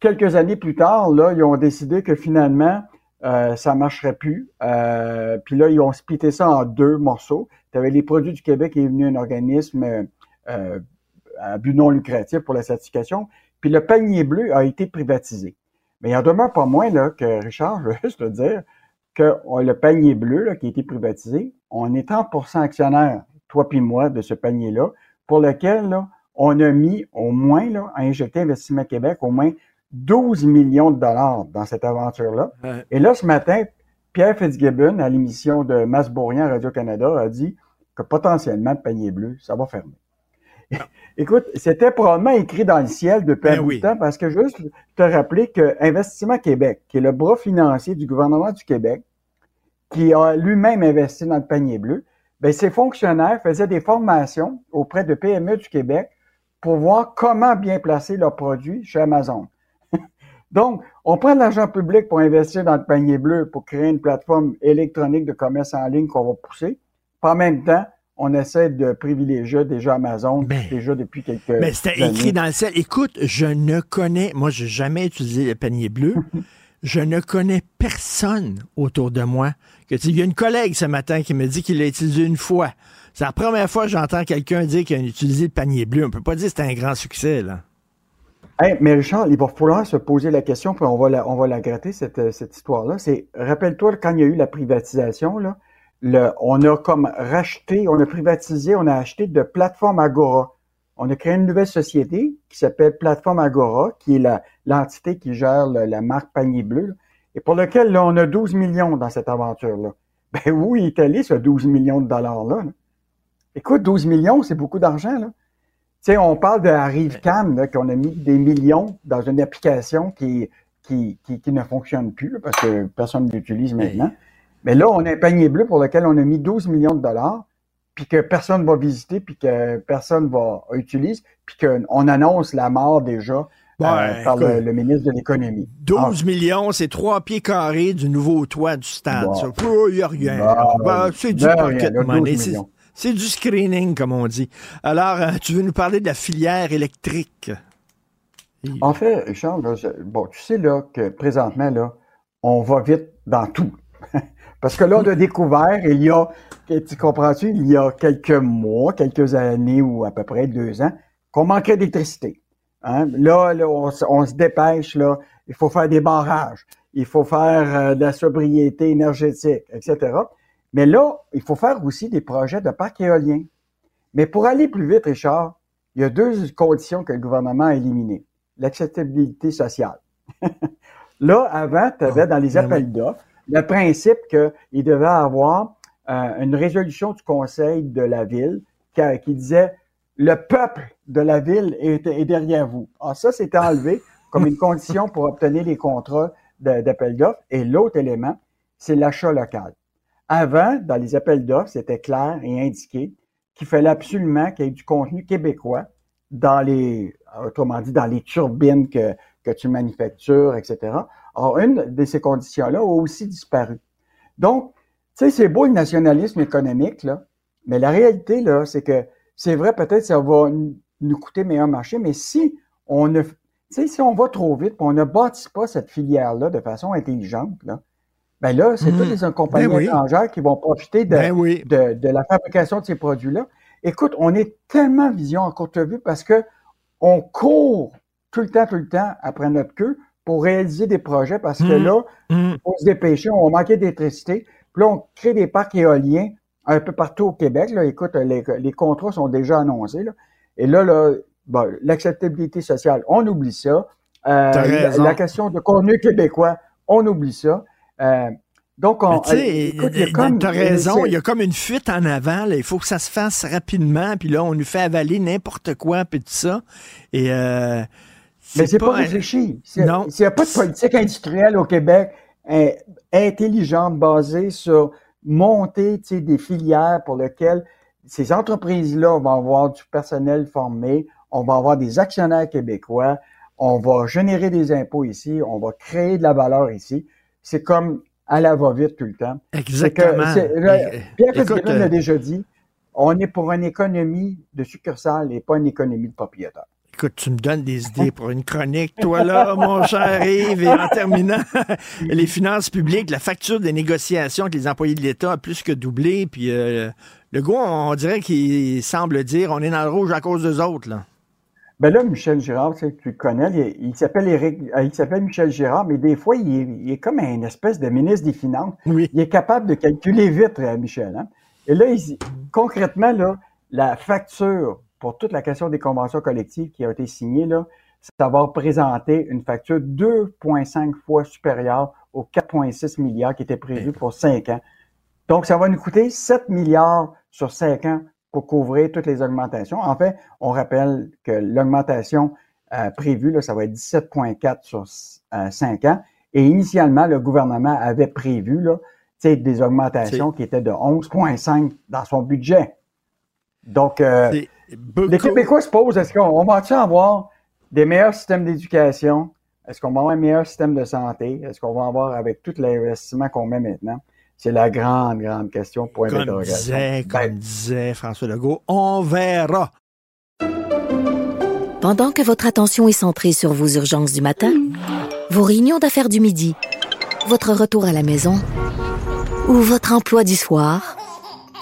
quelques années plus tard, là, ils ont décidé que finalement, euh, ça marcherait plus. Euh, puis là, ils ont splitté ça en deux morceaux. Tu avais les produits du Québec est venu un organisme euh, à but non lucratif pour la certification. Puis le panier bleu a été privatisé. Mais il en demeure pas moins là, que, Richard, je veux juste te dire que le panier bleu là, qui a été privatisé, on est 30% actionnaire, toi puis moi, de ce panier-là, pour lequel là, on a mis au moins, là, à injecter Investissement Québec, au moins 12 millions de dollars dans cette aventure-là. Et là, ce matin, Pierre Fitzgibbon, à l'émission de Masbourian Radio-Canada, a dit que potentiellement, le panier bleu, ça va fermer. Écoute, c'était probablement écrit dans le ciel depuis un ben temps parce que juste te rappeler que Investissement Québec, qui est le bras financier du gouvernement du Québec, qui a lui-même investi dans le panier bleu, ben, ses fonctionnaires faisaient des formations auprès de PME du Québec pour voir comment bien placer leurs produits chez Amazon. Donc, on prend de l'argent public pour investir dans le panier bleu pour créer une plateforme électronique de commerce en ligne qu'on va pousser. Puis en même temps, on essaie de privilégier déjà Amazon ben, déjà depuis quelques Mais ben, c'était écrit dans le ciel. Écoute, je ne connais, moi, j'ai jamais utilisé le panier bleu. je ne connais personne autour de moi. Que, il y a une collègue ce matin qui me dit qu'il l'a utilisé une fois. C'est la première fois que j'entends quelqu'un dire qu'il a utilisé le panier bleu. On peut pas dire que c'était un grand succès, là. mais Richard, il va falloir se poser la question, puis on va la, on va la gratter, cette, cette histoire-là. C'est, rappelle-toi, quand il y a eu la privatisation, là, on a comme racheté, on a privatisé, on a acheté de Plateforme Agora. On a créé une nouvelle société qui s'appelle Plateforme Agora, qui est l'entité qui gère la marque Panier Bleu, et pour lequel là, on a 12 millions dans cette aventure-là. Ben où il est allé ce 12 millions de dollars-là? Écoute, 12 millions, c'est beaucoup d'argent. Là. Tu sais, on parle de ArriveCam, qu'on a mis des millions dans une application qui, qui, qui, ne fonctionne plus parce que personne ne l'utilise maintenant. Mais là, on a un panier bleu pour lequel on a mis 12 millions de dollars, puis que personne va visiter, puis que personne va utiliser, puis qu'on annonce la mort déjà euh, par le, ministre de l'Économie. 12 ah. millions, c'est trois pieds carrés du nouveau toit du stade. Il n'y a rien. Ben, c'est du pocket money. C'est du screening, comme on dit. Alors, euh, tu veux nous parler de la filière électrique? En fait, Richard, bon, tu sais là, que présentement, là, on va vite dans tout. Parce que là, on a découvert, il y a, tu comprends-tu, il y a quelques mois, quelques années ou à peu près deux ans, qu'on manquait d'électricité. Hein? Là, on, se dépêche, là, il faut faire des barrages, il faut faire euh, de la sobriété énergétique, etc. Mais là, il faut faire aussi des projets de parcs éoliens. Mais pour aller plus vite, Richard, il y a deux conditions que le gouvernement a éliminées. l'acceptabilité sociale. Là, avant, tu avais dans les ben appels d'offres le principe qu'il devait avoir euh, une résolution du conseil de la ville qui, disait le peuple de la ville est, derrière vous. Alors ça, c'était enlevé comme une condition pour obtenir les contrats d'appel d'offres. Et l'autre élément, c'est l'achat local. Avant, dans les appels d'offres, c'était clair et indiqué qu'il fallait absolument qu'il y ait du contenu québécois dans les, autrement dit, dans les turbines que tu manufactures, etc. Alors, une de ces conditions-là a aussi disparu. Donc, tu sais, c'est beau le nationalisme économique, là, mais la réalité, là, c'est que c'est vrai, peut-être ça va nous coûter meilleur marché, mais si on ne, si on va trop vite, on ne bâtit pas cette filière-là de façon intelligente, là, ben là, c'est Mmh. toutes les compagnies Ben oui. étrangères qui vont profiter de, Ben oui. de, de la fabrication de ces produits-là. Écoute, on est tellement vision à courte vue parce que on court tout le temps, tout le temps après notre queue pour réaliser des projets parce que Mmh. là, Mmh. il faut se dépêcher, on manquer d'électricité. Puis là, on crée des parcs éoliens un peu partout au Québec. Là. Écoute, les, les contrats sont déjà annoncés. Là. Et là, là bon, l'acceptabilité sociale, on oublie ça. Euh, la, la question de contenu québécois, on oublie ça. Euh, donc, on, tu sais, euh, écoute, il y a comme- t'as raison, il y a comme une fuite en avant. là. Il faut que ça se fasse rapidement, puis là, on nous fait avaler n'importe quoi, puis tout ça. Et euh, Mais c'est pas, un- réfléchi. S'il n'y a pas de politique industrielle au Québec euh, intelligente, basée sur monter des filières pour lesquelles ces entreprises-là vont avoir du personnel formé, on va avoir des actionnaires québécois, on va générer des impôts ici, on va créer de la valeur ici. C'est comme à la va-vite tout le temps. Exactement. Que- Eh, Pierre écoute, euh, l'a déjà dit, on est pour une économie de succursale et pas une économie de propriétaire. Écoute, tu me donnes des idées pour une chronique, toi là, mon cher Yves. Et en terminant, les finances publiques, la facture des négociations avec les employés de l'État a plus que doublé. Puis euh, le gars, on dirait qu'il semble dire on est dans le rouge à cause des autres. Là. Ben là, Michel Girard, tu, sais, tu le connais, il, il s'appelle euh, il s'appelle Michel Girard, mais des fois, il est, il est comme un espèce de ministre des Finances. Il est capable de calculer vite, euh, Michel. hein. Et là, il- concrètement, là, la facture pour toute la question des conventions collectives qui a été signée, là, ça va représenter une facture 2,5 fois supérieure aux 4,6 milliards qui étaient prévus pour 5 ans. Donc, ça va nous coûter 7 milliards sur 5 ans pour couvrir toutes les augmentations. En fait, on rappelle que l'augmentation euh, prévue, là, ça va être 17,4 sur 5 ans. Et initialement, le gouvernement avait prévu là, des augmentations qui étaient de 11,5 dans son budget. Donc, euh, les Québécois se posent, est-ce qu'on on va-tu avoir des meilleurs systèmes d'éducation? Est-ce qu'on va avoir un meilleur système de santé? Est-ce qu'on va avoir avec tout l'investissement qu'on met maintenant? C'est la grande, grande question, point Comme disait, comme disait François Legault, on verra. Pendant que votre attention est centrée sur vos urgences du matin, vos réunions d'affaires du midi, votre retour à la maison ou votre emploi du soir,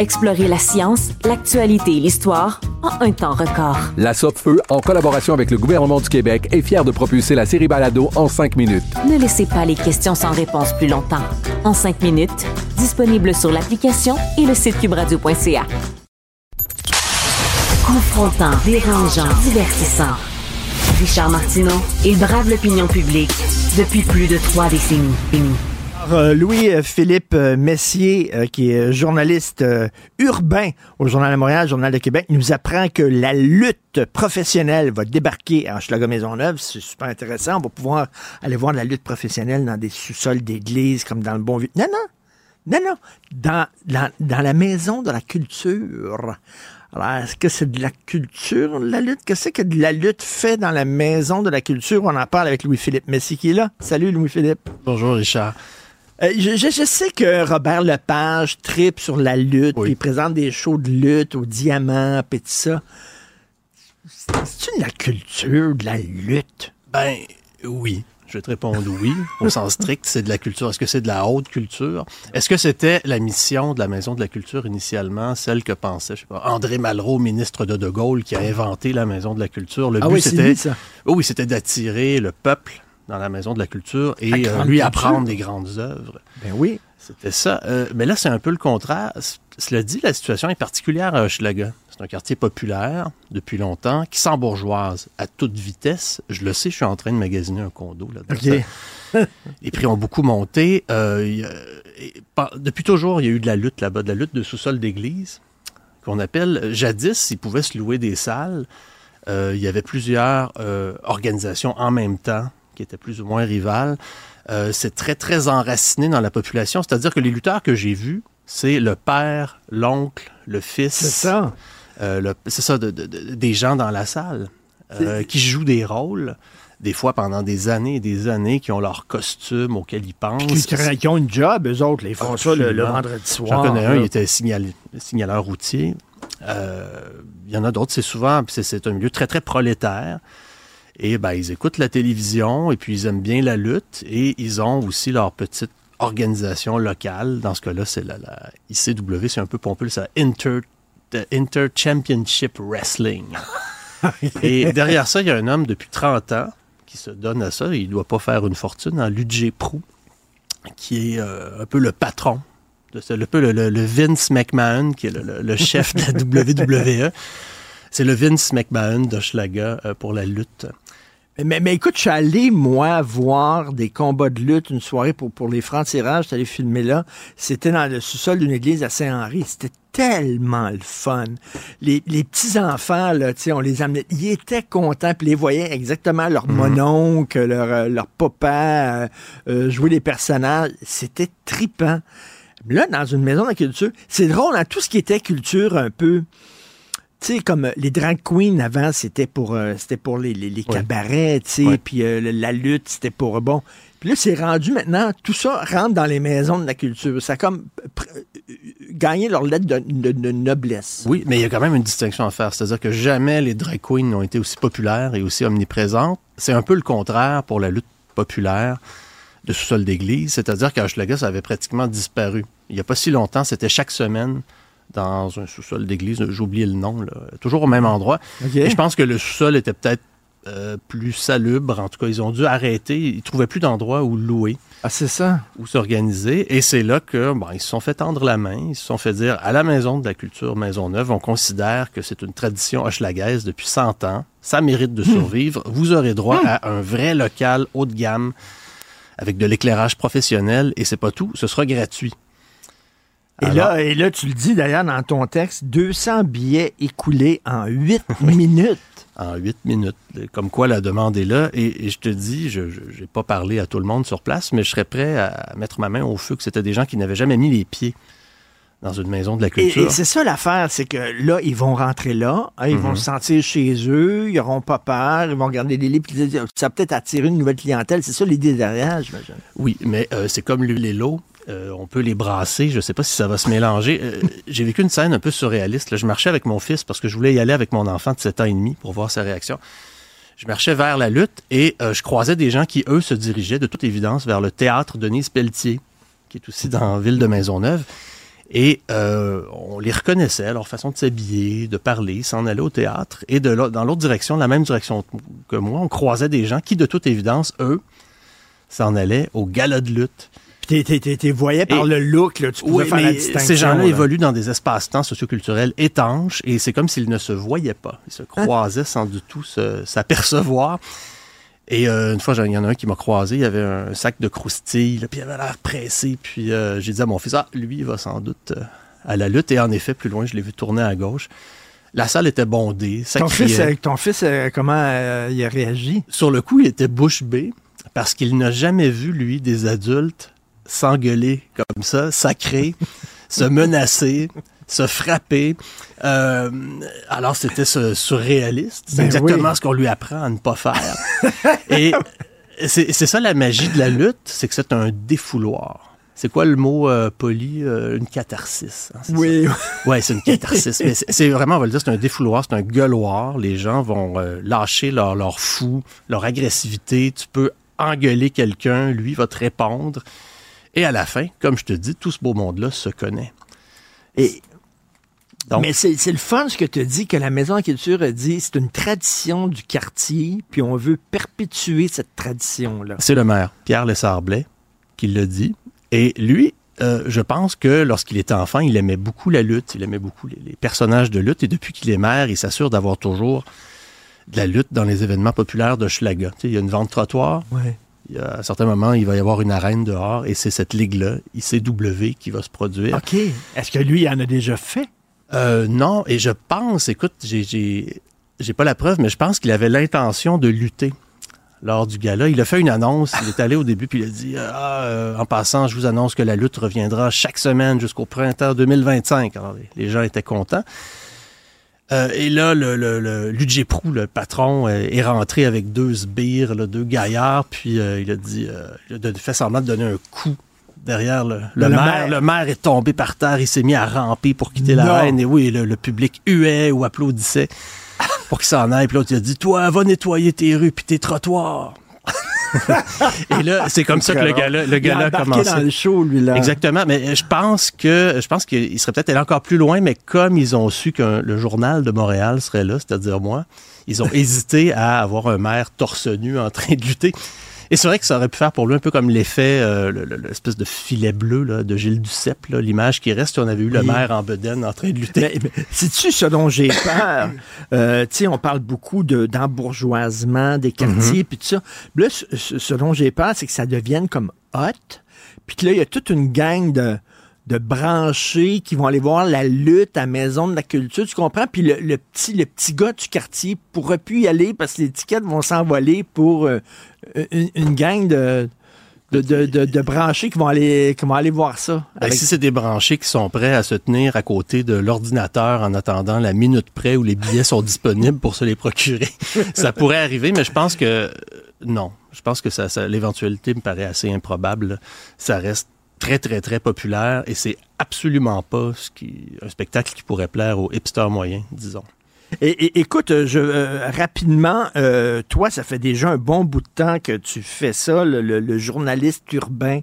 Explorez la science, l'actualité et l'histoire en un temps record. La Feu, en collaboration avec le gouvernement du Québec, est fière de propulser la série Balado en cinq minutes. Ne laissez pas les questions sans réponse plus longtemps. En cinq minutes, disponible sur l'application et le site cubradio.ca. Confrontant, dérangeant, divertissant. Richard Martineau, il brave l'opinion publique depuis plus de trois décennies. Euh, Louis-Philippe euh, Messier, euh, qui est journaliste urbain au Journal de Montréal, Journal de Québec, nous apprend que la lutte professionnelle va débarquer à Hochelaga-Maisonneuve. C'est super intéressant. On va pouvoir aller voir la lutte professionnelle dans des sous-sols d'églises, comme dans le bon vieux... Non, non! Non, non, dans la maison de la culture. Alors, est-ce que c'est de la culture, la lutte? Qu'est-ce que de la lutte fait dans la maison de la culture? On en parle avec Louis-Philippe Messi qui est là. Salut, Louis-Philippe. Bonjour, Richard. Euh, je, je- je sais que Robert Lepage tripe sur la lutte, puis il présente des shows de lutte au diamant, puis tout ça. C'est-tu de la culture, de la lutte? Ben, oui. Je vais te répondre oui. Au sens strict, c'est de la culture. Est-ce que c'est de la haute culture? Est-ce que c'était la mission de la Maison de la Culture initialement, celle que pensait, je sais pas, André Malraux, ministre de De Gaulle, qui a inventé la Maison de la Culture? Le Ah but, oui, c'est c'était, oui, c'était d'attirer le peuple dans la Maison de la Culture et euh, lui apprendre des grandes œuvres. Ben oui. C'était ça. Euh, mais là, c'est un peu le contraire. Cela dit, la situation est particulière à Hochelaga. C'est un quartier populaire depuis longtemps qui s'embourgeoise à toute vitesse. Je le sais, je suis en train de magasiner un condo là OK. Les prix ont beaucoup monté. Euh, il y a- et par- depuis toujours, il y a eu de la lutte là-bas, de la lutte de sous-sol d'église, qu'on appelle. Jadis, ils pouvaient se louer des salles. Il y avait plusieurs organisations en même temps qui étaient plus ou moins rivales. Euh, c'est très, très enraciné dans la population. C'est-à-dire que les lutteurs que j'ai vus, c'est le père, l'oncle, le fils. C'est ça. Euh, c'est ça, de- de- de- des gens dans la salle euh, qui jouent des rôles, des fois pendant des années et des années, qui ont leur costume auquel ils pensent. Qui, qui- ont une job, eux autres, ils font ça le, le vendredi soir. J'en connais un, il était signal- signaleur routier. Euh, Il y en a d'autres, c'est souvent, c'est un milieu très, très prolétaire. Et ben, ils écoutent la télévision et puis ils aiment bien la lutte et ils ont aussi leur petite organisation locale. Dans ce cas-là, c'est la, la ICW, c'est un peu pompeux, c'est la Inter, the Inter Championship Wrestling. et derrière ça, il y a un homme depuis 30 ans qui se donne à ça. Il ne doit pas faire une fortune en Ludger Prou, qui est euh, un peu le patron de ça, un peu le, le- le Vince McMahon, qui est le, le- le chef de la WWE. C'est le Vince McMahon d'Hochelaga euh, pour la lutte. Mais, mais écoute, je suis allé, moi, voir des combats de lutte, une soirée pour, pour les francs-tirages. Je suis allé filmer là. C'était dans le sous-sol d'une église à Saint-Henri. C'était tellement le fun. Les, les petits-enfants, là, tu sais, on les amenait. Ils étaient contents, puis les voyaient exactement leur mononcle, leur, euh, leur papa euh, euh, jouer les personnages. C'était tripant. Là, dans une maison de la culture, c'est drôle, hein, tout ce qui était culture un peu tu sais, comme euh, les drag queens avant, c'était pour, euh, c'était pour les, les, les cabarets, tu sais, puis euh, la lutte, c'était pour, bon. Puis là, c'est rendu maintenant, tout ça rentre dans les maisons de la culture. Ça a comme gagné leur lettre de, de- de noblesse. Oui, mais il y a quand même une distinction à faire. C'est-à-dire que jamais les drag queens n'ont été aussi populaires et aussi omniprésentes. C'est un peu le contraire pour la lutte populaire de sous-sol d'église. C'est-à-dire qu'à Hochelaga, ça avait pratiquement disparu. Il n'y a pas si longtemps, c'était chaque semaine dans un sous-sol d'église. J'ai oublié le nom, là. toujours au même endroit. OK. Et je pense que le sous-sol était peut-être euh, plus salubre. En tout cas, ils ont dû arrêter. Ils trouvaient plus d'endroit où louer. Ah, c'est ça. Où s'organiser. Et c'est là que, bon, ils se sont fait tendre la main. Ils se sont fait dire, à la Maison de la Culture Maisonneuve, on considère que c'est une tradition hochelagaise depuis 100 ans. Ça mérite de survivre. Vous aurez droit à un vrai local haut de gamme avec de l'éclairage professionnel. Et c'est pas tout. Ce sera gratuit. Et, Alors- là, et là, tu le dis d'ailleurs dans ton texte, 200 billets écoulés en 8 minutes. en huit minutes. Comme quoi la demande est là. Et, et je te dis, je n'ai pas parlé à tout le monde sur place, mais je serais prêt à mettre ma main au feu que c'était des gens qui n'avaient jamais mis les pieds dans une maison de la culture. et c'est ça l'affaire, c'est que là, ils vont rentrer là, hein, ils vont Mhm. se sentir chez eux, ils n'auront pas peur, ils vont regarder les livres, puis ils disent, ça va peut-être attirer une nouvelle clientèle. C'est ça l'idée derrière, j'imagine. Oui, mais euh, c'est comme et l'eau. Euh, on peut les brasser. Je ne sais pas si ça va se mélanger. Euh, J'ai vécu une scène un peu surréaliste. Je marchais avec mon fils parce que je voulais y aller avec mon enfant de 7 ans et demi pour voir sa réaction. Je marchais vers la lutte et euh, je croisais des gens qui, eux, se dirigeaient de toute évidence vers le théâtre Denise Pelletier, qui est aussi dans ville de Maisonneuve. Et on les reconnaissait, leur façon de s'habiller, de parler, s'en aller au théâtre. Et dans l'autre direction, la même direction que moi, on croisait des gens qui, de toute évidence, eux, s'en allaient au gala de lutte. T'es voyais par Et- le look, là, tu pouvais Oui, faire la distinction. ces gens-là là. évoluent dans des espaces-temps socioculturels étanches et c'est comme s'ils ne se voyaient pas. Ils se Hein? croisaient sans du tout s'apercevoir. Et euh, une fois, il y en a un qui m'a croisé, il avait un sac de croustilles, là, puis il avait l'air pressé. Puis euh, j'ai dit à mon fils, ah, lui, il va sans doute euh, à la lutte. Et en effet, plus loin, je l'ai vu tourner à gauche. La salle était bondée, ça Ton criait. fils, ton fils comment il a réagi? Sur le coup, il était bouche bée parce qu'il n'a jamais vu, lui, des adultes s'engueuler comme ça, sacré, se menacer, se frapper. Euh, alors, c'était ce- surréaliste. C'est Ben exactement oui. ce qu'on lui apprend à ne pas faire. Et c'est ça la magie de la lutte, c'est que c'est un défouloir. C'est quoi le mot euh, poli? Euh, une catharsis. hein, Oui. Ouais, c'est une catharsis. Mais c'est- c'est vraiment, on va le dire, c'est un défouloir, c'est un gueuloir. Les gens vont euh, lâcher leur, leur fou, leur agressivité. Tu peux engueuler quelqu'un, lui va te répondre. Et à la fin, comme je te dis, tout ce beau monde-là se connaît. Et Donc- Mais c'est le fun ce que tu dis, que la Maison de la Culture a dit, c'est une tradition du quartier, puis on veut perpétuer cette tradition-là. C'est le maire, Pierre Lessard-Blais, qui l'a dit. Et lui, euh, je pense que lorsqu'il était enfant, il aimait beaucoup la lutte, il aimait beaucoup les, les personnages de lutte. Et depuis qu'il est maire, il s'assure d'avoir toujours de la lutte dans les événements populaires de Schlaga. Tu sais, il y a une vente trottoir. Ouais. À certains moments, il va y avoir une arène dehors et c'est cette ligue-là, ICW, qui va se produire. OK. Est-ce que lui, il en a déjà fait? Euh, non, et je pense, écoute, j'ai- j'ai j'ai pas la preuve, mais je pense qu'il avait l'intention de lutter lors du gala. Il a fait une annonce, il est allé au début, puis il a dit ah, euh, En passant, je vous annonce que la lutte reviendra chaque semaine jusqu'au printemps 2025. Alors, les, les gens étaient contents. Euh, et là, le, le, le Ludger Prou, le patron, euh, est rentré avec deux sbires, là, deux gaillards, puis euh, il a dit, il a fait semblant de donner un coup derrière le, le Le maire. maire. Le maire est tombé par terre, il s'est mis à ramper pour quitter Non. l'arène, et oui, le, le public huait ou applaudissait pour qu'il s'en aille. Puis l'autre, il a dit, toi, va nettoyer tes rues puis tes trottoirs. et là, c'est comme ça que le gala, le a commencé. dans show, lui, là. Exactement, mais je pense que je pense qu'il serait peut-être allé encore plus loin, mais comme ils ont su que le journal de Montréal serait là, c'est-à-dire moi, ils ont hésité à avoir un maire torse nu en train de lutter. Et c'est vrai que ça aurait pu faire pour lui un peu comme l'effet, euh, le- le- l'espèce de filet bleu là, de Gilles Duceppe, là, l'image qui reste, on avait eu le maire en bedaine en train de lutter. Sais-tu ce dont j'ai peur? Euh, tu sais, on parle beaucoup de- d'embourgeoisement des quartiers, puis tout ça. Là, ce dont j'ai peur, c'est que ça devienne comme hot, puis que là, il y a toute une gang de, de branchés qui vont aller voir la lutte à Maison de la Culture, tu comprends? Puis le, petit, le petit gars du quartier pourra plus y aller parce que les tickets vont s'envoler pour euh, une, une gang de... De, de, de, branchés qui vont aller qui aller voir ça. Ben, Si c'est des branchés qui sont prêts à se tenir à côté de l'ordinateur en attendant la minute près où les billets sont disponibles pour se les procurer, ça pourrait arriver, mais je pense que euh, non. Je pense que ça- l'éventualité me paraît assez improbable. Ça reste très, très, très populaire et c'est absolument pas ce qui, un spectacle qui pourrait plaire aux hipsters moyens, disons. Et, écoute, euh, je, euh, rapidement, euh, toi, ça fait déjà un bon bout de temps que tu fais ça, le journaliste urbain.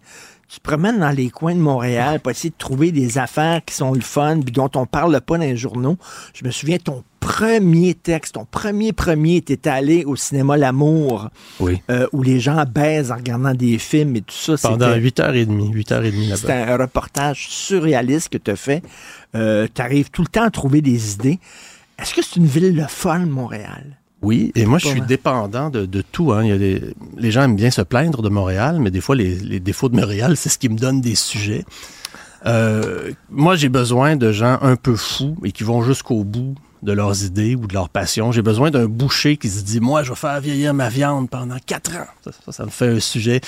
Tu te promènes dans les coins de Montréal pour essayer de trouver des affaires qui sont le fun, puis dont on parle pas dans les journaux. Je me souviens, ton premier texte, ton premier premier, t'étais allé au cinéma L'Amour, Oui. euh, où les gens baisent en regardant des films et tout ça. Pendant C'était- 8h30, 8h30 c'est un reportage surréaliste que tu as fait. Euh, tu arrives tout le temps à trouver des idées. Est-ce que c'est une ville le fun, Montréal? Oui, et moi, je suis dépendant de, de tout. Hein. Il y a des, les gens aiment bien se plaindre de Montréal, mais des fois, les, les défauts de Montréal, c'est ce qui me donne des sujets. Euh, moi, j'ai besoin de gens un peu fous et qui vont jusqu'au bout de leurs idées ou de leurs passions. J'ai besoin d'un boucher qui se dit, moi, je vais faire vieillir ma viande pendant quatre ans. Ça, ça, ça me fait un sujet.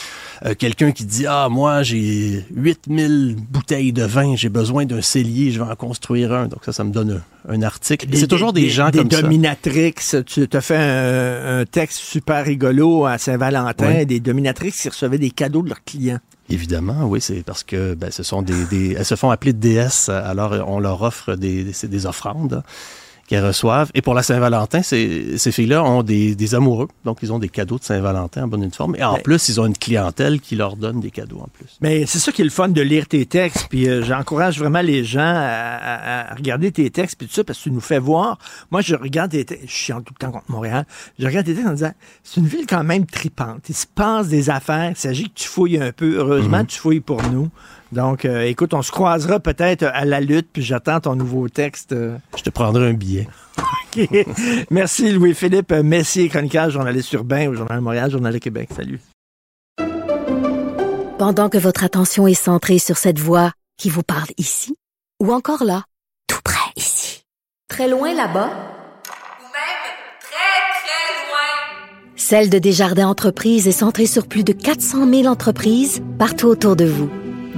Euh, Quelqu'un qui dit, ah, moi, j'ai 8000 bouteilles de vin, j'ai besoin d'un cellier, je vais en construire un. Donc ça, ça me donne un, un article. C'est toujours des, gens comme ça. dominatrix. Tu as fait un, un texte super rigolo à Saint-Valentin. Des dominatrix qui recevaient des cadeaux de leurs clients. Évidemment, oui, c'est parce que ben, ce sont des, des- elles se font appeler déesses, alors on leur offre des, des, des offrandes qu'elles reçoivent. Et pour la Saint-Valentin, ces, ces filles-là ont des, des amoureux, donc ils ont des cadeaux de Saint-Valentin en bonne et forme. Et en plus, ils ont une clientèle qui leur donne des cadeaux en plus. Mais c'est ça qui est le fun de lire tes textes. Puis euh, j'encourage vraiment les gens à, à- à regarder tes textes puis tout ça parce que tu nous fais voir. Moi, je regarde tes textes. Je chiante tout le temps contre Montréal. Je regarde tes textes en disant c'est une ville quand même tripante. Il se passe des affaires. Il s'agit que tu fouilles un peu. Heureusement, tu fouilles pour nous. Donc, euh, écoute, on se croisera peut-être à la lutte. Puis j'attends ton nouveau texte. Je te prendrai un billet. OK. Merci Louis-Philippe Messier, chroniqueur, journaliste urbain au Journal de Montréal, Journal de Québec. Salut. Pendant que votre attention est centrée sur cette voix qui vous parle ici, ou encore là, tout près ici, très loin là-bas, Celle de Desjardins Entreprises est centrée sur plus de 400 000 entreprises partout autour de vous.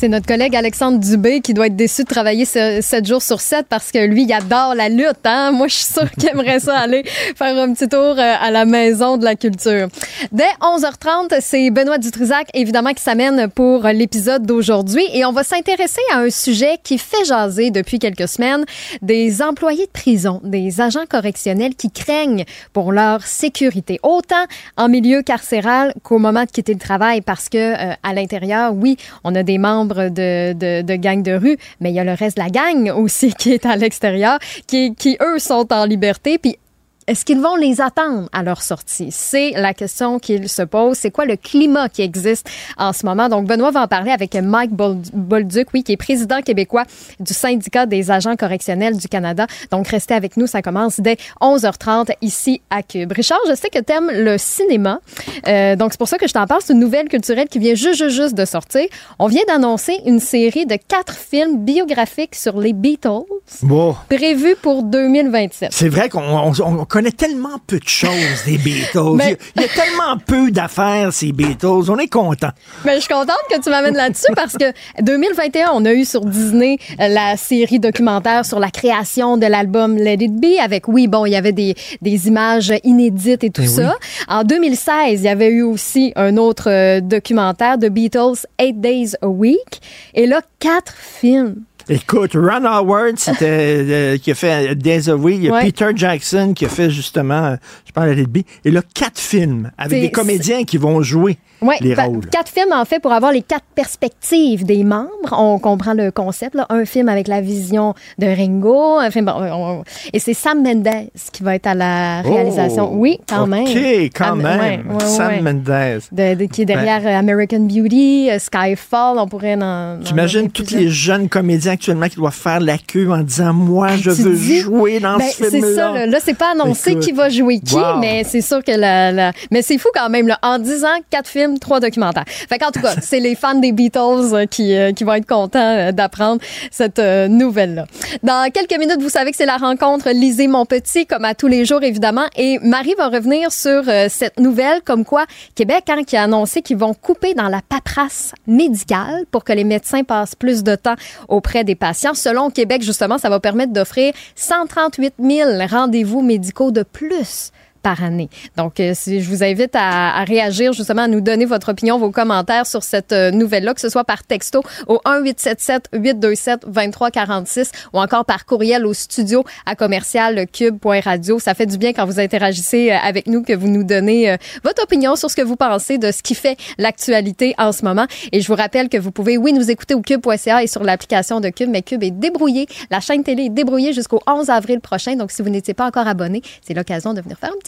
C'est notre collègue Alexandre Dubé qui doit être déçu de travailler 7 jours sur 7 parce que lui, il adore la lutte. Hein? Moi, je suis sûre qu'il aimerait ça aller faire un petit tour euh, à la Maison de la Culture. Dès 11h30, c'est Benoît Dutrisac, évidemment, qui s'amène pour l'épisode d'aujourd'hui. Et on va s'intéresser à un sujet qui fait jaser depuis quelques semaines des employés de prison, des agents correctionnels qui craignent pour leur sécurité, autant en milieu carcéral qu'au moment de quitter le travail parce que euh, à l'intérieur, oui, on a des membres de, de, de gang de rue, mais il y a le reste de la gang aussi qui est à l'extérieur, qui, qui, eux, sont en liberté. Puis est-ce qu'ils vont les attendre à leur sortie? C'est la question qu'il se pose. C'est quoi le climat qui existe en ce moment? Donc, Benoît va en parler avec Mike Bolduc, oui, qui est président québécois du syndicat des agents correctionnels du Canada. Donc, restez avec nous. Ça commence dès 11h30 ici à Cube. Richard, je sais que tu aimes le cinéma. Euh, donc, c'est pour ça que je t'en parle. C'est une nouvelle culturelle qui vient juste, juste, de sortir. On vient d'annoncer une série de quatre films biographiques sur les Beatles. Bon. Prévus pour 2027. C'est vrai qu'on on, on connaît tellement peu de choses des Beatles. Mais- Il y a tellement peu d'affaires, ces Beatles. On est content. Mais je suis contente que tu m'amènes là-dessus parce que 2021, on a eu sur Disney euh, la série documentaire sur la création de l'album Let It Be avec, oui, bon, il y avait des, des images inédites et tout Ben ça. En 2016, il y avait eu aussi un autre euh, documentaire de Beatles, Eight Days a Week. Et là, quatre films. Écoute, Ron Howard, c'était euh, qui a fait Days of Week. Il y a Ouais. Peter Jackson qui a fait justement, euh, je parle de B. Et là, quatre films avec des comédiens qui vont jouer Ouais, les rôles. Quatre films, en fait, pour avoir les quatre perspectives des membres. On comprend le concept. Là. Un film avec la vision de Ringo. Un film, bon, on- et c'est Sam Mendes qui va être à la réalisation. Oh, oui, quand OK, même. quand Ah, même. ouais, ouais, Sam. Mendes. Ben, De- de- qui est derrière euh, American Beauty, euh, Skyfall, on pourrait en. nommer tous les jeunes comédiens actuellement qui doivent faire la queue en disant Moi, je Tu veux dis- jouer dans Ben, ce c'est film-là. ça, là, Là, c'est pas annoncé Écoute. qui va jouer qui, Wow. mais c'est sûr que la, la- Mais c'est fou quand même, là. En 10 ans, quatre films, trois documentaires. Fait qu'en tout cas, c'est les fans des Beatles euh, qui, euh, qui vont être contents euh, d'apprendre cette nouvelle-là. Dans quelques minutes, vous savez que c'est la rencontre Lisez mon petit, comme à tous les jours, évidemment. Et Marie va revenir sur cette nouvelle, comme quoi Québec, hein, qui a annoncé qu'ils vont couper dans la paperasse médicale pour que les médecins passent plus de temps auprès des patients. Selon Québec, justement, ça va permettre d'offrir 138 000 rendez-vous médicaux de plus par année. Donc, euh, si je vous invite à, à réagir, justement, à nous donner votre opinion, vos commentaires sur cette euh, nouvelle-là, que ce soit par texto au 1-877-827-2346 ou encore par courriel au studio à commercial cube.radio. Ça fait du bien quand vous interagissez euh, avec nous, que vous nous donnez votre opinion sur ce que vous pensez de ce qui fait l'actualité en ce moment. Et je vous rappelle que vous pouvez, oui, nous écouter au cube.ca et sur l'application de Cube, mais Cube est débrouillé. La chaîne télé est débrouillée jusqu'au 11 avril prochain. Donc, si vous n'étiez pas encore abonné, c'est l'occasion de venir faire un petit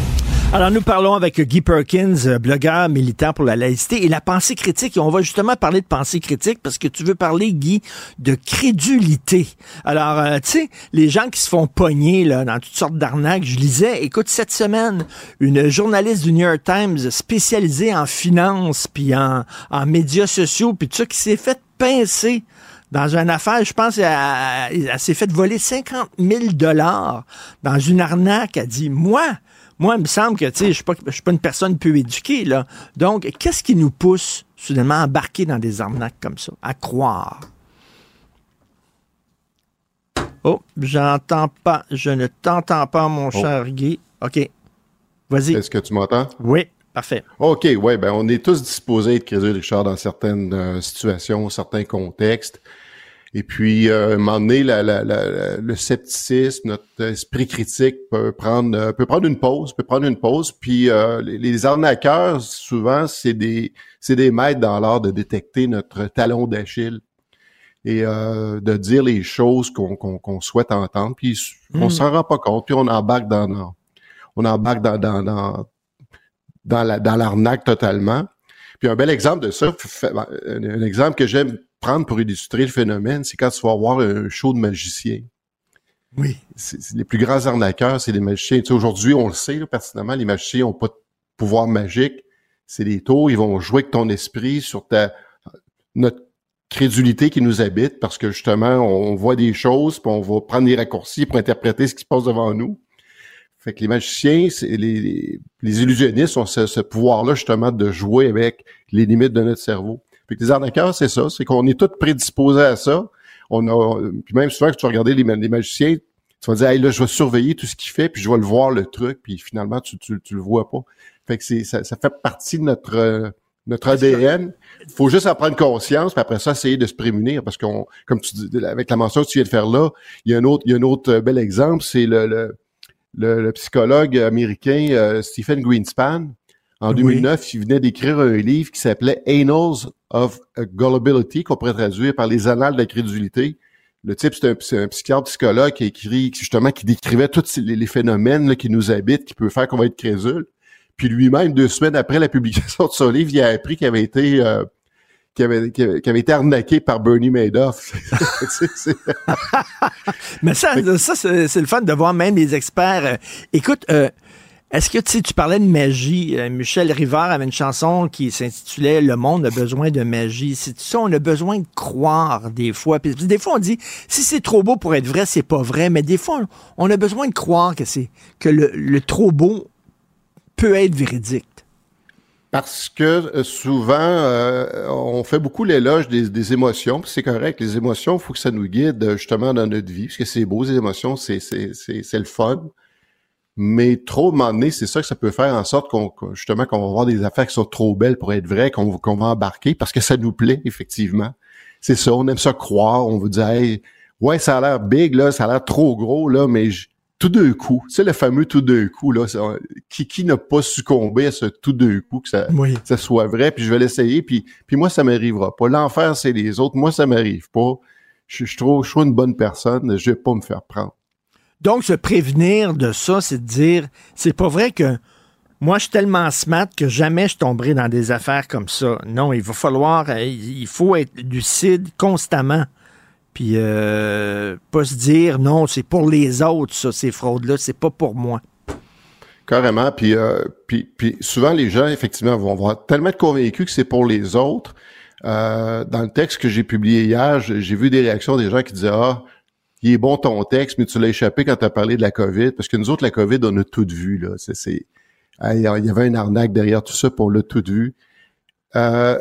Alors, nous parlons avec Guy Perkins, euh, blogueur militant pour la laïcité et la pensée critique. Et on va justement parler de pensée critique parce que tu veux parler, Guy, de crédulité. Alors, euh, tu sais, les gens qui se font pogner là, dans toutes sortes d'arnaques, je lisais, écoute, cette semaine, une journaliste du New York Times spécialisée en finance, puis en, en médias sociaux, puis tout ça, qui s'est fait pincer dans une affaire, je pense, elle, s'est fait voler 50 000 dollars dans une arnaque. Elle dit, moi, moi, il me semble que, tu sais, je je suis pas une personne peu éduquée, là. Donc, qu'est-ce qui nous pousse, soudainement, à embarquer dans des arnaques comme ça, à croire? Oh, j'entends pas, je ne t'entends pas, mon Oh. cher Guy. OK. Vas-y. Est-ce que tu m'entends? Oui, parfait. OK, ouais, ben on est tous disposés à être crédules, Richard, dans certaines euh, situations, certains contextes. Et puis, euh, à un moment donné, la- la- la- le scepticisme, notre esprit critique peut prendre, euh, peut prendre une pause, peut prendre une pause. Puis, euh, les, les arnaqueurs, souvent, c'est des, c'est des maîtres dans l'art de détecter notre talon d'Achille et euh, de dire les choses qu'on qu'on qu'on souhaite entendre. Puis, on Mm. s'en rend pas compte, puis on embarque dans, dans- on embarque dans, dans, dans, dans la dans l'arnaque totalement. Puis un bel exemple de ça, un exemple que j'aime prendre pour illustrer le phénomène, c'est quand tu vas voir un show de magiciens. Oui. Les plus grands arnaqueurs, c'est les magiciens. Tu sais, aujourd'hui, on le sait, là, personnellement, les magiciens n'ont pas de pouvoir magique. C'est des tours, ils vont jouer avec ton esprit sur ta notre crédulité qui nous habite parce que justement, on voit des choses, puis on va prendre des raccourcis pour interpréter ce qui se passe devant nous. Fait que les magiciens, c'est les, les, les illusionnistes ont ce, ce pouvoir-là justement de jouer avec les limites de notre cerveau. Que les arnaqueurs, c'est ça, c'est qu'on est tous prédisposés à ça. On a, puis même souvent que tu vas regarder les, les magiciens, tu vas dire, hey, là, je vais surveiller tout ce qu'il fait, puis je vais le voir le truc, puis finalement, tu, tu, tu le vois pas. Fait que c'est, ça, ça fait partie de notre, euh, notre ADN. Il faut juste en prendre conscience, puis après ça, essayer de se prémunir, parce qu'on, comme tu dis, avec la mention que tu viens de faire là, il y a un autre, il y a un autre euh, bel exemple, c'est le, le, le, le psychologue américain euh, Stephen Greenspan. En Oui. 2009, il venait d'écrire un livre qui s'appelait Annals of Gullibility, qu'on pourrait traduire par les annales de la crédulité. Le type, c'est un, un psychiatre psychologue qui écrit, justement, qui décrivait tous les, les phénomènes là, qui nous habitent, qui peut faire qu'on va être crédule. Puis lui-même, deux semaines après la publication de son livre, il a appris qu'il avait été euh, qu'il avait, avait, été arnaqué par Bernie Madoff. Mais ça, ça c'est c'est le fun de voir même les experts. euh, écoute, euh, est-ce que tu tu parlais de magie? euh, Michel Rivard avait une chanson qui s'intitulait Le monde a besoin de magie. C'est ça, on a besoin de croire des fois. Des fois, on dit si c'est trop beau pour être vrai, c'est pas vrai. Mais des fois, on a besoin de croire que c'est que le, trop beau peut être véridique. Parce que euh, souvent, euh, on fait beaucoup l'éloge des, des émotions, c'est correct. Les émotions, il faut que ça nous guide justement dans notre vie, parce que c'est beau, les émotions, c'est le fun. Mais trop, donné, c'est ça que ça peut faire en sorte qu'on qu'on- justement qu'on va voir des affaires qui sont trop belles pour être vraies, qu'on va embarquer, parce que ça nous plaît, effectivement. C'est ça, on aime ça croire, on veut dire, hey, ouais, ça a l'air big, là, ça a l'air trop gros, là, mais j- tout d'un coup, c'est le fameux tout d'un coup, là, ça- qui, qui n'a pas succombé à ce tout d'un coup, que ça, Oui. ça soit vrai, puis je vais l'essayer, puis, puis moi, ça m'arrivera pas. L'enfer, c'est les autres, moi, ça m'arrive pas. Je, je trouve, je suis une bonne personne, je vais pas me faire prendre. Donc, se prévenir de ça, c'est de dire, c'est pas vrai que moi, je suis tellement smart que jamais je tomberai dans des affaires comme ça. Non, il va falloir, euh, il faut être lucide constamment. Puis, euh, pas se dire, non, c'est pour les autres, ça, ces fraudes-là, c'est pas pour moi. Carrément. Puis, euh, puis, puis souvent, les gens, effectivement, vont avoir tellement être convaincus que c'est pour les autres. Euh, dans le texte que j'ai publié hier, j'ai j'ai vu des réactions des gens qui disaient Ah, il est bon ton texte, mais tu l'as échappé quand tu as parlé de la COVID. Parce que nous autres, la COVID, on a tout vu. Là. C'est, c'est- Il y avait un arnaque derrière tout ça, puis on l'a tout vu. Euh,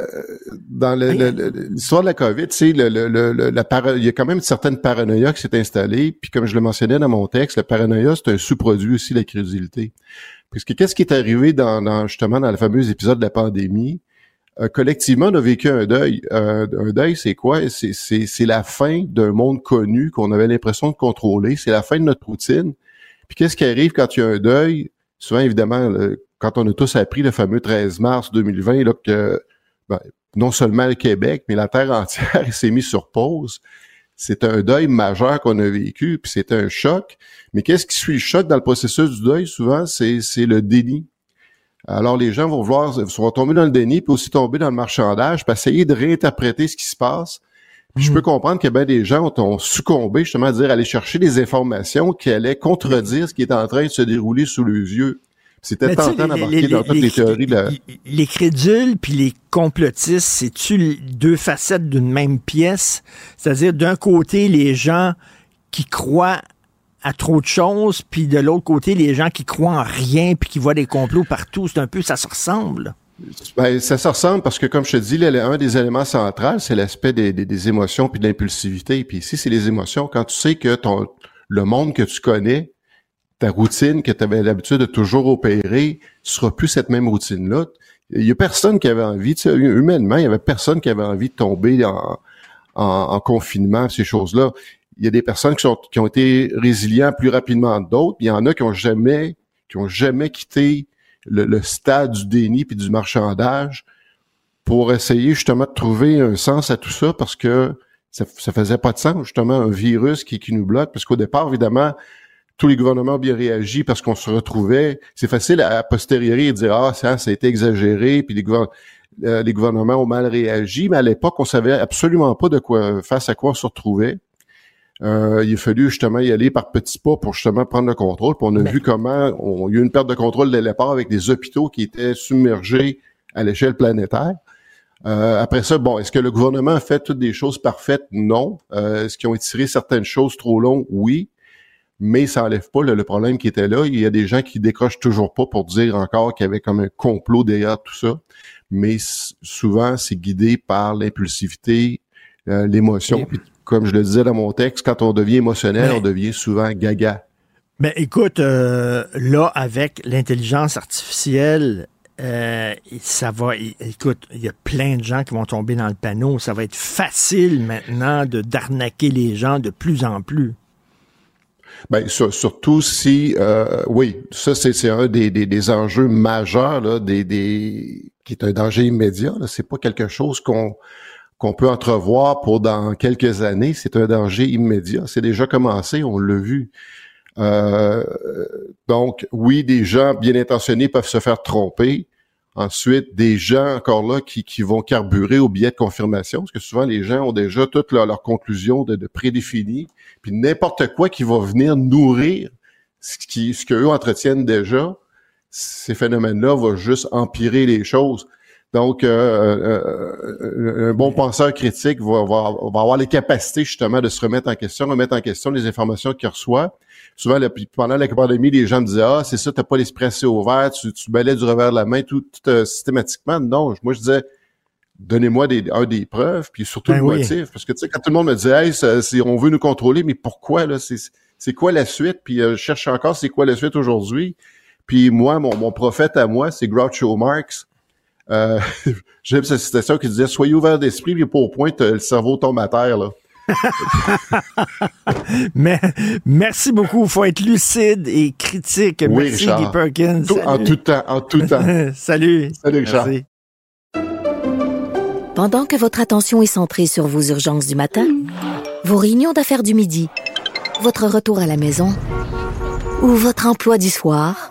dans l'histoire de la COVID, sais, le, le, le- la para- il y a quand même une certaine paranoïa qui s'est installée. Puis comme je le mentionnais dans mon texte, la paranoïa, c'est un sous-produit aussi de la crédulité. Puisque qu'est-ce qui est arrivé dans, dans- justement dans le fameux épisode de la pandémie? Euh, collectivement, on a vécu un deuil. Euh, un deuil, c'est quoi? C'est, la fin d'un monde connu qu'on avait l'impression de contrôler. C'est la fin de notre routine. Puis qu'est-ce qui arrive quand il y a un deuil? Souvent, évidemment, quand on a tous appris le fameux 13 mars 2020, là, que ben, non seulement le Québec, mais la Terre entière s'est mise sur pause. C'est un deuil majeur qu'on a vécu, puis c'est un choc. Mais qu'est-ce qui suit le choc dans le processus du deuil? Souvent, c'est le déni. Alors, les gens vont vouloir, vont tomber dans le déni, puis aussi tomber dans le marchandage, puis essayer de réinterpréter ce qui se passe. Puis je peux comprendre que ben des gens ont, ont succombé justement à dire aller chercher des informations qui allaient contredire ce qui est en train de se dérouler sous les yeux. C'était tentant d'embarquer dans toutes les- les théories. Les crédules puis les complotistes, c'est-tu deux facettes d'une même pièce? C'est-à-dire, d'un côté, les gens qui croient à trop de choses, puis de l'autre côté, les gens qui croient en rien puis qui voient des complots partout. C'est un peu, ça se ressemble. Ben, ça se ressemble parce que, comme je te dis, un des éléments centraux, c'est l'aspect des, émotions puis de l'impulsivité. Puis ici, c'est les émotions. Quand tu sais que ton le monde que tu connais, ta routine que tu avais l'habitude de toujours opérer, sera plus cette même routine-là. Il y a personne qui avait envie, tu sais, humainement, il y avait personne qui avait envie de tomber en, en, en confinement, ces choses-là. Il y a des personnes qui, sont, qui ont été résilients plus rapidement que d'autres. Il y en a qui ont jamais, qui ont jamais quitté le, le stade du déni puis du marchandage pour essayer justement de trouver un sens à tout ça parce que ça, ça faisait pas de sens, justement, un virus qui, qui nous bloque, parce qu'au départ, évidemment, tous les gouvernements ont bien réagi parce qu'on se retrouvait. C'est facile à, à posteriori de dire Ah, ça, ça a été exagéré, puis les, gouver- euh, les gouvernements ont mal réagi, mais à l'époque, on savait absolument pas de quoi face à quoi on se retrouvait. Euh, il a fallu justement y aller par petits pas pour justement prendre le contrôle. Puis on a vu comment on, il y a eu une perte de contrôle dès le départ avec des hôpitaux qui étaient submergés à l'échelle planétaire. Euh, après ça, bon, est-ce que le gouvernement a fait toutes des choses parfaites? Non. Euh, est-ce qu'ils ont étiré certaines choses trop longues? Oui. Mais ça enlève pas le, le problème qui était là. Il y a des gens qui décrochent toujours pas pour dire encore qu'il y avait comme un complot derrière tout ça. Mais souvent, c'est guidé par l'impulsivité, euh, l'émotion. Puis, comme je le disais dans mon texte, quand on devient émotionnel, Mais- on devient souvent gaga. Ben écoute, euh, là, avec l'intelligence artificielle, euh, ça va. Écoute, il y a plein de gens qui vont tomber dans le panneau. Ça va être facile maintenant de d'arnaquer les gens de plus en plus. Ben, sur- surtout si, euh, oui, ça c'est un des, des, des enjeux majeurs là, des, des qui est un danger immédiat. C'est pas quelque chose qu'on qu'on peut entrevoir pour dans quelques années. C'est un danger immédiat. C'est déjà commencé, on l'a vu. Euh, donc, oui, des gens bien intentionnés peuvent se faire tromper. Ensuite, des gens encore là qui, vont carburer au biais de confirmation, parce que souvent les gens ont déjà toutes leurs leurs conclusions de, de prédéfinies, puis n'importe quoi qui va venir nourrir ce qui ce qu'eux entretiennent déjà, ces phénomènes-là vont juste empirer les choses. Donc, euh, euh, un bon penseur critique va, va, va avoir les capacités justement de se remettre en question, remettre en question les informations qu'il reçoit. Souvent, le- pendant la pandémie, les gens me disaient Ah, c'est ça, t'as pas l'esprit assez ouvert, tu, tu balais du revers de la main, tout, tout, euh, systématiquement. Non, moi je disais donnez-moi des, un des preuves, puis surtout Ben le oui. motif. Parce que tu sais, quand tout le monde me dit Hey, ça, on veut nous contrôler, mais pourquoi là? C'est, c'est quoi la suite? Puis euh, je cherche encore c'est quoi la suite aujourd'hui? Puis moi, mon, mon prophète à moi, c'est Groucho Marx. Euh, J'aime cette citation qui disait Soyez ouvert d'esprit, puis pas au point le cerveau tombe à terre. Là. Mais merci beaucoup. Il faut être lucide et critique. Oui, merci, Richard. Guy Perkins. Tout- en tout temps, en tout temps. Salut. Salut, Richard. Merci. Pendant que votre attention est centrée sur vos urgences du matin, vos réunions d'affaires du midi, votre retour à la maison ou votre emploi du soir,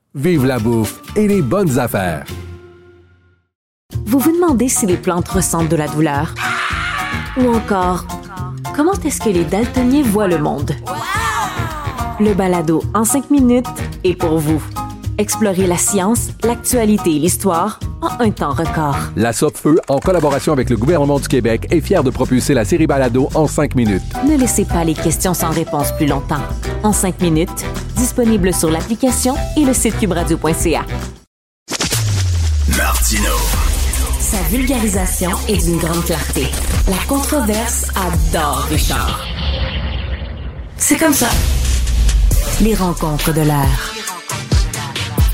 vive la bouffe et les bonnes affaires. Vous vous demandez si les plantes ressentent de la douleur? Ou encore, comment est-ce que les daltoniens voient le monde? Le balado en cinq minutes est pour vous. Explorez la science, l'actualité et l'histoire en un temps record. La Feu, en collaboration avec le gouvernement du Québec, est fière de propulser la série Balado en cinq minutes. Ne laissez pas les questions sans réponse plus longtemps. En cinq minutes, disponible sur l'application et le site cubradio.ca. Martino. Sa vulgarisation est d'une grande clarté. La controverse adore Richard. C'est comme ça. Les rencontres de l'air.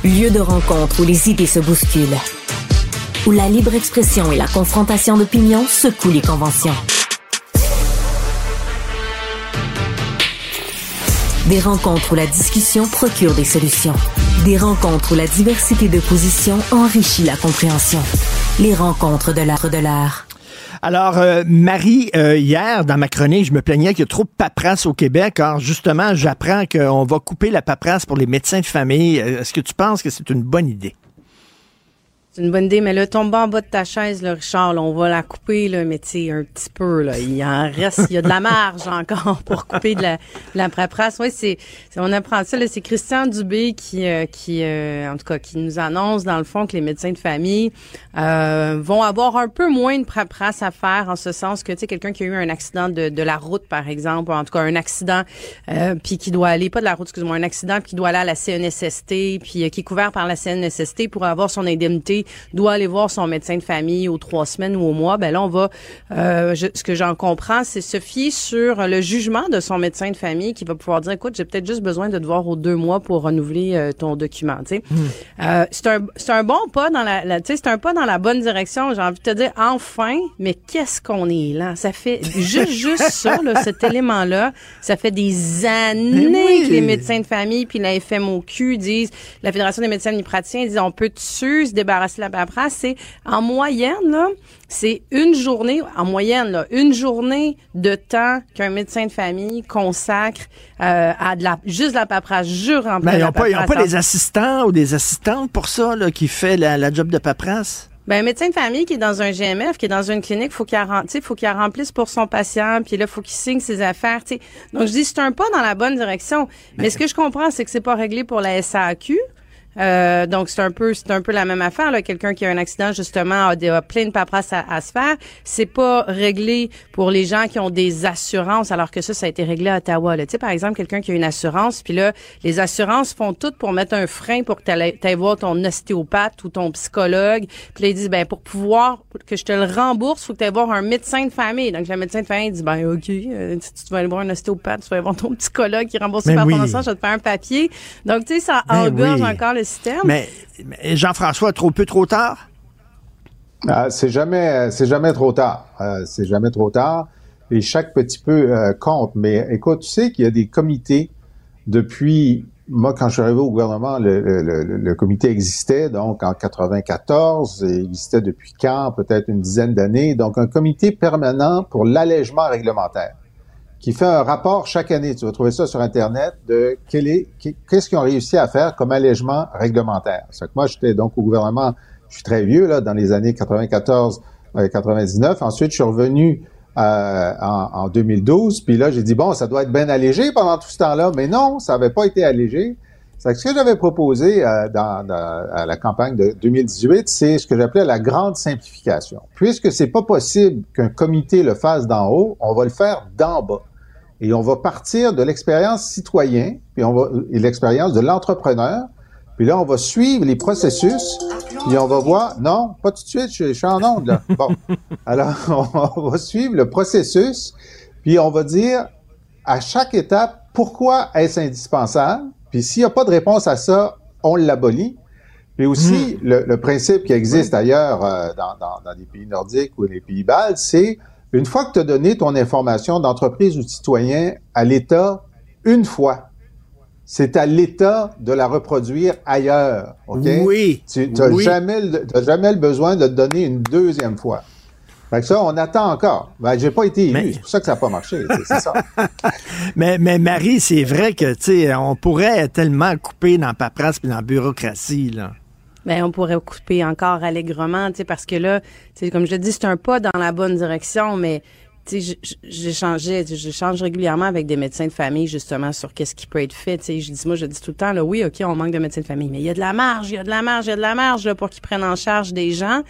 Lieu de rencontre où les idées se bousculent. Où la libre expression et la confrontation d'opinions secouent les conventions. Des rencontres où la discussion procure des solutions. Des rencontres où la diversité de positions enrichit la compréhension. Les rencontres de l'art de l'art. Alors, euh, Marie, euh, hier, dans ma chronique, je me plaignais qu'il y a trop de paperasse au Québec. Alors, justement, j'apprends qu'on va couper la paperasse pour les médecins de famille. Euh, Est-ce que tu penses que c'est une bonne idée? C'est une bonne idée, mais là, tombe en bas de ta chaise, là, Richard, là, on va la couper, là, mais tu un petit peu, là. Il en reste, il y a de la marge encore pour couper de la, de la paperasse. Oui, c'est, on apprend ça, c'est Christian Dubé qui, euh, qui, euh, en tout cas, qui nous annonce, dans le fond, que les médecins de famille, euh, vont avoir un peu moins de paperasse à faire, en ce sens que, tu sais, quelqu'un qui a eu un accident de, de la route, par exemple, ou en tout cas, un accident, euh, puis qui doit aller, pas de la route, excuse-moi, un accident, puis qui doit aller à la CNSST, puis euh, qui est couvert par la CNSST pour avoir son indemnité, doit aller voir son médecin de famille aux trois semaines ou au mois, ben là, on va, euh, je- ce que j'en comprends, c'est se fier sur le jugement de son médecin de famille qui va pouvoir dire, écoute, j'ai peut-être juste besoin de te voir aux deux mois pour renouveler euh, ton document, tu sais. Euh, c'est un, c'est un bon pas dans la, la- tu sais, c'est un pas dans la bonne direction. J'ai envie de te dire, enfin, mais qu'est-ce qu'on est là? Ça fait juste, juste ça, là, cet élément-là. Ça fait des années oui. que les médecins de famille puis la FMOQ disent, la Fédération des médecins praticiens disent, on peut dessus se débarrasser la paperasse. C'est, en moyenne, là, c'est une journée, en moyenne, là, une journée de temps qu'un médecin de famille consacre euh, à de la, juste de la paperasse. Jure remplir Mais ils n'ont pas, des assistants ou des assistantes pour ça, là, qui fait la, la job de paperasse? Ben, un médecin de famille qui est dans un GMF, qui est dans une clinique, faut qu'il faut qu'il remplisse pour son patient, puis là, faut qu'il signe ses affaires. Donc, je dis, c'est un pas dans la bonne direction. Mais ce que je comprends, c'est que c'est pas réglé pour la SAQ. Euh, donc c'est un peu c'est un peu la même affaire là quelqu'un qui a un accident justement a, des, a plein de paperasse à, à se faire c'est pas réglé pour les gens qui ont des assurances alors que ça ça a été réglé à Ottawa là. tu sais par exemple quelqu'un qui a une assurance puis là les assurances font tout pour mettre un frein pour que tu ailles voir ton ostéopathe ou ton psychologue puis là ils disent ben pour pouvoir que je te le rembourse faut que tu ailles voir un médecin de famille donc le médecin de famille dit ben OK euh, si tu vas aller voir un ostéopathe tu vas aller voir ton psychologue qui est remboursé Ben par ton oui. assurance je vais te faire un papier donc tu sais ça Ben engorge oui. encore le système? Mais, mais Jean-François, trop peu, trop tard? Ah, c'est jamais, c'est jamais trop tard. Euh, c'est jamais trop tard. Et chaque petit peu euh, compte. Mais écoute, tu sais qu'il y a des comités depuis. Moi, quand je suis arrivé au gouvernement, le, le- le- le comité existait donc en 94. Et il existait depuis quand? Peut-être une dizaine d'années. Donc, un comité permanent pour l'allègement réglementaire qui fait un rapport chaque année. Tu vas trouver ça sur Internet de qu'est-ce qu'ils ont réussi à faire comme allègement réglementaire. Que moi, j'étais donc au gouvernement, je suis très vieux, là, dans les années 94, euh, 99. Ensuite, je suis revenu euh, en, en 2012. Puis là, j'ai dit, bon, ça doit être bien allégé pendant tout ce temps-là. Mais non, ça n'avait pas été allégé. C'est que ce que j'avais proposé euh, dans, dans- à la campagne de 2018, c'est ce que j'appelais la grande simplification. Puisque c'est pas possible qu'un comité le fasse d'en haut, on va le faire d'en bas. Et on va partir de l'expérience citoyen, puis on va et l'expérience de l'entrepreneur. Puis là, on va suivre les processus, puis on va voir. Non, pas tout de suite, je, je suis en onde là. Bon, alors on va suivre le processus, puis on va dire à chaque étape pourquoi est-ce indispensable? Puis s'il n'y a pas de réponse à ça, on l'abolit. Puis aussi, le, le principe qui existe ailleurs euh, dans, dans, dans les pays nordiques ou les pays baltes, c'est une fois que tu as donné ton information d'entreprise ou de citoyen à l'État une fois, c'est à l'État de la reproduire ailleurs. OK? Oui. Tu n'as Oui. jamais, le- jamais le besoin de te donner une deuxième fois. Fait que ça, on attend encore. Ben, j'ai pas été élu. C'est pour ça que ça n'a pas marché. C'est- ça. Mais, mais Marie, c'est vrai que, tu sais, on pourrait tellement couper dans la paperasse et dans la bureaucratie, là. Ben, on pourrait couper encore allègrement, tu sais, parce que là, tu sais, comme je dis, c'est un pas dans la bonne direction, mais j'échangeais, j'échange régulièrement avec des médecins de famille justement sur qu'est-ce qui peut être fait. Tu je dis moi, je dis tout le temps là, oui, ok, on manque de médecins de famille, mais il y a de la marge, il y a de la marge, il y a de la marge là, pour qu'ils prennent en charge des gens.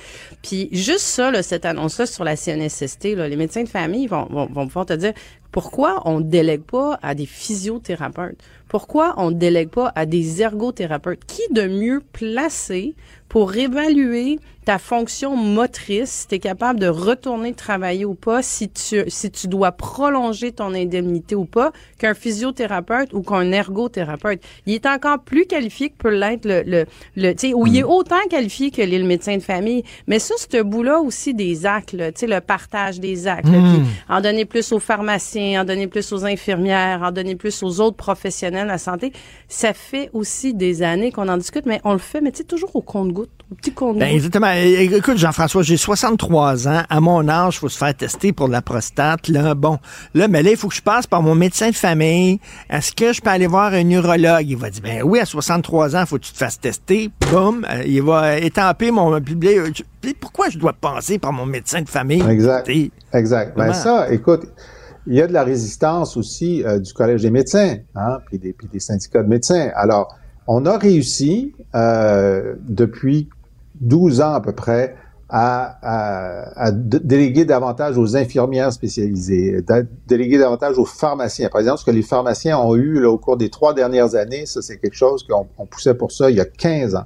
Puis juste ça, là, cette annonce-là sur la CNSST, là, les médecins de famille vont, vont, vont pouvoir te dire pourquoi on délègue pas à des physiothérapeutes? Pourquoi on délègue pas à des ergothérapeutes? Qui de mieux placé pour évaluer ta fonction motrice, si tu es capable de retourner travailler ou pas, si tu, si tu dois prolonger ton indemnité ou pas, qu'un physiothérapeute ou qu'un ergothérapeute. Il est encore plus qualifié que peut l'être le, le, le tu sais, ou il est autant qualifié que le médecin de famille. Mais ça, ce bout-là aussi des actes, tu sais, le partage des actes, puis en donner plus aux pharmaciens, en donner plus aux infirmières, en donner plus aux autres professionnels de la santé, ça fait aussi des années qu'on en discute, mais on le fait, mais tu sais, toujours au compte-goutte, petit. Ben, exactement. Écoute, Jean-François, j'ai 63 ans. À mon âge, il faut se faire tester pour la prostate. Là, bon, là, mais là, il faut que je passe par mon médecin de famille. Est-ce que je peux aller voir un urologue? Il va dire, ben oui, à 63 ans, il faut que tu te fasses tester. Boum, euh, il va étamper mon... Pourquoi je dois passer par mon médecin de famille? Exact. Exact. Ben ça, écoute, il y a de la résistance aussi euh, du Collège des médecins, hein, puis des, puis des syndicats de médecins. Alors, on a réussi euh, depuis 12 ans à peu près à, à, déléguer davantage aux infirmières spécialisées, déléguer davantage aux pharmaciens. Par exemple, ce que les pharmaciens ont eu au cours des trois dernières années, ça c'est quelque chose qu'on poussait pour ça il y a 15 ans.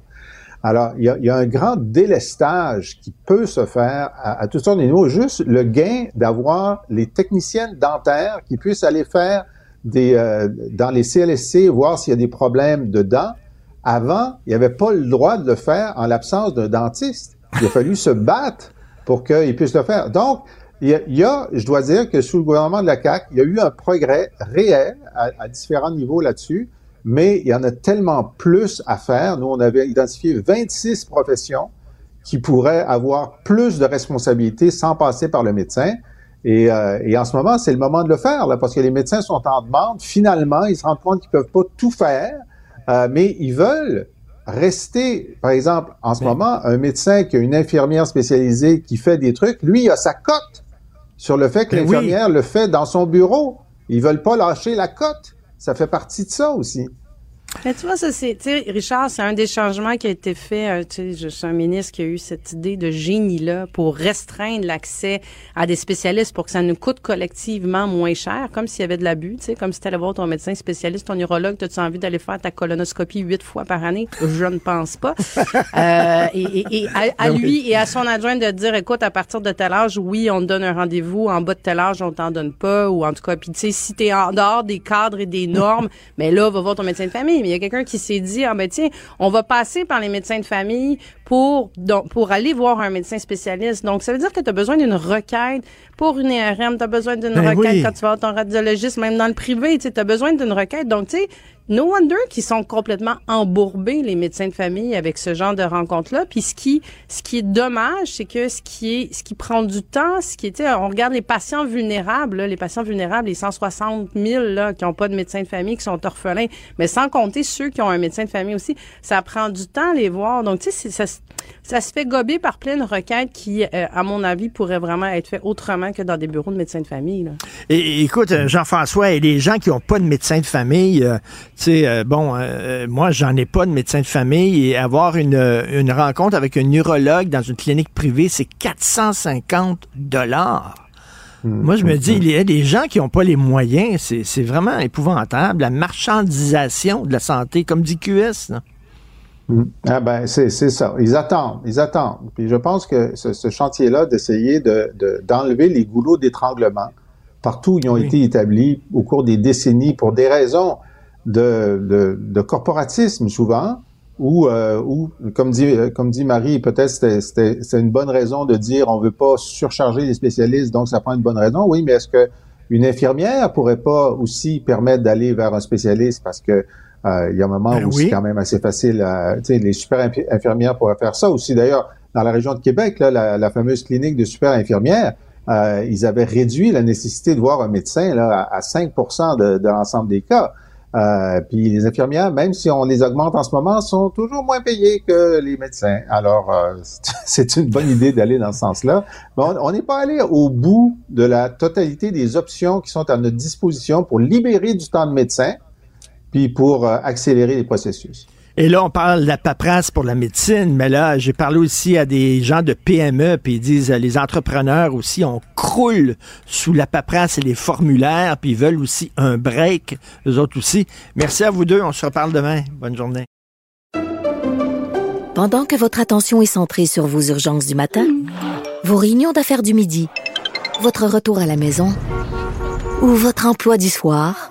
Alors, il y, a, un grand délestage qui peut se faire à, à toutes. Juste le gain d'avoir les techniciennes dentaires qui puissent aller faire euh, dans les CLSC, voir s'il y a des problèmes de dents. Avant, il n'y avait pas le droit de le faire en l'absence d'un dentiste. Il a fallu se battre pour qu'ils puissent le faire. Donc, il y, a, je dois dire que sous le gouvernement de la CAQ, il y a eu un progrès réel à, à différents niveaux là-dessus mais il y en a tellement plus à faire. Nous, on avait identifié 26 professions qui pourraient avoir plus de responsabilités sans passer par le médecin. Et, euh, et en ce moment, c'est le moment de le faire, là, parce que les médecins sont en demande. Finalement, ils se rendent compte qu'ils peuvent pas tout faire, euh, mais ils veulent rester. Par exemple, en ce moment, un médecin qui a une infirmière spécialisée qui fait des trucs, lui, il a sa cote sur le fait que Ben oui. l'infirmière le fait dans son bureau. Ils veulent pas lâcher la cote. Ça fait partie de ça aussi. Mais tu vois, ça, c'est, tu sais, Richard, c'est un des changements qui a été fait. euh, tu sais, je suis un ministre qui a eu cette idée de génie-là pour restreindre l'accès à des spécialistes pour que ça nous coûte collectivement moins cher, comme s'il y avait de l'abus, tu sais, comme si tu allais voir ton médecin spécialiste, ton urologue, as-tu envie d'aller faire ta colonoscopie huit fois par année? Je ne pense pas. Euh, et et, et à, lui et à son adjoint de dire, écoute, à partir de tel âge, oui, on te donne un rendez-vous, en bas de tel âge, on t'en donne pas, ou en tout cas, puis tu sais, si t'es en dehors des cadres et des normes, mais là, va voir ton médecin de famille. Mais il y a quelqu'un qui s'est dit, ah ben tiens, on va passer par les médecins de famille pour donc, pour aller voir un médecin spécialiste. Donc, ça veut dire que tu as besoin d'une requête pour une IRM, tu as besoin d'une Ben requête oui. quand tu vas voir ton radiologiste, même dans le privé, tu as besoin d'une requête. Donc, tu sais, no wonder qu'ils sont complètement embourbés, les médecins de famille, avec ce genre de rencontres-là. Puis ce qui, ce qui est dommage, c'est que ce qui est, ce qui prend du temps, ce qui était, on regarde les patients vulnérables, les patients vulnérables, les 160 000 là, qui n'ont pas de médecin de famille, qui sont orphelins, mais sans compter ceux qui ont un médecin de famille aussi, ça prend du temps à les voir. Donc, tu sais, ça, ça se fait gober par plein de requêtes qui, euh, à mon avis, pourraient vraiment être faites autrement que dans des bureaux de médecins de famille. Et, écoute, euh, Jean-François, les gens qui n'ont pas de médecin de famille, euh, sais, euh, bon, euh, moi, j'en ai pas de médecin de famille et avoir une, euh, une rencontre avec un neurologue dans une clinique privée, c'est 450 dollars. Moi, je me dis, il y a des gens qui n'ont pas les moyens, c'est c'est vraiment épouvantable. La marchandisation de la santé, comme dit QS. là. Mm. Ah ben c'est c'est ça. Ils attendent, ils attendent. Puis je pense que ce, ce chantier-là d'essayer de de- d'enlever les goulots d'étranglement partout où ils ont été établis au cours des décennies pour des raisons de de, de corporatisme souvent ou euh, ou comme dit comme dit Marie peut-être c'était une bonne raison de dire on veut pas surcharger les spécialistes donc ça prend une bonne raison. Oui, mais est-ce que une infirmière pourrait pas aussi permettre d'aller vers un spécialiste? Parce que euh, il y a un moment Ben où oui. c'est quand même assez facile. à- tu sais, les super infi- infirmières pourraient faire ça aussi. D'ailleurs, dans la région de Québec, là, la, la fameuse clinique de super infirmières, euh, ils avaient réduit la nécessité de voir un médecin là, à, à 5% de, de l'ensemble des cas. Euh, puis les infirmières, même si on les augmente en ce moment, sont toujours moins payées que les médecins. Alors, euh, c'est une bonne idée d'aller dans ce sens-là. Mais on n'est pas allé au bout de la totalité des options qui sont à notre disposition pour libérer du temps de médecin, puis pour euh, accélérer les processus. Et là, on parle de la paperasse pour la médecine, mais là, j'ai parlé aussi à des gens de PME, puis ils disent, euh, les entrepreneurs aussi, on croule sous la paperasse et les formulaires, puis ils veulent aussi un break, les autres aussi. Merci à vous deux, on se reparle demain. Bonne journée. Pendant que votre attention est centrée sur vos urgences du matin, vos réunions d'affaires du midi, votre retour à la maison ou votre emploi du soir,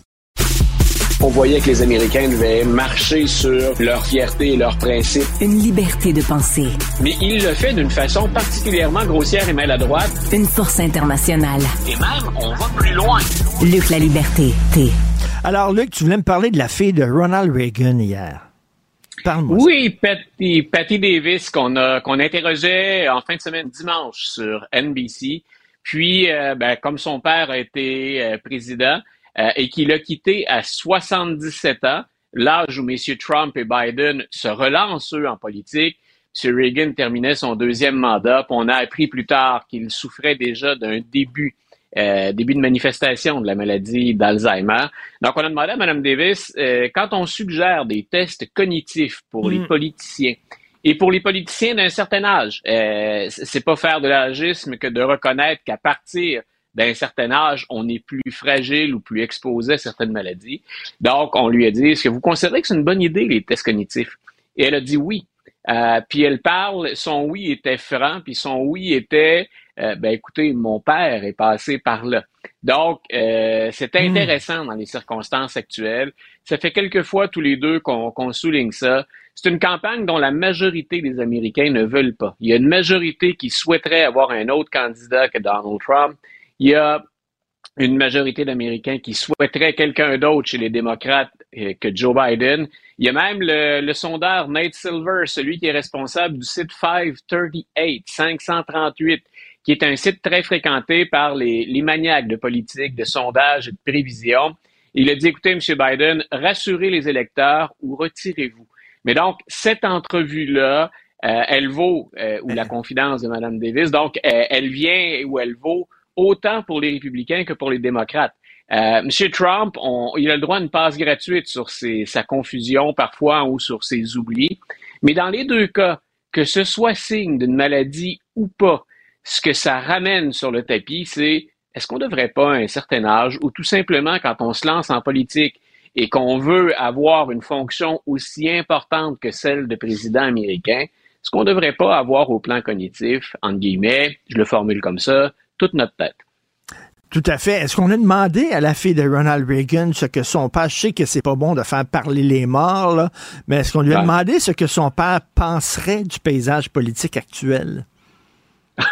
On voyait que les Américains devaient marcher sur leur fierté et leurs principes. Une liberté de penser. Mais il le fait d'une façon particulièrement grossière et maladroite. Une force internationale. Et même, on va plus loin. Luc la liberté, T. Alors, Luc, tu voulais me parler de la fille de Ronald Reagan hier. Parle-moi. Oui, Patty, Patty Davis, qu'on a, qu'on interrogeait en fin de semaine dimanche sur NBC. Puis, euh, ben, comme son père a été euh, président, et qu'il a quitté à 77 ans, l'âge où messieurs Trump et Biden se relancent, eux, en politique. M. Reagan terminait son deuxième mandat, puis on a appris plus tard qu'il souffrait déjà d'un début, euh, début de manifestation de la maladie d'Alzheimer. Donc, on a demandé à Mme Davis, euh, quand on suggère des tests cognitifs pour les Mm. politiciens, et pour les politiciens d'un certain âge, euh, c'est pas faire de l'agisme que de reconnaître qu'à partir d'un certain âge, on est plus fragile ou plus exposé à certaines maladies. Donc, on lui a dit, est-ce que vous considérez que c'est une bonne idée, les tests cognitifs? Et elle a dit oui. Euh, puis elle parle, son oui était franc, puis son oui était, euh, ben écoutez, mon père est passé par là. Donc, euh, c'est intéressant dans les circonstances actuelles. Ça fait quelques fois tous les deux qu'on qu'on souligne ça. C'est une campagne dont la majorité des Américains ne veulent pas. Il y a une majorité qui souhaiterait avoir un autre candidat que Donald Trump. Il y a une majorité d'Américains qui souhaiteraient quelqu'un d'autre chez les démocrates euh, que Joe Biden. Il y a même le, le sondeur Nate Silver, celui qui est responsable du site 538, 538, qui est un site très fréquenté par les, les maniaques de politique, de sondage et de prévision. Il a dit, écoutez, M. Biden, rassurez les électeurs ou retirez-vous. Mais donc, cette entrevue-là, euh, elle vaut, euh, ou la confidence de Mme Davis, donc euh, elle vient ou elle vaut autant pour les républicains que pour les démocrates. Euh, M. Trump, il a le droit à une passe gratuite sur sa confusion parfois ou sur ses oublis. Mais dans les deux cas, que ce soit signe d'une maladie ou pas, ce que ça ramène sur le tapis, c'est est-ce qu'on ne devrait pas à un certain âge, ou tout simplement quand on se lance en politique et qu'on veut avoir une fonction aussi importante que celle de président américain, est-ce qu'on ne devrait pas avoir au plan cognitif, entre guillemets, je le formule comme ça, toute notre tête? Tout à fait. Est-ce qu'on a demandé à la fille de Ronald Reagan ce que son père, je sais que c'est pas bon de faire parler les morts, là, mais est-ce qu'on lui a Ouais. demandé ce que son père penserait du paysage politique actuel?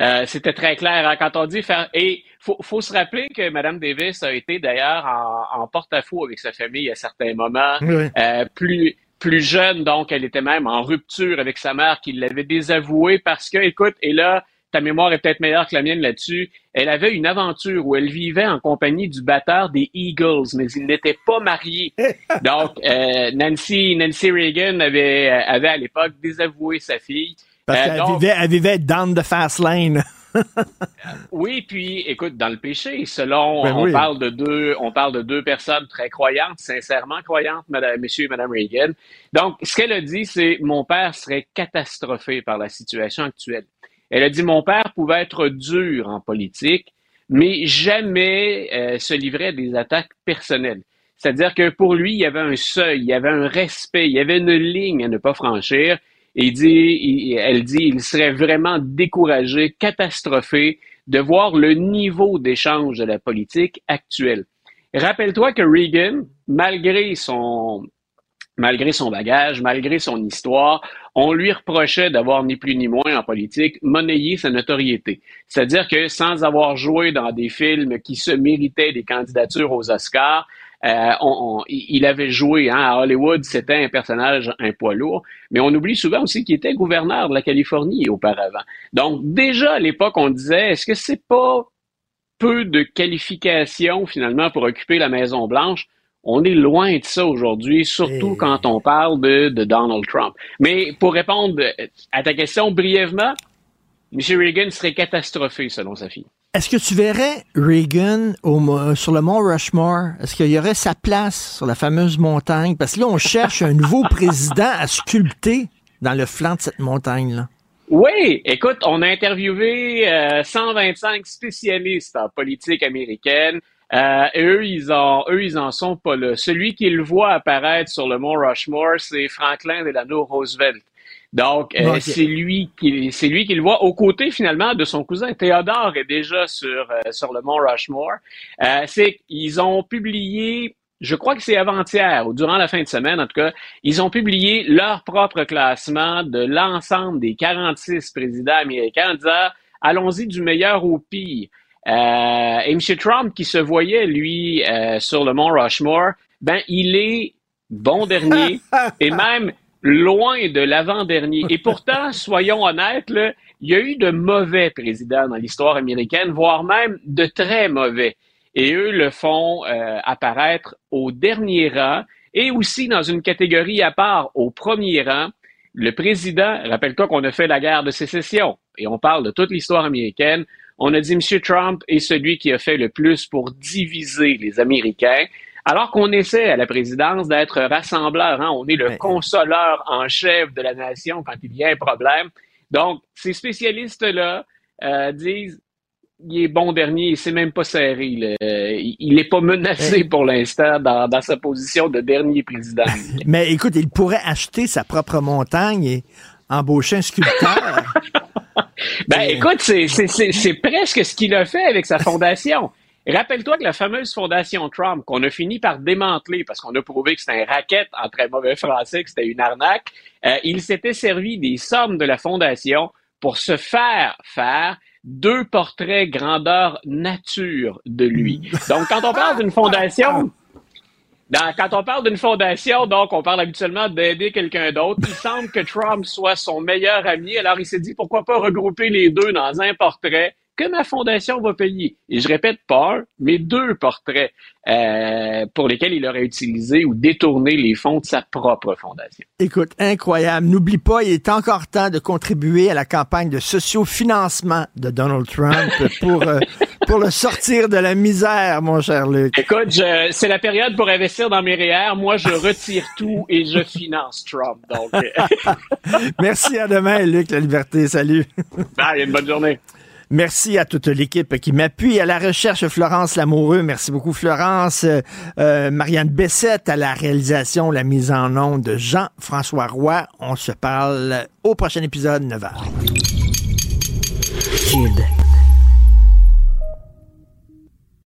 Euh, C'était très clair hein, quand on dit faire. Et faut, faut se rappeler que Mme Davis a été d'ailleurs en, en porte-à-faux avec sa famille à certains moments. Oui. Euh, plus plus jeune, donc elle était même en rupture avec sa mère qui l'avait désavouée parce que, écoute, et là, ta mémoire est peut-être meilleure que la mienne là-dessus. Elle avait une aventure où elle vivait en compagnie du batteur des Eagles, mais il n'était pas marié. Donc, euh, Nancy, Nancy Reagan avait, avait à l'époque désavoué sa fille. Parce Euh, qu'elle donc- vivait, elle vivait down the fast lane. oui, puis écoute, dans le péché, selon Ben on oui. parle de deux, on parle de deux personnes très croyantes, sincèrement croyantes, madame, monsieur et madame Reagan. Donc, ce qu'elle a dit, c'est mon père serait catastrophé par la situation actuelle. Elle a dit mon père pouvait être dur en politique, mais jamais euh, se livrer à des attaques personnelles. C'est-à-dire que pour lui, il y avait un seuil, il y avait un respect, il y avait une ligne à ne pas franchir. Et elle dit, il serait vraiment découragé, catastrophé de voir le niveau d'échange de la politique actuelle. Rappelle-toi que Reagan, malgré son, malgré son bagage, malgré son histoire, on lui reprochait d'avoir ni plus ni moins en politique monnayé sa notoriété. C'est-à-dire que sans avoir joué dans des films qui se méritaient des candidatures aux Oscars, euh, il avait joué hein, à Hollywood, c'était un personnage, un poids lourd, mais on oublie souvent aussi qu'il était gouverneur de la Californie auparavant. Donc déjà à l'époque, on disait, est-ce que c'est pas peu de qualifications finalement pour occuper la Maison Blanche? On est loin de ça aujourd'hui, surtout quand on parle de, de Donald Trump. Mais pour répondre à ta question brièvement, M. Reagan serait catastrophé selon sa fille. Est-ce que tu verrais Reagan au mo- sur le mont Rushmore? Est-ce qu'il y aurait sa place sur la fameuse montagne? Parce que là, on cherche un nouveau président à sculpter dans le flanc de cette montagne-là. Oui, écoute, on a interviewé euh, 125 spécialistes en politique américaine. Euh, et eux, ils en, eux, ils en sont pas là. Celui qui le voit apparaître sur le mont Rushmore, c'est Franklin Delano Roosevelt. Donc, euh, c'est lui qui, c'est lui qui le voit aux côtés finalement de son cousin Théodore est déjà sur euh, sur le mont Rushmore. Euh, c'est ils ont publié, je crois que c'est avant-hier ou durant la fin de semaine en tout cas, ils ont publié leur propre classement de l'ensemble des 46 présidents américains en disant allons-y du meilleur au pire. Euh, et M. Trump qui se voyait lui euh, sur le mont Rushmore, ben il est bon dernier et même loin de l'avant-dernier. Et pourtant, soyons honnêtes, là, il y a eu de mauvais présidents dans l'histoire américaine, voire même de très mauvais. Et eux le font euh, apparaître au dernier rang et aussi dans une catégorie à part, au premier rang. Le président, rappelle-toi qu'on a fait la guerre de sécession et on parle de toute l'histoire américaine. On a dit M. Trump est celui qui a fait le plus pour diviser les Américains. Alors qu'on essaie à la présidence d'être rassembleur, hein, on est le consoleur en chef de la nation quand il y a un problème. Donc, ces spécialistes-là euh, disent il est bon dernier, c'est même pas serré. là. Il n'est pas menacé pour l'instant dans, dans sa position de dernier président. Mais écoute, il pourrait acheter sa propre montagne et embaucher un sculpteur. Ben, écoute, c'est, presque ce qu'il a fait avec sa fondation. Rappelle-toi que la fameuse fondation Trump, qu'on a fini par démanteler parce qu'on a prouvé que c'était un racket en très mauvais français, que c'était une arnaque, euh, il s'était servi des sommes de la fondation pour se faire faire deux portraits grandeur nature de lui. Donc, quand on parle d'une fondation, quand on parle d'une fondation, donc on parle habituellement d'aider quelqu'un d'autre. Il semble que Trump soit son meilleur ami. Alors il s'est dit pourquoi pas regrouper les deux dans un portrait que ma fondation va payer. Et je répète pas mais deux portraits euh, pour lesquels il aurait utilisé ou détourné les fonds de sa propre fondation. Écoute, incroyable. N'oublie pas, il est encore temps de contribuer à la campagne de sociofinancement de Donald Trump pour, euh, pour le sortir de la misère, mon cher Luc. Écoute, c'est la période pour investir dans mes REER. Moi, je retire tout et je finance Trump. Donc, Merci, à demain, Luc, la liberté. Salut. bye, une bonne journée. Merci à toute l'équipe qui m'appuie à la recherche. Florence Lamoureux, merci beaucoup Florence. Euh, Marianne Bessette à la réalisation, la mise en onde de Jean-François Roy. On se parle au prochain épisode, 9h. Cube.